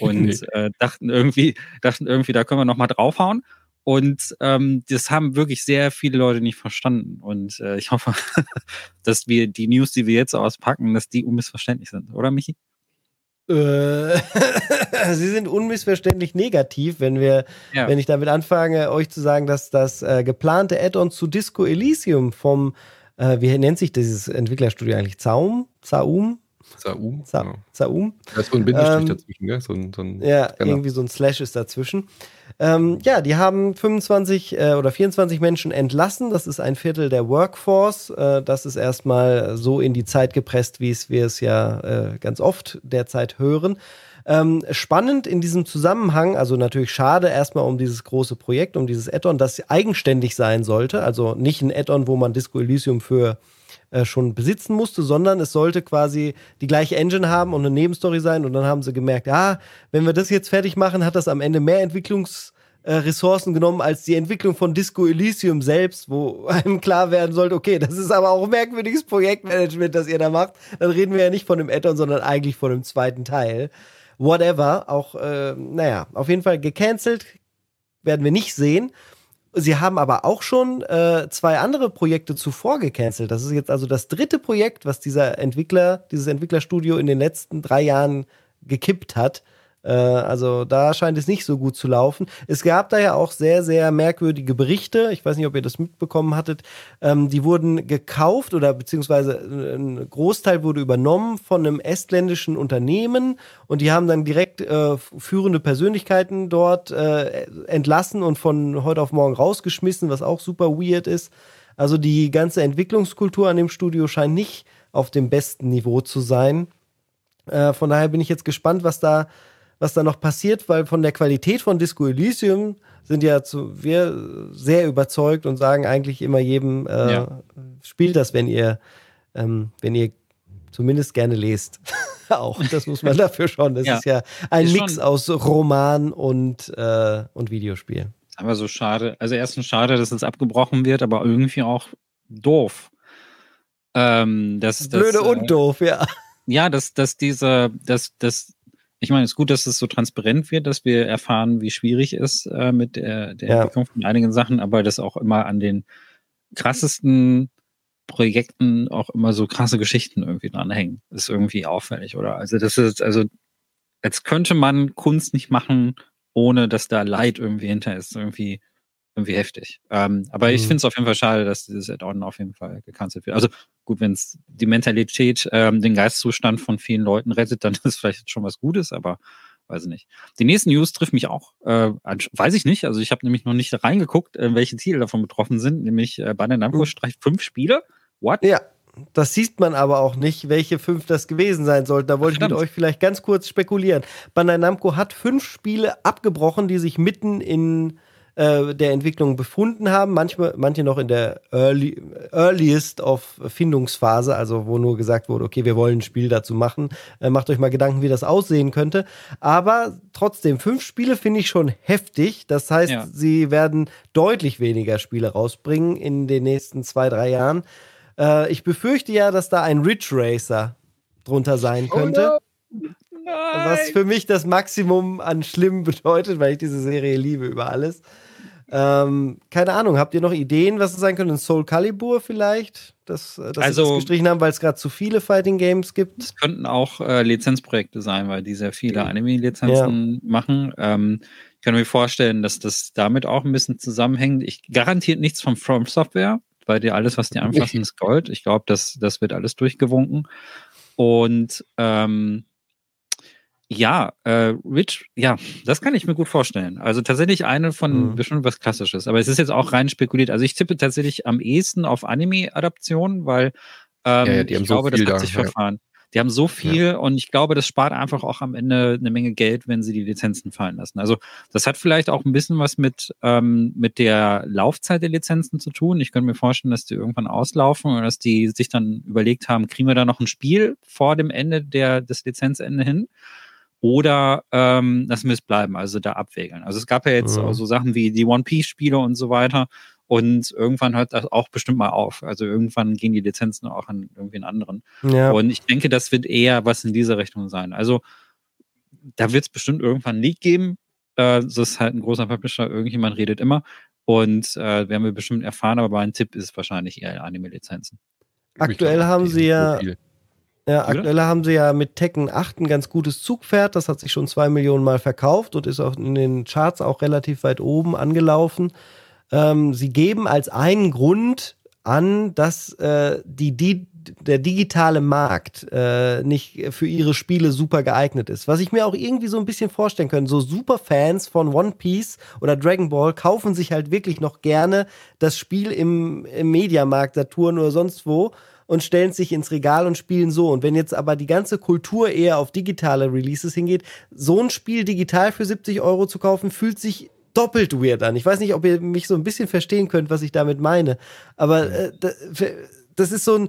Und *laughs* äh, dachten irgendwie, dachten irgendwie, da können wir noch mal draufhauen. Und ähm, das haben wirklich sehr viele Leute nicht verstanden. Und äh, ich hoffe, *laughs* dass wir die News, die wir jetzt auspacken, dass die unmissverständlich sind, oder Michi? Äh, *laughs* Sie sind unmissverständlich negativ, wenn wir, ja. wenn ich damit anfange, euch zu sagen, dass das äh, geplante Add-on zu Disco Elysium vom, äh, wie nennt sich dieses Entwicklerstudio eigentlich? Zaum? Zaum? Zaum. Za genau. Zaum. Da ist so ein Bindestrich ähm, dazwischen, gell? So ein, so ein, ja, genau. irgendwie so ein Slash ist dazwischen. Ähm, ja, die haben 25 äh, oder 24 Menschen entlassen. Das ist ein Viertel der Workforce. Äh, das ist erstmal so in die Zeit gepresst, wie es wir es ja äh, ganz oft derzeit hören. Ähm, spannend in diesem Zusammenhang, also natürlich schade erstmal um dieses große Projekt, um dieses Add-on, das eigenständig sein sollte. Also nicht ein Add-on, wo man Disco Elysium für äh, schon besitzen musste, sondern es sollte quasi die gleiche Engine haben und eine Nebenstory sein. Und dann haben sie gemerkt, ah, wenn wir das jetzt fertig machen, hat das am Ende mehr Entwicklungsressourcen genommen als die Entwicklung von Disco Elysium selbst, wo *laughs* einem klar werden sollte, okay, das ist aber auch ein merkwürdiges Projektmanagement, das ihr da macht. Dann reden wir ja nicht von dem Add-on, sondern eigentlich von dem zweiten Teil. Whatever, auch, äh, naja, auf jeden Fall gecancelt werden wir nicht sehen. Sie haben aber auch schon äh, zwei andere Projekte zuvor gecancelt. Das ist jetzt also das dritte Projekt, was dieser Entwickler, dieses Entwicklerstudio in den letzten drei Jahren gekippt hat. Äh, also da scheint es nicht so gut zu laufen. Es gab da ja auch sehr, sehr merkwürdige Berichte. Ich weiß nicht, ob ihr das mitbekommen hattet. Ähm, die wurden gekauft oder beziehungsweise ein Großteil wurde übernommen von einem estländischen Unternehmen und die haben dann direkt äh, führende Persönlichkeiten dort äh, entlassen und von heute auf morgen rausgeschmissen, was auch super weird ist. Also die ganze Entwicklungskultur an dem Studio scheint nicht auf dem besten Niveau zu sein. Äh, von daher bin ich jetzt gespannt, was da was da noch passiert, weil von der Qualität von Disco Elysium sind ja zu, wir sehr überzeugt und sagen eigentlich immer jedem, äh, ja. spielt das, wenn ihr, ähm, wenn ihr zumindest gerne lest. *laughs* auch, das muss man dafür schon. Das ja. ist ja ein ist Mix aus Roman und, äh, und Videospiel. Aber so schade. Also erstens schade, dass es abgebrochen wird, aber irgendwie auch doof. Ähm, das, Blöde das, und äh, doof, ja. Ja, dass, dass diese, dass, dass ich meine, es ist gut, dass es so transparent wird, dass wir erfahren, wie schwierig es äh, mit der, der ja. Entwicklung von einigen Sachen, aber das auch immer an den krassesten Projekten auch immer so krasse Geschichten irgendwie dranhängen. Ist irgendwie auffällig, oder? Also das ist, also als könnte man Kunst nicht machen, ohne dass da Leid irgendwie hinter ist. Irgendwie irgendwie heftig. Ähm, aber mhm. ich finde es auf jeden Fall schade, dass dieses Add-on auf jeden Fall gecancelt wird. Also gut, wenn es die Mentalität, ähm, den Geistzustand von vielen Leuten rettet, dann *laughs* ist es vielleicht schon was Gutes, aber weiß ich nicht. Die nächsten News trifft mich auch, äh, weiß ich nicht. Also ich habe nämlich noch nicht reingeguckt, äh, welche Titel davon betroffen sind, nämlich äh, Bandai Namco mhm. streicht fünf Spiele. What? Ja. Das sieht man aber auch nicht, welche fünf das gewesen sein sollten. Da wollte ich mit euch vielleicht ganz kurz spekulieren. Bandai Namco hat fünf Spiele abgebrochen, die sich mitten in äh, der Entwicklung befunden haben. Manchmal, manche noch in der early, earliest of Findungsphase, also wo nur gesagt wurde, okay, wir wollen ein Spiel dazu machen. Äh, macht euch mal Gedanken, wie das aussehen könnte. Aber trotzdem, fünf Spiele finde ich schon heftig. Das heißt, ja. sie werden deutlich weniger Spiele rausbringen in den nächsten zwei, drei Jahren. Äh, ich befürchte ja, dass da ein Ridge Racer drunter sein oh könnte. Oh no. Was für mich das Maximum an schlimm bedeutet, weil ich diese Serie liebe über alles. Ähm, keine Ahnung, habt ihr noch Ideen, was es sein könnte? Ein Soul Calibur vielleicht? Das, äh, das also, das gestrichen haben, weil es gerade zu viele Fighting Games gibt? Es könnten auch äh, Lizenzprojekte sein, weil die sehr viele Anime-Lizenzen ja. machen. Ähm, ich kann mir vorstellen, dass das damit auch ein bisschen zusammenhängt. Ich garantiert nichts von From Software, weil dir alles, was die anfassen, *laughs* ist Gold. Ich glaube, das, das wird alles durchgewunken. Und ähm, ja, äh, Rich, ja, das kann ich mir gut vorstellen. Also tatsächlich eine von mhm. bestimmt was Klassisches. Aber es ist jetzt auch rein spekuliert. Also ich tippe tatsächlich am ehesten auf Anime-Adaptionen, weil ähm, ja, ja, ich glaube, so das hat da, sich ja. verfahren. Die haben so viel und ich glaube, das spart einfach auch am Ende eine Menge Geld, wenn sie die Lizenzen fallen lassen. Also das hat vielleicht auch ein bisschen was mit, ähm, mit der Laufzeit der Lizenzen zu tun. Ich könnte mir vorstellen, dass die irgendwann auslaufen und dass die sich dann überlegt haben, kriegen wir da noch ein Spiel vor dem Ende der, des Lizenzende hin? Oder ähm, das müsste bleiben, also da abwägeln. Also es gab ja jetzt mhm. so Sachen wie die One Piece Spiele und so weiter und irgendwann hört das auch bestimmt mal auf. Also irgendwann gehen die Lizenzen auch an irgendwie einen anderen. Ja. Und ich denke, das wird eher was in dieser Richtung sein. Also da wird es bestimmt irgendwann ein Leak geben. Äh, das ist halt ein großer Publisher, irgendjemand redet immer. Und äh, werden wir bestimmt erfahren, aber mein Tipp ist wahrscheinlich eher Anime-Lizenzen. Aktuell haben sie ja. Ja, aktuell haben sie ja mit Tekken 8 ein ganz gutes Zugpferd. Das hat sich schon zwei Millionen Mal verkauft und ist auch in den Charts auch relativ weit oben angelaufen. Ähm, sie geben als einen Grund an, dass äh, die, die, der digitale Markt äh, nicht für ihre Spiele super geeignet ist. Was ich mir auch irgendwie so ein bisschen vorstellen kann, so Superfans von One Piece oder Dragon Ball kaufen sich halt wirklich noch gerne das Spiel im, im Mediamarkt, Saturn oder sonst wo und stellen sich ins Regal und spielen so. Und wenn jetzt aber die ganze Kultur eher auf digitale Releases hingeht, so ein Spiel digital für 70 Euro zu kaufen, fühlt sich doppelt weird an. Ich weiß nicht, ob ihr mich so ein bisschen verstehen könnt, was ich damit meine. Aber äh, das ist so ein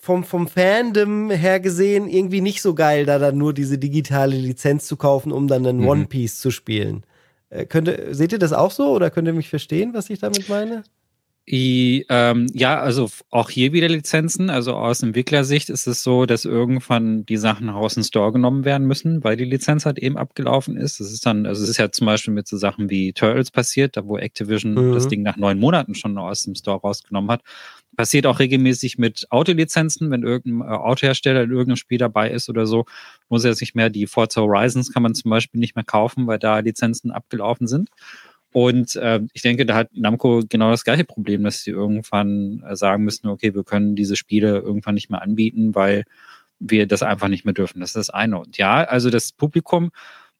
vom, vom Fandom her gesehen irgendwie nicht so geil, da dann nur diese digitale Lizenz zu kaufen, um dann einen mhm. One Piece zu spielen. Äh, könnt seht ihr das auch so oder könnt ihr mich verstehen, was ich damit meine? I, ähm, ja, also auch hier wieder Lizenzen. Also aus Entwicklersicht ist es so, dass irgendwann die Sachen aus dem Store genommen werden müssen, weil die Lizenz halt eben abgelaufen ist. Das ist dann, also es ist ja zum Beispiel mit so Sachen wie Turtles passiert, da wo Activision mhm. das Ding nach neun Monaten schon aus dem Store rausgenommen hat. Passiert auch regelmäßig mit Autolizenzen, wenn irgendein äh, Autohersteller in irgendeinem Spiel dabei ist oder so, muss er sich mehr die Forza Horizons kann man zum Beispiel nicht mehr kaufen, weil da Lizenzen abgelaufen sind. Und äh, ich denke, da hat Namco genau das gleiche Problem, dass sie irgendwann äh, sagen müssen, okay, wir können diese Spiele irgendwann nicht mehr anbieten, weil wir das einfach nicht mehr dürfen. Das ist das eine. Und ja, also das Publikum,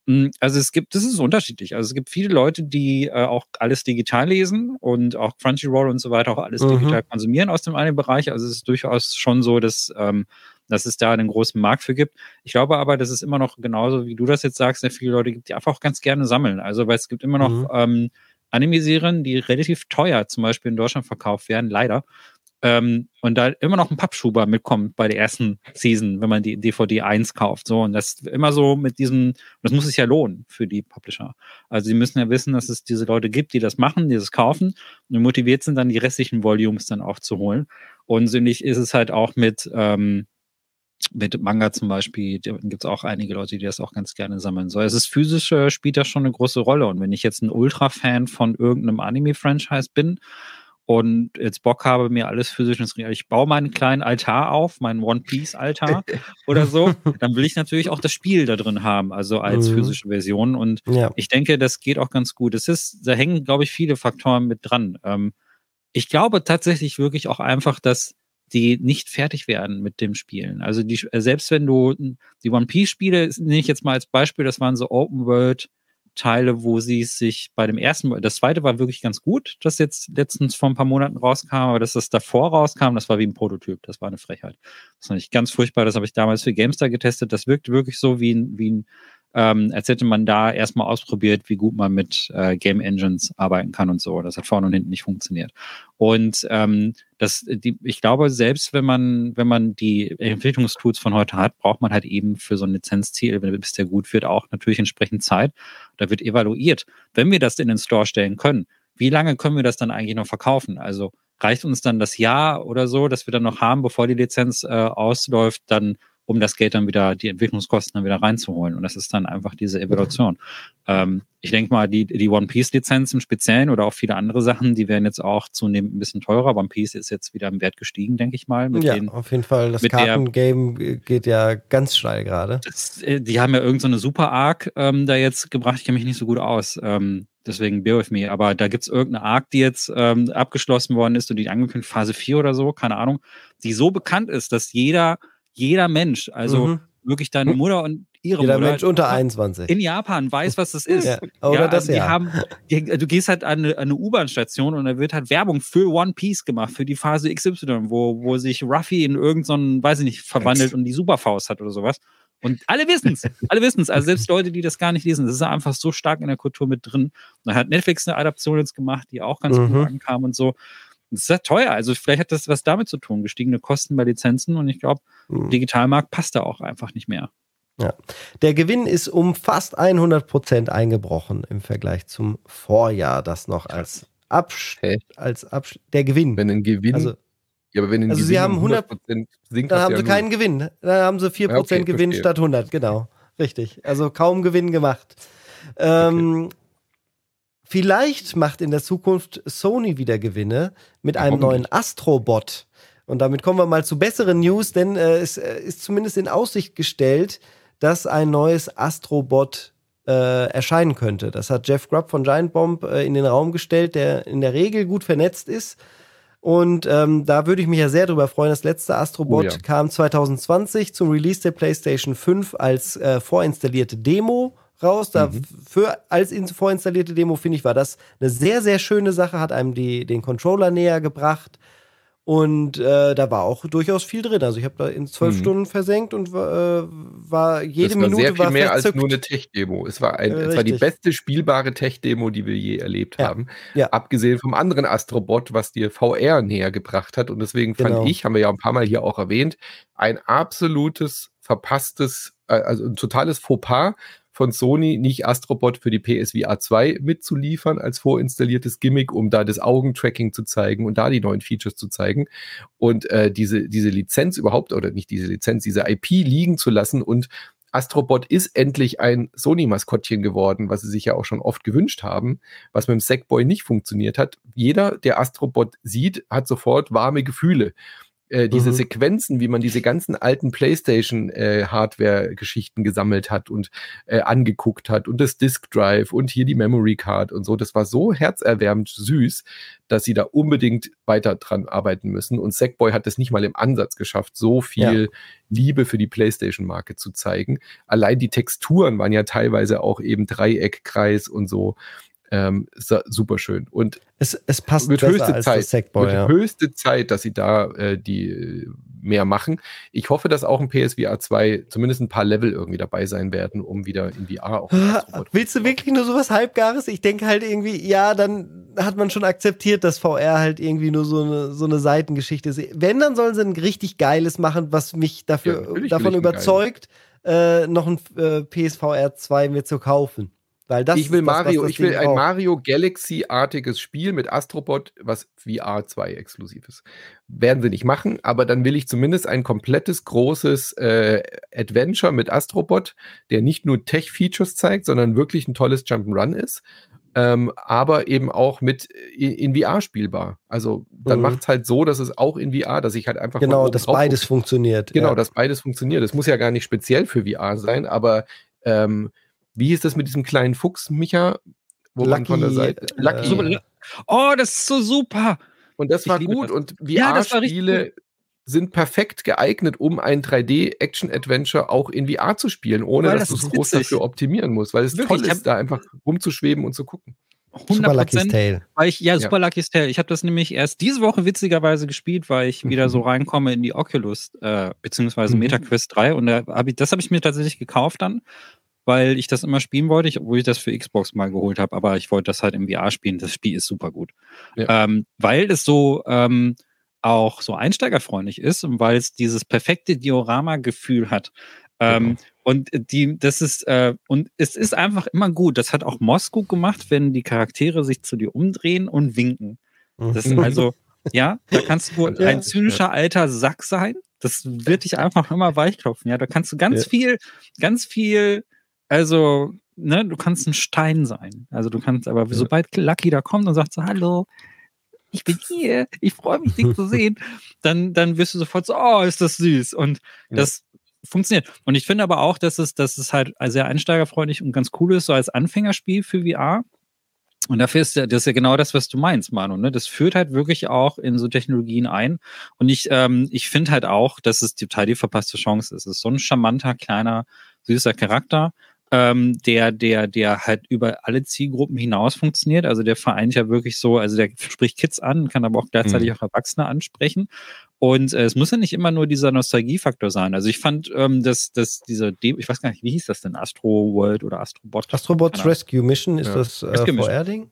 hm, also es gibt, das ist unterschiedlich. Also es gibt viele Leute, die äh, auch alles digital lesen und auch Crunchyroll und so weiter auch alles mhm. digital konsumieren aus dem einen Bereich. Also es ist durchaus schon so, dass ähm, dass es da einen großen Markt für gibt. Ich glaube aber, dass es immer noch genauso, wie du das jetzt sagst, sehr viele Leute gibt, die einfach auch ganz gerne sammeln. Also, weil es gibt immer noch mhm. ähm, Anime-Serien, die relativ teuer zum Beispiel in Deutschland verkauft werden, leider. Ähm, und da immer noch ein Pappschuber mitkommt bei der ersten Season, wenn man die DVD 1 kauft. So, und das immer so mit diesem, das muss sich ja lohnen für die Publisher. Also sie müssen ja wissen, dass es diese Leute gibt, die das machen, die das kaufen und motiviert sind, dann die restlichen Volumes dann auch zu holen. Und so ähnlich ist es halt auch mit, ähm, mit Manga zum Beispiel gibt es auch einige Leute, die das auch ganz gerne sammeln. So, es ist physisch äh, spielt das schon eine große Rolle. Und wenn ich jetzt ein Ultra-Fan von irgendeinem Anime-Franchise bin und jetzt Bock habe, mir alles physisch ins Regal, ich baue meinen kleinen Altar auf, meinen One Piece-Altar *laughs* oder so, dann will ich natürlich auch das Spiel da drin haben, also als mhm. physische Version. Und ja. ich denke, das geht auch ganz gut. Es ist, da hängen, glaube ich, viele Faktoren mit dran. Ähm, ich glaube tatsächlich wirklich auch einfach, dass die nicht fertig werden mit dem Spielen. Also die, äh, selbst wenn du die One Piece Spiele, nehme ich jetzt mal als Beispiel, das waren so Open World Teile, wo sie sich bei dem ersten, das zweite war wirklich ganz gut, das jetzt letztens vor ein paar Monaten rauskam, aber dass das davor rauskam, das war wie ein Prototyp, das war eine Frechheit. Das war nicht ganz furchtbar, das habe ich damals für GameStar getestet, das wirkt wirklich so wie ein, wie ein ähm, als hätte man da erstmal ausprobiert, wie gut man mit äh, Game Engines arbeiten kann und so. Das hat vorne und hinten nicht funktioniert. Und ähm, das, die, ich glaube, selbst wenn man, wenn man die Entwicklungstools von heute hat, braucht man halt eben für so ein Lizenzziel, bis der gut wird, auch natürlich entsprechend Zeit. Da wird evaluiert. Wenn wir das in den Store stellen können, wie lange können wir das dann eigentlich noch verkaufen? Also reicht uns dann das Jahr oder so, dass wir dann noch haben, bevor die Lizenz äh, ausläuft, dann um das Geld dann wieder, die Entwicklungskosten dann wieder reinzuholen. Und das ist dann einfach diese Evaluation. Ähm, ich denke mal, die, die One Piece-Lizenz im Speziellen oder auch viele andere Sachen, die werden jetzt auch zunehmend ein bisschen teurer. One Piece ist jetzt wieder im Wert gestiegen, denke ich mal. ja, den, auf jeden Fall. Das Kartengame geht ja ganz steil gerade. Äh, die haben ja irgendeine so Super Arc ähm, da jetzt gebracht. Ich kenne mich nicht so gut aus. Ähm, deswegen bear with me. Aber da gibt es irgendeine Arc, die jetzt ähm, abgeschlossen worden ist und die angekündigt Phase 4 oder so, keine Ahnung, die so bekannt ist, dass jeder jeder Mensch, also mhm. wirklich deine Mutter und ihre jeder Mutter. Mensch unter 21. In Japan weiß, was das ist. Ja, oder ja, das also die ja. haben, die, du gehst halt an eine, eine U-Bahn-Station und da wird halt Werbung für One Piece gemacht, für die Phase XY, wo, wo sich Ruffy in irgendeinen, weiß ich nicht, verwandelt und die Superfaust hat oder sowas. Und alle wissen es. Alle wissen es. Also selbst Leute, die das gar nicht lesen, das ist einfach so stark in der Kultur mit drin. Da hat Netflix eine Adaption jetzt gemacht, die auch ganz mhm. gut ankam und so. Das ist ja teuer. Also vielleicht hat das was damit zu tun. Gestiegene Kosten bei Lizenzen und ich glaube, mhm. Digitalmarkt passt da auch einfach nicht mehr. Ja. Der Gewinn ist um fast 100 Prozent eingebrochen im Vergleich zum Vorjahr, das noch als Absch Hä? als Absch der Gewinn. Wenn ein Gewinn, Also, ja, aber wenn ein also Gewinn Sie haben um 100 sinkt, dann haben Sie ja keinen Gewinn. Dann haben Sie 4% Ja, okay, Gewinn verstehe. statt 100, genau. Richtig. Also kaum Gewinn gemacht. Ähm, Vielleicht macht in der Zukunft Sony wieder Gewinne mit Ja, einem neuen Astrobot. Und damit kommen wir mal zu besseren News, denn äh, es äh, ist zumindest in Aussicht gestellt, dass ein neues Astrobot äh, erscheinen könnte. Das hat Jeff Grubb von Giant Bomb äh, in den Raum gestellt, der in der Regel gut vernetzt ist. Und ähm, da würde ich mich ja sehr drüber freuen. Das letzte Astrobot Oh ja. kam 2020 zum Release der PlayStation 5 als äh, vorinstallierte Demo raus. Da Mhm. als in vorinstallierte Demo finde ich war das eine sehr sehr schöne Sache, hat einem die den Controller näher gebracht. Und äh, da war auch durchaus viel drin. Also ich habe da in zwölf Mhm. Stunden versenkt und war, äh, war jede das war Minute sehr viel war mehr als verzückt. nur eine Tech-Demo. Es war, ein, Äh, es war die beste spielbare Tech-Demo, die wir je erlebt Ja. haben. Ja. Abgesehen vom anderen Astrobot, was dir VR näher gebracht hat. Und deswegen Genau. fand ich, haben wir ja ein paar Mal hier auch erwähnt, ein absolutes verpasstes, äh, also ein totales Fauxpas von Sony, nicht Astrobot für die PSVR 2 mitzuliefern als vorinstalliertes Gimmick, um da das Augentracking zu zeigen und da die neuen Features zu zeigen und äh, diese, diese Lizenz überhaupt, oder nicht diese Lizenz, diese IP liegen zu lassen und Astrobot ist endlich ein Sony-Maskottchen geworden, was sie sich ja auch schon oft gewünscht haben, was mit dem Sackboy nicht funktioniert hat. Jeder, der Astrobot sieht, hat sofort warme Gefühle. Äh, diese Mhm. Sequenzen, wie man diese ganzen alten PlayStation-Hardware-Geschichten gesammelt hat und äh, angeguckt hat und das Disk Drive und hier die Memory Card und so, das war so herzerwärmend süß, dass sie da unbedingt weiter dran arbeiten müssen. Und Sackboy hat es nicht mal im Ansatz geschafft, so viel Liebe für die PlayStation-Marke zu zeigen. Allein die Texturen waren ja teilweise auch eben Dreieck, Kreis und so. Ähm, super schön. Und Es, es passt besser höchste Zeit, Sackboy, wird ja. höchste Zeit, dass sie da äh, die äh, mehr machen. Ich hoffe, dass auch ein PSVR 2 zumindest ein paar Level irgendwie dabei sein werden, um wieder in VR auch Astrobot Willst du wirklich nur sowas Halbgares? Ich denke halt irgendwie, ja, dann hat man schon akzeptiert, dass VR halt irgendwie nur so eine, so eine Seitengeschichte ist. Wenn, dann sollen sie ein richtig geiles machen, was mich Ja, dafür will davon überzeugt, äh, noch ein äh, PSVR 2 mir zu kaufen. Weil das ich will ist das, Mario, das ich will ein. Mario Galaxy-artiges Spiel mit Astrobot, was VR 2 exklusiv ist. Werden sie nicht machen, aber dann will ich zumindest ein komplettes großes äh, Adventure mit Astrobot, der nicht nur Tech-Features zeigt, sondern wirklich ein tolles Jump'n'Run ist. Ähm, aber eben auch mit in, in VR spielbar. Also dann Mhm. macht es halt so, dass es auch in VR, dass ich halt einfach Genau, dass beides gucke. funktioniert. Genau, ja. dass beides funktioniert. Das muss ja gar nicht speziell für VR sein, aber ähm, wie hieß das mit diesem kleinen Fuchs, Micha? Wo man von der Lucky, Seite. äh, Lucky. Super. Oh, das ist so super. Und das ich war gut. das. Und Ja, VR-Spiele sind perfekt geeignet, um ein 3D-Action-Adventure auch in VR zu spielen, ohne Weil dass das du es ist groß witzig. dafür optimieren musst, weil es Wirklich, toll ist, da einfach rumzuschweben und zu gucken. Super 100 Lucky's Prozent. Tale. Weil ich, ja, Ja. Super Lucky Tale. Ich habe das nämlich erst diese Woche witzigerweise gespielt, weil ich wieder Mhm. so *laughs* reinkomme in die Oculus, äh, beziehungsweise Mhm. MetaQuest 3. Und da hab ich, das habe ich mir tatsächlich gekauft dann, weil ich das immer spielen wollte, ich, obwohl ich das für Xbox mal geholt habe. Aber ich wollte das halt im VR spielen. Das Spiel ist super gut. Ja. Ähm, weil es so ähm, auch so einsteigerfreundlich ist und weil es dieses perfekte Diorama-Gefühl hat. Ähm, Genau. Und die, das ist, äh, und es ist einfach immer gut. Das hat auch Moss gut gemacht, wenn die Charaktere sich zu dir umdrehen und winken. Das ist Mhm. also, *laughs* ja, da kannst du Ja. ein zynischer alter Sack sein. Das wird dich einfach immer weichklopfen. Ja, da kannst du ganz Ja. viel, ganz viel, also, ne, du kannst ein Stein sein. Also du kannst, aber sobald Lucky da kommt und sagt so, hallo, ich bin *laughs* hier, ich freue mich, dich zu sehen, dann, dann wirst du sofort so, oh, ist das süß. Und Ja. das funktioniert. Und ich finde aber auch, dass es, dass es halt sehr einsteigerfreundlich und ganz cool ist, so als Anfängerspiel für VR. Und dafür ist ja, das ist ja genau das, was du meinst, Manu. Ne? Das führt halt wirklich auch in so Technologien ein. Und ich, ähm, ich finde halt auch, dass es total die verpasste Chance ist. Es ist so ein charmanter, kleiner, süßer Charakter, ähm, der, der, der halt über alle Zielgruppen hinaus funktioniert. Also der vereint ja wirklich so, also der spricht Kids an, kann aber auch gleichzeitig Mhm. auch Erwachsene ansprechen. Und äh, es muss ja nicht immer nur dieser Nostalgiefaktor sein. Also ich fand, ähm, dass, dass dieser, Dem ich weiß gar nicht, wie hieß das denn? Astro World oder Astrobot? Astrobots. Rescue Mission, ist Ja. das äh. VR-Ding?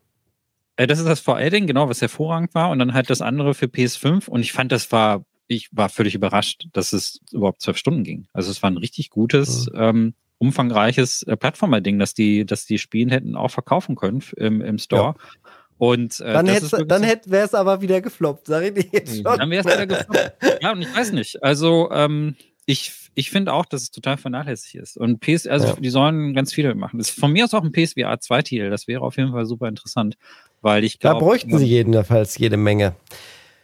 Äh, das ist das VR-Ding, genau, was hervorragend war. Und dann halt das andere für PS5. Und ich fand, das war ich war völlig überrascht, dass es überhaupt zwölf Stunden ging. Also es war ein richtig gutes, mhm. ähm, umfangreiches äh, Plattformer-Ding, dass die, dass die Spielen hätten auch verkaufen können im, im Store. Ja. Und äh, dann, dann hätte wäre es aber wieder gefloppt, sag ich dir jetzt schon. Dann wäre es wieder gefloppt. ja, und ich weiß nicht. Also ähm, ich, ich finde auch, dass es total vernachlässigt ist. Und PS, also ja. die sollen ganz viele machen. Das ist von mir aus auch ein PSVR 2 Titel. Das wäre auf jeden Fall super interessant, weil ich glaube. Da bräuchten sie jedenfalls jede Menge.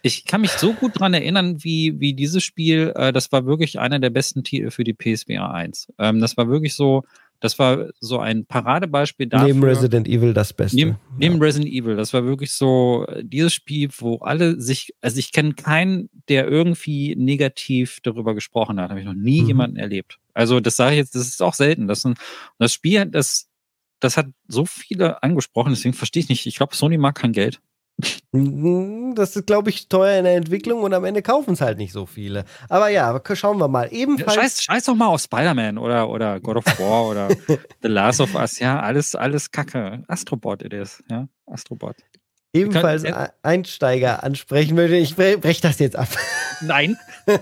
Ich kann mich so gut dran erinnern, wie, wie dieses Spiel, äh, das war wirklich einer der besten Titel für die PSVR 1. Ähm, das war wirklich so, das war so ein Paradebeispiel dafür. Neben Resident Evil das Beste. Neben, neben ja. Resident Evil, das war wirklich so äh, dieses Spiel, wo alle sich, also ich kenne keinen, der irgendwie negativ darüber gesprochen hat. Habe ich noch nie mhm. jemanden erlebt. Also das sage ich jetzt, das ist auch selten. Das, ein, das Spiel, das, das hat so viele angesprochen, deswegen verstehe ich nicht. Ich glaube, Sony mag kein Geld. Mhm, das ist, glaube ich, teuer in der Entwicklung und am Ende kaufen es halt nicht so viele. Aber ja, schauen wir mal. Ebenfalls. Scheiß, scheiß doch mal auf Spider-Man oder, oder God of War *laughs* oder The Last of Us. Ja, alles, alles Kacke. Astrobot it is. Ja, Astrobot. Ebenfalls können, Einsteiger ansprechen möchte. Ich breche das jetzt ab. *laughs* Nein. *laughs*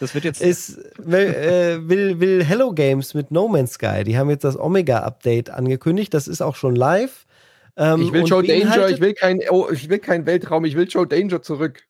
Das wird jetzt. Ist, will, äh, will, will Hello Games mit No Man's Sky. Die haben jetzt das Omega-Update angekündigt. Das ist auch schon live. Ähm, ich will Joe Danger, ich will, kein, oh, ich will keinen Weltraum, ich will Joe Danger zurück.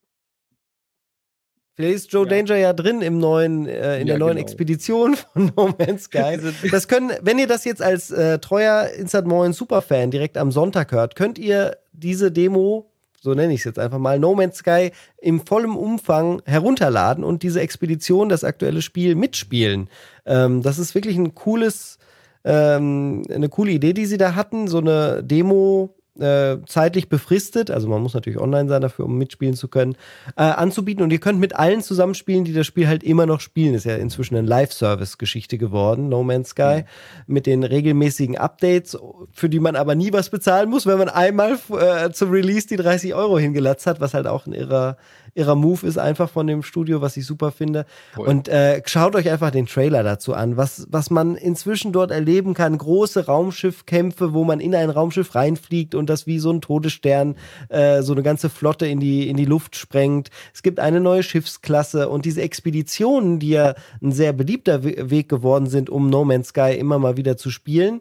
Vielleicht ist Joe ja. Danger ja drin im neuen, äh, in ja, der neuen genau. Expedition von *laughs* No Man's Sky. *laughs* das können, wenn ihr das jetzt als äh, treuer Insert Moin Superfan direkt am Sonntag hört, könnt ihr diese Demo, so nenne ich es jetzt einfach mal, No Man's Sky im vollen Umfang herunterladen und diese Expedition, das aktuelle Spiel mitspielen. Ähm, das ist wirklich ein cooles ähm, eine coole Idee, die sie da hatten, so eine Demo äh, zeitlich befristet, also man muss natürlich online sein dafür, um mitspielen zu können, äh, anzubieten. Und ihr könnt mit allen zusammenspielen, die das Spiel halt immer noch spielen. Ist ja inzwischen eine Live-Service-Geschichte geworden, No Man's Sky, mhm. mit den regelmäßigen Updates, für die man aber nie was bezahlen muss, wenn man einmal äh, zum Release die 30 Euro hingelatzt hat, was halt auch ein irrer ihrer Move ist einfach von dem Studio, was ich super finde. Cool. Und äh, schaut euch einfach den Trailer dazu an, was, was man inzwischen dort erleben kann. Große Raumschiffkämpfe, wo man in ein Raumschiff reinfliegt und das wie so ein Todesstern äh, so eine ganze Flotte in die, in die Luft sprengt. Es gibt eine neue Schiffsklasse und diese Expeditionen, die ja ein sehr beliebter Weg geworden sind, um No Man's Sky immer mal wieder zu spielen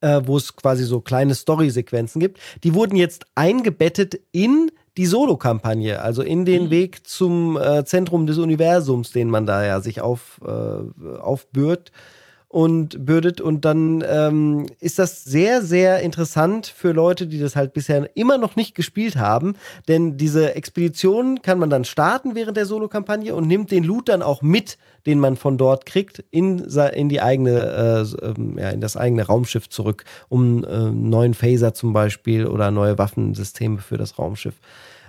äh, wo es quasi so kleine Story-Sequenzen gibt. Die wurden jetzt eingebettet in die Solo-Kampagne, also in den mhm. Weg zum äh, Zentrum des Universums, den man da ja sich auf, äh, aufbürdet und bürdet. Und dann ähm, ist das sehr, sehr interessant für Leute, die das halt bisher immer noch nicht gespielt haben. Denn diese Expedition kann man dann starten während der Solo-Kampagne und nimmt den Loot dann auch mit, den man von dort kriegt, in, in die eigene, äh, ähm, ja, in das eigene Raumschiff zurück, um äh, neuen Phaser zum Beispiel oder neue Waffensysteme für das Raumschiff.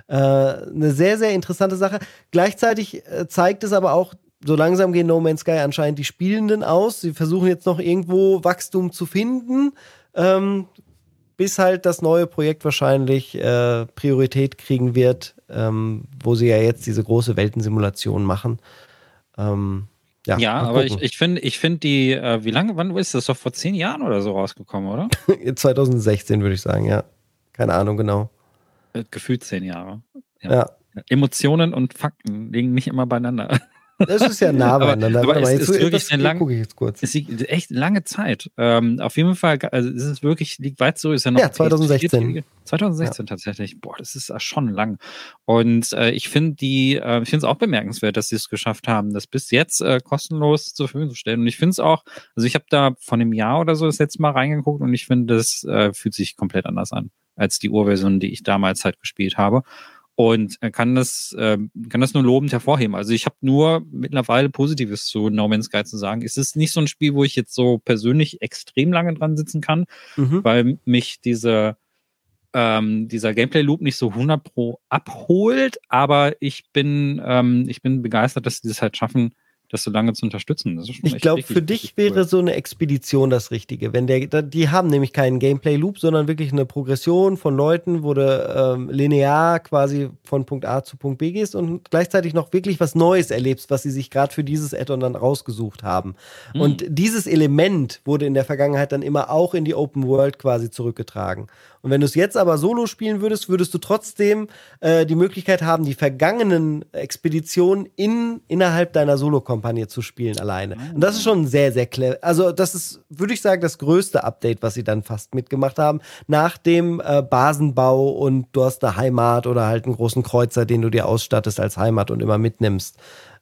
Äh, eine sehr, sehr interessante Sache. Gleichzeitig äh, zeigt es aber auch, so langsam gehen No Man's Sky anscheinend die Spielenden aus. Sie versuchen jetzt noch irgendwo Wachstum zu finden, ähm, bis halt das neue Projekt wahrscheinlich äh, Priorität kriegen wird, ähm, wo sie ja jetzt diese große Weltensimulation machen. Ähm, ja, ja aber ich, ich finde, ich finde die, äh, wie lange, wann ist das? Doch vor zehn Jahren oder so rausgekommen, oder? *laughs* 2016 würde ich sagen, ja. Keine Ahnung genau. Äh, gefühlt zehn Jahre. Ja. ja. Emotionen und Fakten liegen nicht immer beieinander. *laughs* Das ist ja nah beieinander. aber, aber es ist wirklich eine lang, ich jetzt kurz. Es liegt echt lange Zeit. Ähm, auf jeden Fall, also es ist wirklich, liegt weit so, ist ja noch. Ja, 2016. 2016 ja. tatsächlich. Boah, das ist schon lang. Und äh, ich finde die, äh, ich finde es auch bemerkenswert, dass sie es geschafft haben, das bis jetzt äh, kostenlos zur Verfügung zu stellen. Und ich finde es auch, also ich habe da von einem Jahr oder so das letzte Mal reingeguckt und ich finde, das äh, fühlt sich komplett anders an als die Urversion, die ich damals halt gespielt habe und kann das, äh, kann das nur lobend hervorheben. Also ich habe nur mittlerweile Positives zu No Man's Sky zu sagen. Es ist nicht so ein Spiel, wo ich jetzt so persönlich extrem lange dran sitzen kann, mhm. weil mich diese, ähm, dieser Gameplay-Loop nicht so 100 pro abholt, aber ich bin, ähm, ich bin begeistert, dass sie das halt schaffen, das so lange zu unterstützen. ich glaube, für dich wäre cool. so eine Expedition das Richtige. Wenn der, die haben nämlich keinen Gameplay-Loop, sondern wirklich eine Progression von Leuten, wo du ähm, linear quasi von Punkt A zu Punkt B gehst und gleichzeitig noch wirklich was Neues erlebst, was sie sich gerade für dieses Add-on dann rausgesucht haben. Hm. Und dieses Element wurde in der Vergangenheit dann immer auch in die Open World quasi zurückgetragen. Und wenn du es jetzt aber solo spielen würdest, würdest du trotzdem äh, die Möglichkeit haben, die vergangenen Expeditionen in, innerhalb deiner Solo-Kampagne zu spielen alleine. Und das ist schon sehr, sehr clever. Also, das ist, würde ich sagen, das größte Update, was sie dann fast mitgemacht haben. Nach dem äh, Basenbau und du hast eine Heimat oder halt einen großen Kreuzer, den du dir ausstattest als Heimat und immer mitnimmst.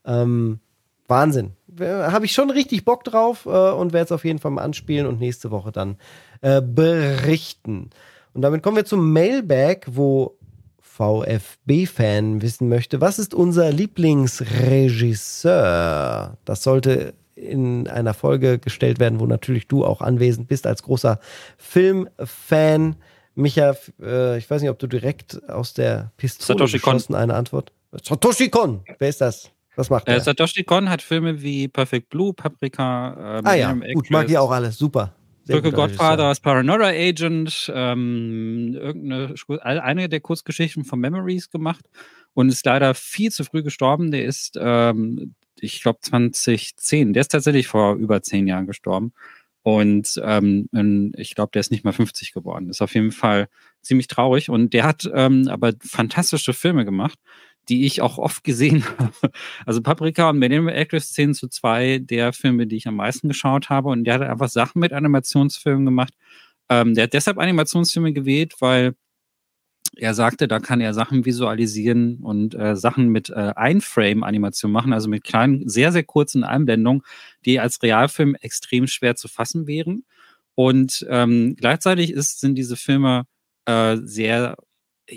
Ähm, Wahnsinn. Habe ich schon richtig Bock drauf äh, und werde es auf jeden Fall mal anspielen und nächste Woche dann äh, berichten. Und damit kommen wir zum Mailbag, wo VfB-Fan wissen möchte, was ist unser Lieblingsregisseur? Das sollte in einer Folge gestellt werden, wo natürlich du auch anwesend bist als großer Filmfan. Micha, äh, ich weiß nicht, ob du direkt aus der Pistole Satoshi geschossen Kon. eine Antwort. Satoshi Kon, wer ist das? Was macht äh, er? Satoshi Kon hat Filme wie Perfect Blue, Paprika, äh, Ah ja, gut, mag ich auch alles, super. Brücke Godfather als Paranoia Agent, ähm, irgendeine, eine der Kurzgeschichten von Memories gemacht und ist leider viel zu früh gestorben. Der ist, ähm, ich glaube, 2010. Der ist tatsächlich vor über zehn Jahren gestorben. Und ähm, ich glaube, der ist nicht mal 50 geworden. Ist auf jeden Fall ziemlich traurig. Und der hat ähm, aber fantastische Filme gemacht die ich auch oft gesehen *laughs* habe. Also Paprika und Minimum Actress zählen zu zwei der Filme, die ich am meisten geschaut habe. Und der hat einfach Sachen mit Animationsfilmen gemacht. Ähm, der hat deshalb Animationsfilme gewählt, weil er sagte, da kann er Sachen visualisieren und äh, Sachen mit äh, Einframe-Animation machen, also mit kleinen, sehr, sehr kurzen Einblendungen, die als Realfilm extrem schwer zu fassen wären. Und ähm, gleichzeitig ist, sind diese Filme äh, sehr,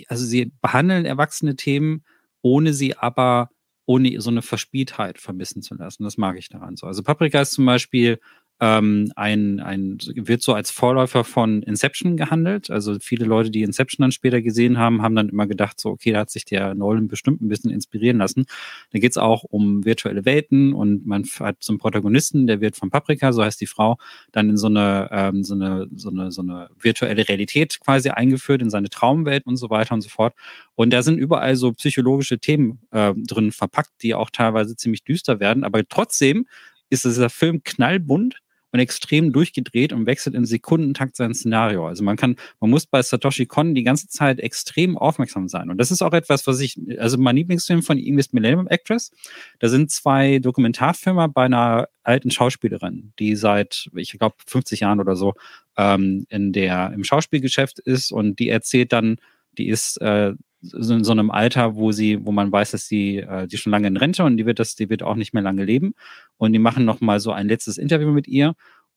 also sie behandeln erwachsene Themen ohne sie aber ohne so eine Verspieltheit vermissen zu lassen. Das mag ich daran so. Also Paprika ist zum Beispiel ähm, ein, ein, wird so als Vorläufer von Inception gehandelt. Also viele Leute, die Inception dann später gesehen haben, haben dann immer gedacht, so, okay, da hat sich der Nolan bestimmt ein bisschen inspirieren lassen. Da geht es auch um virtuelle Welten und man hat so einen Protagonisten, der wird von Paprika, so heißt die Frau, dann in so eine, ähm, so eine, so eine, so eine virtuelle Realität quasi eingeführt, in seine Traumwelt und so weiter und so fort. Und da sind überall so psychologische Themen äh, drin verpackt, die auch teilweise ziemlich düster werden, aber trotzdem ist dieser Film knallbunt und extrem durchgedreht und wechselt im Sekundentakt sein Szenario. Also man kann, man muss bei Satoshi Kon die ganze Zeit extrem aufmerksam sein. Und das ist auch etwas, was ich, also mein Lieblingsfilm von ihm ist Millennium Actress. Da sind zwei Dokumentarfilmer bei einer alten Schauspielerin, die seit, ich glaube, 50 Jahren oder so ähm, in der, im Schauspielgeschäft ist und die erzählt dann, die ist äh, so in so einem Alter, wo sie, wo man weiß, dass sie, äh, die schon lange in Rente und die wird das, die wird auch nicht mehr lange leben. Und die machen noch mal so ein letztes Interview mit ihr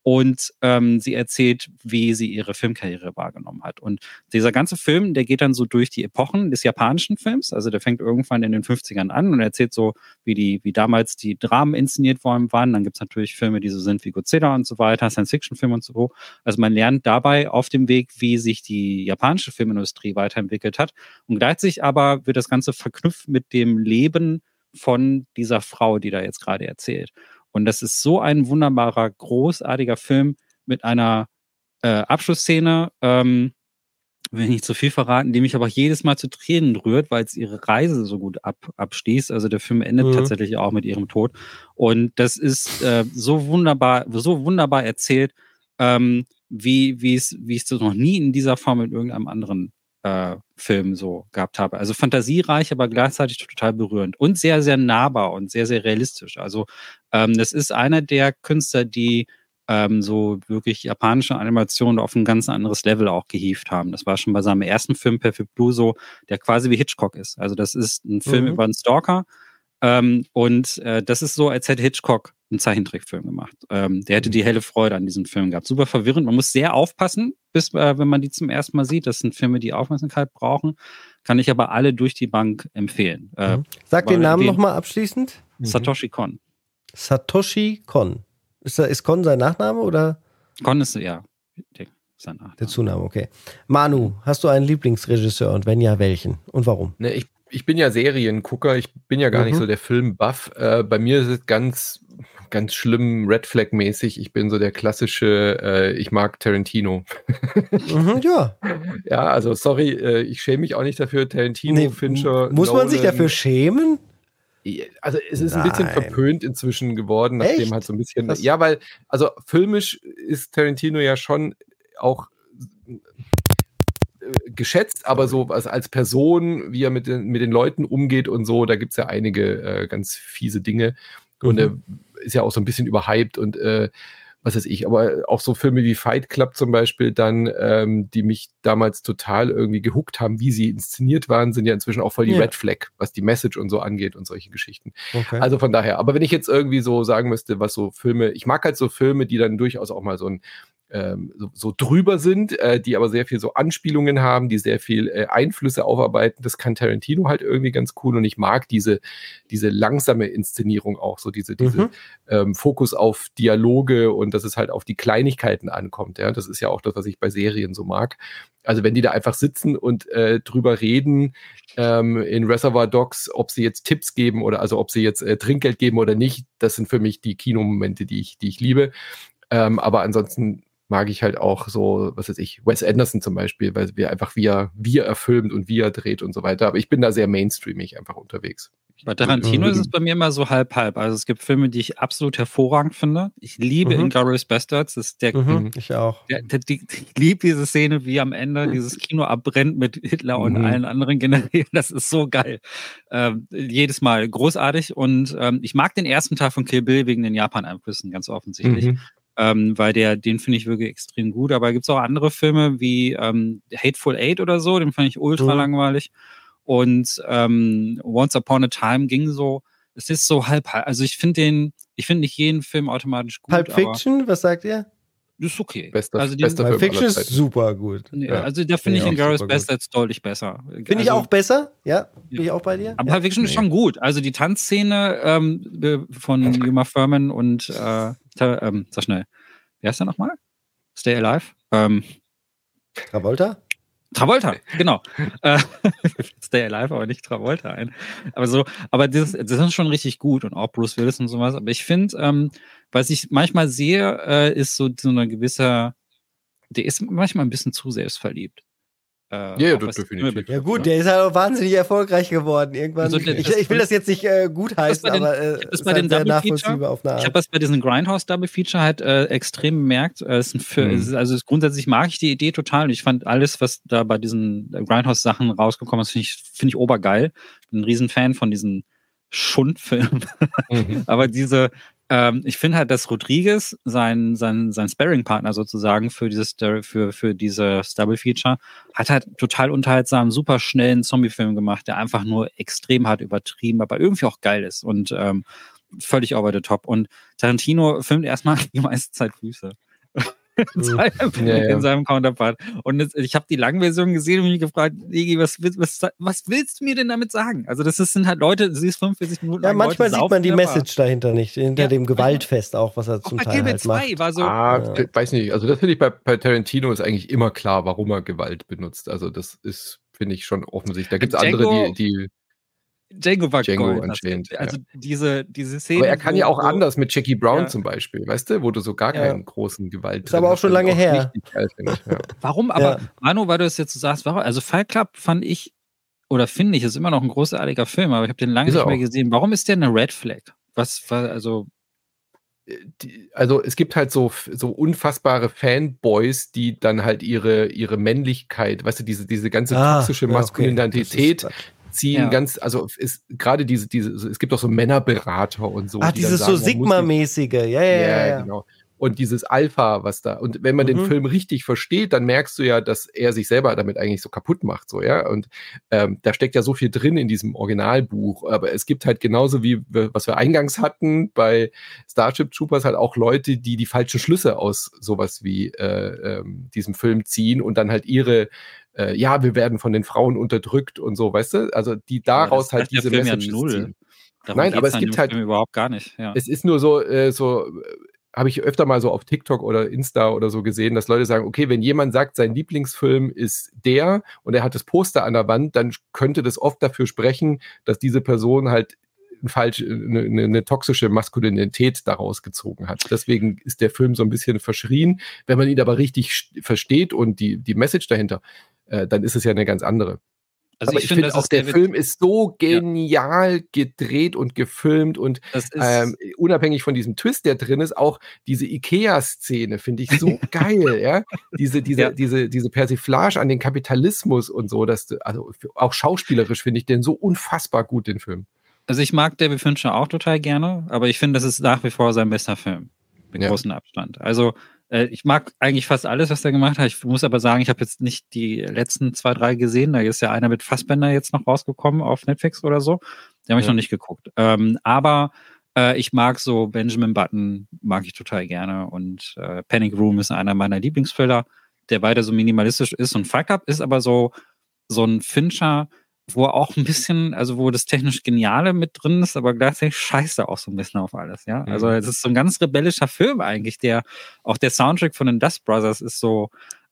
und ähm, sie erzählt, wie sie ihre Filmkarriere wahrgenommen hat. Und dieser ganze Film, der geht dann so durch die Epochen des japanischen Films. Also der fängt irgendwann in den 50ern an und erzählt so, wie die, wie damals die Dramen inszeniert worden waren. Dann gibt's natürlich Filme, die so sind wie Godzilla und so weiter, Science-Fiction-Filme und so. Also man lernt dabei auf dem Weg, wie sich die japanische Filmindustrie weiterentwickelt hat. Und gleichzeitig aber wird das Ganze verknüpft mit dem Leben von dieser Frau, die da jetzt gerade erzählt. Und das ist so ein wunderbarer, großartiger Film mit einer äh, Abschlussszene, ähm, will ich nicht zu viel verraten, die mich aber jedes Mal zu Tränen rührt, weil es ihre Reise so gut ab, abschließt. Also der Film endet mhm. tatsächlich auch mit ihrem Tod. Und das ist äh, so wunderbar, so wunderbar erzählt, ähm, wie, es, wie es noch nie in dieser Form mit irgendeinem anderen äh, Film so gehabt habe. Also fantasiereich, aber gleichzeitig total berührend und sehr, sehr nahbar und sehr, sehr realistisch. Also ähm, das ist einer der Künstler, die ähm, so wirklich japanische Animationen auf ein ganz anderes Level auch gehievt haben. Das war schon bei seinem ersten Film Perfect Blue so, der quasi wie Hitchcock ist. Also das ist ein Film mhm. über einen Stalker ähm, und äh, das ist so, als hätte Hitchcock einen Zeichentrickfilm gemacht. Ähm, der hätte die mhm. helle Freude an diesem Film gehabt. Super verwirrend. Man muss sehr aufpassen, bis äh, wenn man die zum ersten Mal sieht. Das sind Filme, die Aufmerksamkeit brauchen. Kann ich aber alle durch die Bank empfehlen. Äh, mhm. Sag den Namen nochmal abschließend. Mhm. Satoshi Kon. Satoshi Kon. Ist, ist Kon sein Nachname oder? Kon ist ja sein Nachname. Der Zunahme, okay. Manu, hast du einen Lieblingsregisseur und wenn ja, welchen und warum? Ne, ich ich bin ja Seriengucker, ich bin ja gar mhm. nicht so der Filmbuff. Äh, bei mir ist es ganz ganz schlimm Red Flag mäßig. Ich bin so der klassische, äh, ich mag Tarantino. Mhm, *laughs* ja. ja, also sorry, äh, ich schäme mich auch nicht dafür. Tarantino, Nee, Fincher. muss man sich Nolan. dafür schämen? Also es ist ein bisschen Nein. verpönt inzwischen geworden, nachdem Echt? halt so ein bisschen. Was? Ja, weil, also filmisch ist Tarantino ja schon auch äh, geschätzt, aber so als, als Person, wie er mit den, mit den Leuten umgeht und so, da gibt es ja einige äh, ganz fiese Dinge. Und er Mhm. Ist ja auch so ein bisschen überhyped und äh, was weiß ich, aber auch so Filme wie Fight Club zum Beispiel dann, ähm, die mich damals total irgendwie gehuckt haben, wie sie inszeniert waren, sind ja inzwischen auch voll die Ja. Red Flag, was die Message und so angeht und solche Geschichten. Okay. Also von daher, aber wenn ich jetzt irgendwie so sagen müsste, was so Filme, ich mag halt so Filme, die dann durchaus auch mal so ein ähm, so, so drüber sind, äh, die aber sehr viel so Anspielungen haben, die sehr viel äh, Einflüsse aufarbeiten. Das kann Tarantino halt irgendwie ganz cool und ich mag diese, diese langsame Inszenierung auch, so diese, diese Mhm. ähm, Fokus auf Dialoge und dass es halt auf die Kleinigkeiten ankommt. Ja, das ist ja auch das, was ich bei Serien so mag. Also wenn die da einfach sitzen und äh, drüber reden ähm, in Reservoir Dogs, ob sie jetzt Tipps geben oder also ob sie jetzt äh, Trinkgeld geben oder nicht, das sind für mich die Kinomomente, die ich, die ich liebe. Ähm, aber ansonsten mag ich halt auch so, was weiß ich, Wes Anderson zum Beispiel, weil wir einfach wie er, wie er filmt und wie er dreht und so weiter. Aber ich bin da sehr mainstreamig einfach unterwegs. Bei Tarantino Mhm. ist es bei mir immer so halb-halb. Also es gibt Filme, die ich absolut hervorragend finde. Ich liebe Mhm. Inglourious Bastards. Das ist der, Mhm, ich auch. der, der, die, ich liebe diese Szene, wie am Ende dieses Kino abbrennt mit Hitler und Mhm. allen anderen Generälen. Das ist so geil. Ähm, jedes Mal großartig. Und ähm, ich mag den ersten Teil von Kill Bill wegen den Japan-Einflüssen, ganz offensichtlich. Mhm. Ähm, weil der, den finde ich wirklich extrem gut. Aber gibt es auch andere Filme wie ähm, Hateful Eight oder so, den fand ich ultra Mhm. langweilig. Und ähm, Once Upon a Time ging so, es ist so halb. Also ich finde den, ich finde nicht jeden Film automatisch gut, Pulp Fiction, was sagt ihr? Das ist okay. Bester- also die, bester Fiction ist super gut. nee, ja. also da finde ich den gut. Bastards deutlich besser. Finde ich also, auch besser, ja. Bin Ja. ich auch bei dir? Aber ja. Fiction ist Nee. schon gut. Also die Tanzszene ähm, von Yuma Thurman und äh, ähm, sag schnell, wer ist der nochmal? Stay Alive? Ähm, Travolta? Travolta, genau. *laughs* Äh, Stay Alive, aber nicht Travolta ein. Aber so, aber das, das ist schon richtig gut und auch Bruce Willis und sowas. Aber ich finde, ähm, was ich manchmal sehe, äh, ist so, so eine gewisse, der ist manchmal ein bisschen zu selbstverliebt. Äh, Ja, ja, definitiv. Ja gut, ne? der ist halt auch wahnsinnig erfolgreich geworden irgendwann. Also, ich, ich will das jetzt nicht äh, gut heißen, aber äh, das ist bei halt den sehr Double Feature- nachvollziehbar auf eine Ich Art. habe das bei diesem Grindhouse Double Feature halt äh, extrem bemerkt. Äh, es ist ein Film, Mhm. also grundsätzlich mag ich die Idee total und ich fand alles, was da bei diesen Grindhouse Sachen rausgekommen ist, finde ich, finde ich obergeil. Bin ein Riesenfan von diesen Schundfilmen. Mhm. *laughs* Aber diese, ähm, ich finde halt, dass Rodriguez, sein, sein, sein Sparring-Partner sozusagen für dieses, für, für dieses Double Feature, hat halt total unterhaltsam, super schnellen Zombie-Film gemacht, der einfach nur extrem hart übertrieben, aber irgendwie auch geil ist und ähm, völlig over the top. Und Tarantino filmt erstmal *laughs* die meiste Zeit Füße. *laughs* in, Mhm. seinem, Ja, ja. in seinem Counterpart. Und das, ich habe die Langversion gesehen und mich gefragt, Digi, was, willst- was, was willst du mir denn damit sagen? Also das ist, sind halt Leute, du siehst 45 Minuten ja, lang manchmal Leute sieht man die der Bar. Message dahinter nicht, hinter Ja, dem. Gewaltfest auch, was er Auch zum bei Teil Bill halt 2 macht. war so, ah, Ja. weiß nicht. Also das finde ich bei, bei Tarantino ist eigentlich immer klar, warum er Gewalt benutzt. Also das ist, finde ich, schon offensichtlich. Da gibt es andere, die, die. Django war Django Gold. Unchained, Das- Also diese, diese Szene. Aber er kann wo- ja auch wo- anders mit Jackie Brown Ja. zum Beispiel, weißt du, wo du so gar Ja. keinen großen Gewalt Ist aber auch schon lange was ich her. Ja. *laughs* Warum? Aber Ja. Manu, weil du es jetzt so sagst, warum? Also Fight Club fand ich oder finde ich ist immer noch ein großartiger Film, aber ich habe den lange Ist nicht mehr auch. gesehen. Warum ist der eine Red Flag? Was war also? die, also es gibt halt so, so unfassbare Fanboys, die dann halt ihre, ihre Männlichkeit, weißt du, diese, diese ganze Ah, toxische ja, okay. Ziehen Ja. ganz, also ist gerade diese, diese, es gibt auch so Männerberater und so. Ah, die dieses sagen, so Sigma-mäßige. Ja, ja, ja. Ja, genau. Und dieses Alpha, was da, und wenn man den Mhm. Film richtig versteht, dann merkst du ja, dass er sich selber damit eigentlich so kaputt macht, so, ja. Und ähm, da steckt ja so viel drin in diesem Originalbuch. Aber es gibt halt genauso wie, wir- was wir eingangs hatten bei Starship Troopers, halt auch Leute, die die falschen Schlüsse aus sowas wie äh, ähm, diesem Film ziehen und dann halt ihre, äh, ja, wir werden von den Frauen unterdrückt und so, weißt du? Also die daraus halt diese Film ja null. ziehen. Darum Nein, aber es gibt halt- Film überhaupt gar nicht. Ja. Es ist nur so, äh, so äh, habe ich öfter mal so auf TikTok oder Insta oder so gesehen, dass Leute sagen, okay, wenn jemand sagt, sein Lieblingsfilm ist der und er hat das Poster an der Wand, dann könnte das oft dafür sprechen, dass diese Person halt ein falsch, eine, eine, toxische Maskulinität daraus gezogen hat. Deswegen ist der Film so ein bisschen verschrien. Wenn man ihn aber richtig versteht und die, die Message dahinter, äh, dann ist es ja eine ganz andere. Also Aber ich, ich finde auch, der Film ist so genial ja. gedreht und gefilmt und ähm, unabhängig von diesem Twist, der drin ist, auch diese Ikea-Szene finde ich so *laughs* geil, ja. Diese, diese, ja. diese, diese Persiflage an den Kapitalismus und so, dass also auch schauspielerisch finde ich den so unfassbar gut, den Film. Also ich mag David Fincher auch total gerne, aber ich finde, das ist nach wie vor sein bester Film. Mit ja. großem Abstand. Also ich mag eigentlich fast alles, was er gemacht hat. Ich muss aber sagen, ich habe jetzt nicht die letzten zwei, drei gesehen. Da ist ja einer mit Fassbender jetzt noch rausgekommen auf Netflix oder so. Den habe ich ja. noch nicht geguckt. Ähm, aber äh, ich mag so Benjamin Button, mag ich total gerne. Und äh, Panic Room ist einer meiner Lieblingsfilter, der weiter so minimalistisch ist. Und Fuck Up ist aber so, so ein Fincher, wo auch ein bisschen, also wo das technisch Geniale mit drin ist, aber gleichzeitig scheißt er auch so ein bisschen auf alles, ja. Also mhm. es ist so ein ganz rebellischer Film eigentlich, der, auch der Soundtrack von den Dust Brothers ist so,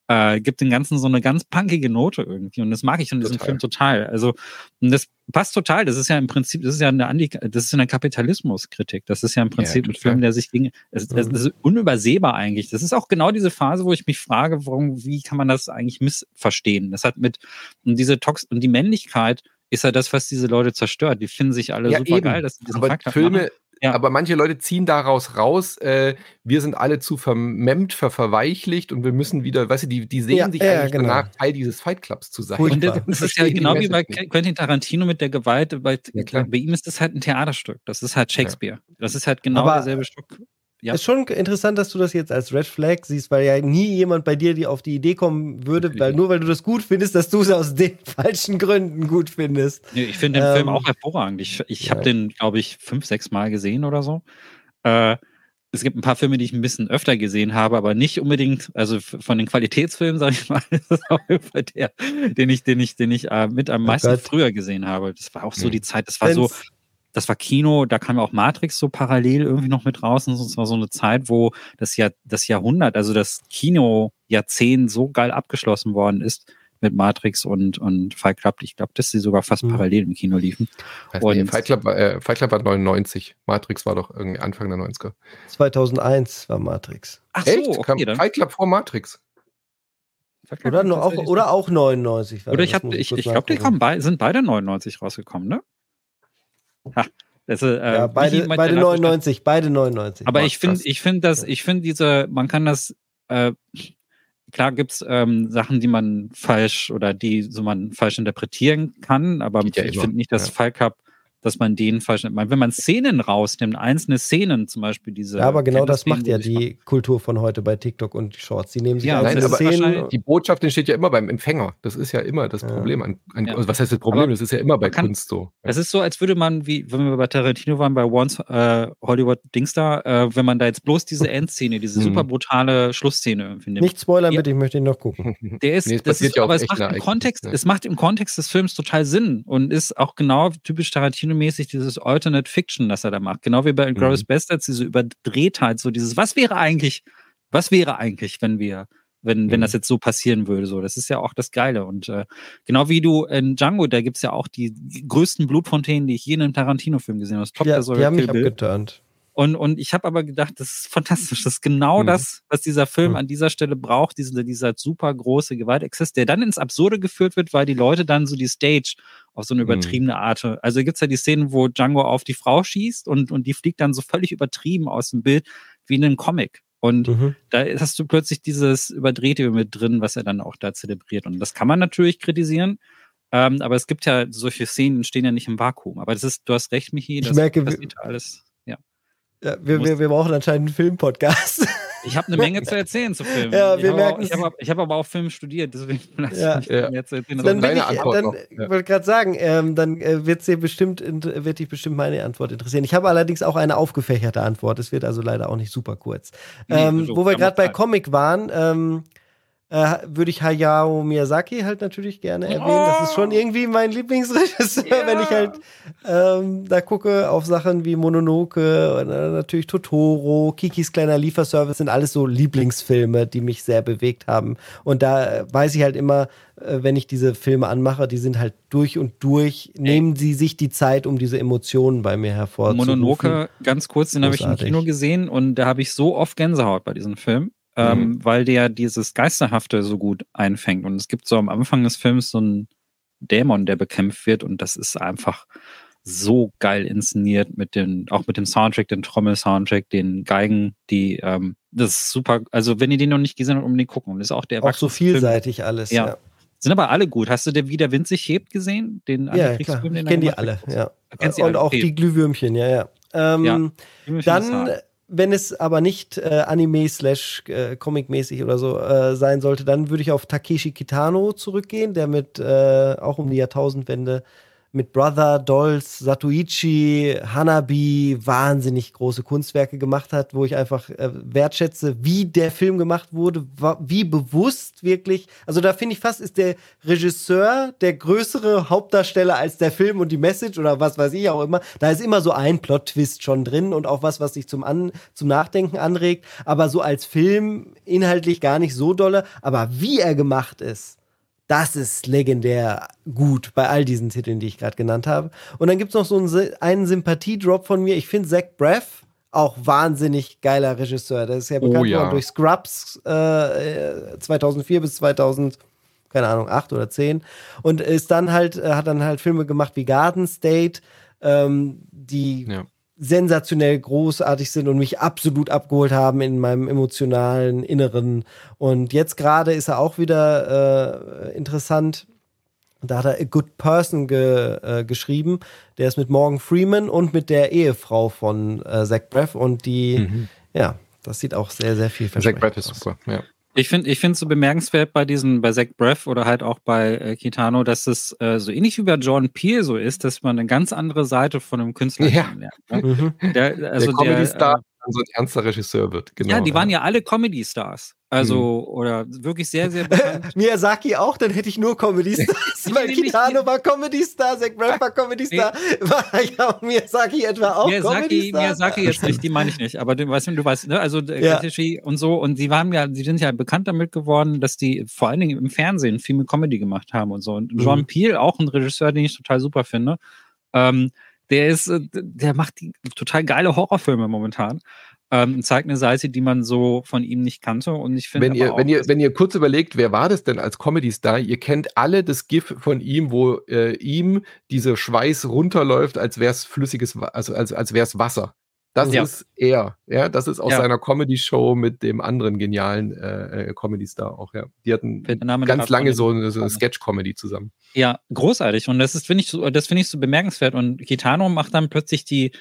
äh, gibt dem Ganzen so eine ganz punkige Note irgendwie. Und das mag ich in diesem Film total. Also, und das passt total. Das ist ja im Prinzip, das ist ja eine, Andi das ist eine Kapitalismuskritik. Das ist ja im Prinzip ja, ein Film, der sich gegen, es, mhm. das ist unübersehbar eigentlich. Das ist auch genau diese Phase, wo ich mich frage, warum, wie kann man das eigentlich missverstehen? Das hat mit, und diese Tox, und die Männlichkeit, ist ja das, was diese Leute zerstört. Die finden sich alle ja, super eben. geil, dass sie diesen Aber Fakt Filme, machen. Ja. Aber manche Leute ziehen daraus raus, äh, wir sind alle zu vermemmt, ver verweichlicht und wir müssen wieder, weißt du, die, die sehen ja, sich ja, eigentlich genau. danach, Teil dieses Fight Clubs zu sein. Und das, das ist ja genau wie bei Quentin Tarantino mit der Gewalt. Bei, bei, ihm ist das halt ein Theaterstück. Das ist halt Shakespeare. Das ist halt genau Aber dasselbe Stück. Ja. Ist schon interessant, dass du das jetzt als Red Flag siehst, weil ja nie jemand bei dir die auf die Idee kommen würde, weil nur weil du das gut findest, dass du es aus den *laughs* falschen Gründen gut findest. Nee, ich finde den ähm, Film auch hervorragend. Ich, ich ja. habe den, glaube ich, fünf, sechs Mal gesehen oder so. Äh, es gibt ein paar Filme, die ich ein bisschen öfter gesehen habe, aber nicht unbedingt, also von den Qualitätsfilmen, *laughs* sage ich mal, ist das auf jeden Fall der, den ich, den ich, den ich äh, mit am oh meisten oh früher gesehen habe. Das war auch so die Zeit, das war Wenn's, so das war Kino, da kam ja auch Matrix so parallel irgendwie noch mit raus. Und es war so eine Zeit, wo das Jahr, das Jahrhundert, also das Kino-Jahrzehnt so geil abgeschlossen worden ist mit Matrix und, und Fight Club. Ich glaube, dass sie sogar fast mhm. parallel im Kino liefen. und nee, Fight, Club, äh, Fight Club war 99. Matrix war doch irgendwie Anfang der 90er. 2001 war Matrix. Ach Echt? so, okay, Kam Fight Club vor Matrix. Oder, nur auch, oder auch 99. Oder ich, ich, ich glaube, die kommen bei, sind beide 99 rausgekommen, ne? Ha, das, äh, ja, beide, beide 99, beide 99. Aber ich finde, ich finde das, ich finde diese, man kann das, äh, klar gibt's ähm, Sachen, die man falsch oder die so man falsch interpretieren kann, aber ja ich finde nicht, dass ja. Fall Cup dass man den falsch nimmt. Wenn man Szenen rausnimmt, einzelne Szenen zum Beispiel diese. Ja, aber genau das macht ja die Kultur von heute bei TikTok und Shorts. Die nehmen sich ja, nein, aber Szenen. Die Botschaft entsteht ja immer beim Empfänger. Das ist ja immer das Problem. An, an ja. also was heißt das Problem? Aber das ist ja immer bei kann, Kunst so. Es ist so, als würde man, wie wenn wir bei Tarantino waren, bei Once äh, Hollywood Dingstar, äh, wenn man da jetzt bloß diese *laughs* Endszene, diese mhm. super brutale Schlussszene irgendwie nimmt. Nicht spoilern, bitte, ich möchte ihn noch gucken. *laughs* Der ist, nee, das ist, ja aber es macht, im Kontext, ne? es macht im Kontext des Films total Sinn und ist auch genau typisch Tarantino Tarantino-mäßig dieses Alternate Fiction, das er da macht. Genau wie bei mhm. Bastards, diese Überdrehtheit, so dieses, was wäre eigentlich, was wäre eigentlich, wenn wir, wenn, mhm. wenn das jetzt so passieren würde, so. Das ist ja auch das Geile. Und äh, genau wie du in Django, da gibt es ja auch die größten Blutfontänen, die ich je in einem Tarantino-Film gesehen habe. Das toppt ja, sogar die haben mich abgeturnt. Und, und ich habe aber gedacht, das ist fantastisch. Das ist genau mhm. das, was dieser Film mhm. an dieser Stelle braucht, diese, dieser super große Gewaltexzess, der dann ins Absurde geführt wird, weil die Leute dann so die Stage auf so eine mhm. übertriebene Art. Also gibt's ja die Szenen, wo Django auf die Frau schießt und, und die fliegt dann so völlig übertrieben aus dem Bild wie in einem Comic. Und mhm. da hast du plötzlich dieses Überdrehte mit drin, was er dann auch da zelebriert. Und das kann man natürlich kritisieren. Ähm, aber es gibt ja solche Szenen, stehen ja nicht im Vakuum. Aber das ist, du hast recht, Michi, das, ich merke, das alles ja, wir, wir, wir brauchen anscheinend einen Filmpodcast. *laughs* Ich habe eine Menge zu erzählen zu Filmen. Ja, wir ich merken habe aber, hab aber, auch Film studiert, deswegen *laughs* lasse ja. ich ja. jetzt erzählen. Dann bin ich, dann, ja. wollte gerade sagen, ähm, dann äh, wird dir bestimmt, wird dich bestimmt meine Antwort interessieren. Ich habe allerdings auch eine aufgefächerte Antwort. Es wird also leider auch nicht super kurz. Nee, ähm, so, wo wir gerade bei Comic waren, ähm, äh, würde ich Hayao Miyazaki halt natürlich gerne erwähnen. Oh. Das ist schon irgendwie mein Lieblingsregisseur, ja. wenn ich halt ähm, da gucke auf Sachen wie Mononoke, oder natürlich Totoro, Kikis kleiner Lieferservice sind alles so Lieblingsfilme, die mich sehr bewegt haben. Und da weiß ich halt immer, äh, wenn ich diese Filme anmache, die sind halt durch und durch, nehmen sie sich die Zeit, um diese Emotionen bei mir hervorzurufen. Mononoke, ganz kurz, den habe ich im Kino gesehen und da habe ich so oft Gänsehaut bei diesem Film ähm, mhm. weil der dieses Geisterhafte so gut einfängt. Und es gibt so am Anfang des Films so einen Dämon, der bekämpft wird und das ist einfach so geil inszeniert mit den, auch mit dem Soundtrack, den Trommel-Soundtrack, den Geigen, die, ähm, das ist super. Also, wenn ihr den noch nicht gesehen habt, unbedingt gucken. Und das ist auch der Auch so vielseitig Film. alles, ja. ja. Sind aber alle gut. Hast du den, wie der Wind sich hebt gesehen? Den ja, klar. Den ich kenne die alle, ja. Und alle? auch okay. die Glühwürmchen, ja, ja. Ähm, ja. Dann wenn es aber nicht äh, Anime slash äh, Comic-mäßig oder so äh, sein sollte, dann würde ich auf Takeshi Kitano zurückgehen, der mit äh, auch um die Jahrtausendwende mit Brother, Dolls, Satuichi, Hanabi wahnsinnig große Kunstwerke gemacht hat, wo ich einfach äh, wertschätze, wie der Film gemacht wurde, wie bewusst wirklich. Also da finde ich fast, ist der Regisseur der größere Hauptdarsteller als der Film und die Message oder was weiß ich auch immer. Da ist immer so ein Plot-Twist schon drin und auch was, was sich zum, An zum Nachdenken anregt. Aber so als Film inhaltlich gar nicht so dolle. Aber wie er gemacht ist, das ist legendär gut bei all diesen Titeln, die ich gerade genannt habe. Und dann gibt es noch so einen, einen Sympathiedrop von mir. Ich finde Zach Braff auch wahnsinnig geiler Regisseur. Der ist ja bekannt oh, ja. durch Scrubs äh, 2004 bis 2000 keine Ahnung, 8 oder 10 und ist dann halt, äh, hat dann halt Filme gemacht wie Garden State, ähm, die ja sensationell großartig sind und mich absolut abgeholt haben in meinem emotionalen Inneren. Und jetzt gerade ist er auch wieder äh, interessant. Da hat er A Good Person ge, äh, geschrieben. Der ist mit Morgan Freeman und mit der Ehefrau von äh, Zach Braff. Und die, mhm. ja, das sieht auch sehr, sehr viel Zach Braff ist super, ja. Ich finde ich finde so bemerkenswert bei diesen, bei Zach Breath oder halt auch bei äh, Kitano, dass es äh, so ähnlich wie bei Jordan Peele so ist, dass man eine ganz andere Seite von einem Künstler ja. kennenlernt. Ne? Mhm. Der, also der Comedy-Star äh, so ein ernster Regisseur wird. Genau, ja, die waren ja alle Comedy-Stars. Also, mhm. oder wirklich sehr, sehr *laughs* bekannt. Miyazaki auch, dann hätte ich nur Comedy-Stars. *laughs* *laughs* Weil Kitano war Comedy-Star, Zack Braff war Comedy-Star. Nee. War ja Miyazaki etwa auch Miyazaki, Miyazaki jetzt nicht, die meine ich nicht. Aber du weißt, du weißt, ne? Also, ja. und so. Und sie waren ja, sie sind ja bekannt damit geworden, dass die vor allen Dingen im Fernsehen viel mit Comedy gemacht haben und so. Und John mhm. Peel, auch ein Regisseur, den ich total super finde. Ähm, der ist, äh, der macht die total geile Horrorfilme momentan ähm, zeigt eine Seite, die man so von ihm nicht kannte. Und ich finde, wenn ihr, wenn ihr, wenn ihr kurz überlegt, wer war das denn als Comedy-Star? Ihr kennt alle das GIF von ihm, wo äh, ihm dieser Schweiß runterläuft, als wäre es flüssiges, also als, als wäre es Wasser. Das ja. ist er, ja. Das ist aus ja. seiner Comedy-Show mit dem anderen genialen äh, äh Comedy-Star auch, ja. Die hatten ganz lange so eine, so eine Sketch-Comedy zusammen. Ja, großartig. Und das ist, finde ich, so, das finde ich so bemerkenswert. Und Kitano macht dann plötzlich die,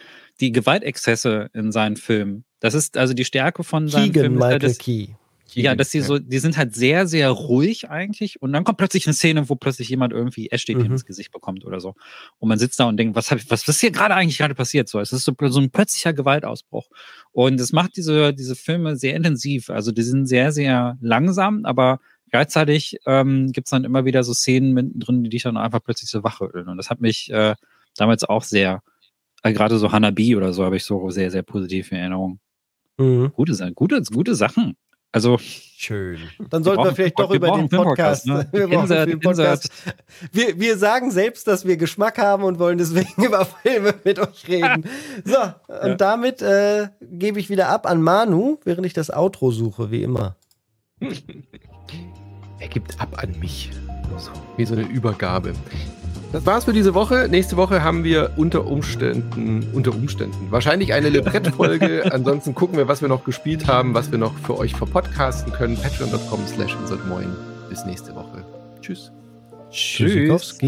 die Gewaltexzesse in seinen Filmen das ist also die Stärke von seinem Keegan Film. Michael das, Key. Ja, dass sie so, die sind halt sehr, sehr ruhig eigentlich. Und dann kommt plötzlich eine Szene, wo plötzlich jemand irgendwie Essstäbchen mhm. ins Gesicht bekommt oder so. Und man sitzt da und denkt, was, hab ich, was, was ist hier gerade eigentlich gerade passiert? So, es ist so, so ein plötzlicher Gewaltausbruch. Und es macht diese, diese Filme sehr intensiv. Also die sind sehr, sehr langsam, aber gleichzeitig ähm, gibt es dann immer wieder so Szenen mittendrin, die dich dann einfach plötzlich so wachrütteln. Und das hat mich äh, damals auch sehr, äh, gerade so Hanabi oder so, habe ich so sehr, sehr positiv in Erinnerung. Mhm. Gute, gute, gute Sachen. Also schön. Dann sollten wir, wir vielleicht doch wir über *laughs* den Podcast. Ne? Wir, Insert, den Podcast. Wir, wir, sagen selbst, dass wir Geschmack haben und wollen deswegen *laughs* über Filme mit euch reden. *laughs* so, und ja. damit äh, gebe ich wieder ab an Manu, während ich das Outro suche, wie immer. er gibt ab an mich. So, wie so eine Übergabe. Das war's für diese Woche. Nächste Woche haben wir unter Umständen, unter Umständen, wahrscheinlich eine Librett-Folge. *laughs* Ansonsten gucken wir, was wir noch gespielt haben, was wir noch für euch verpodcasten können. Patreon.com slash Bis nächste Woche. Tschüss. Tschüss.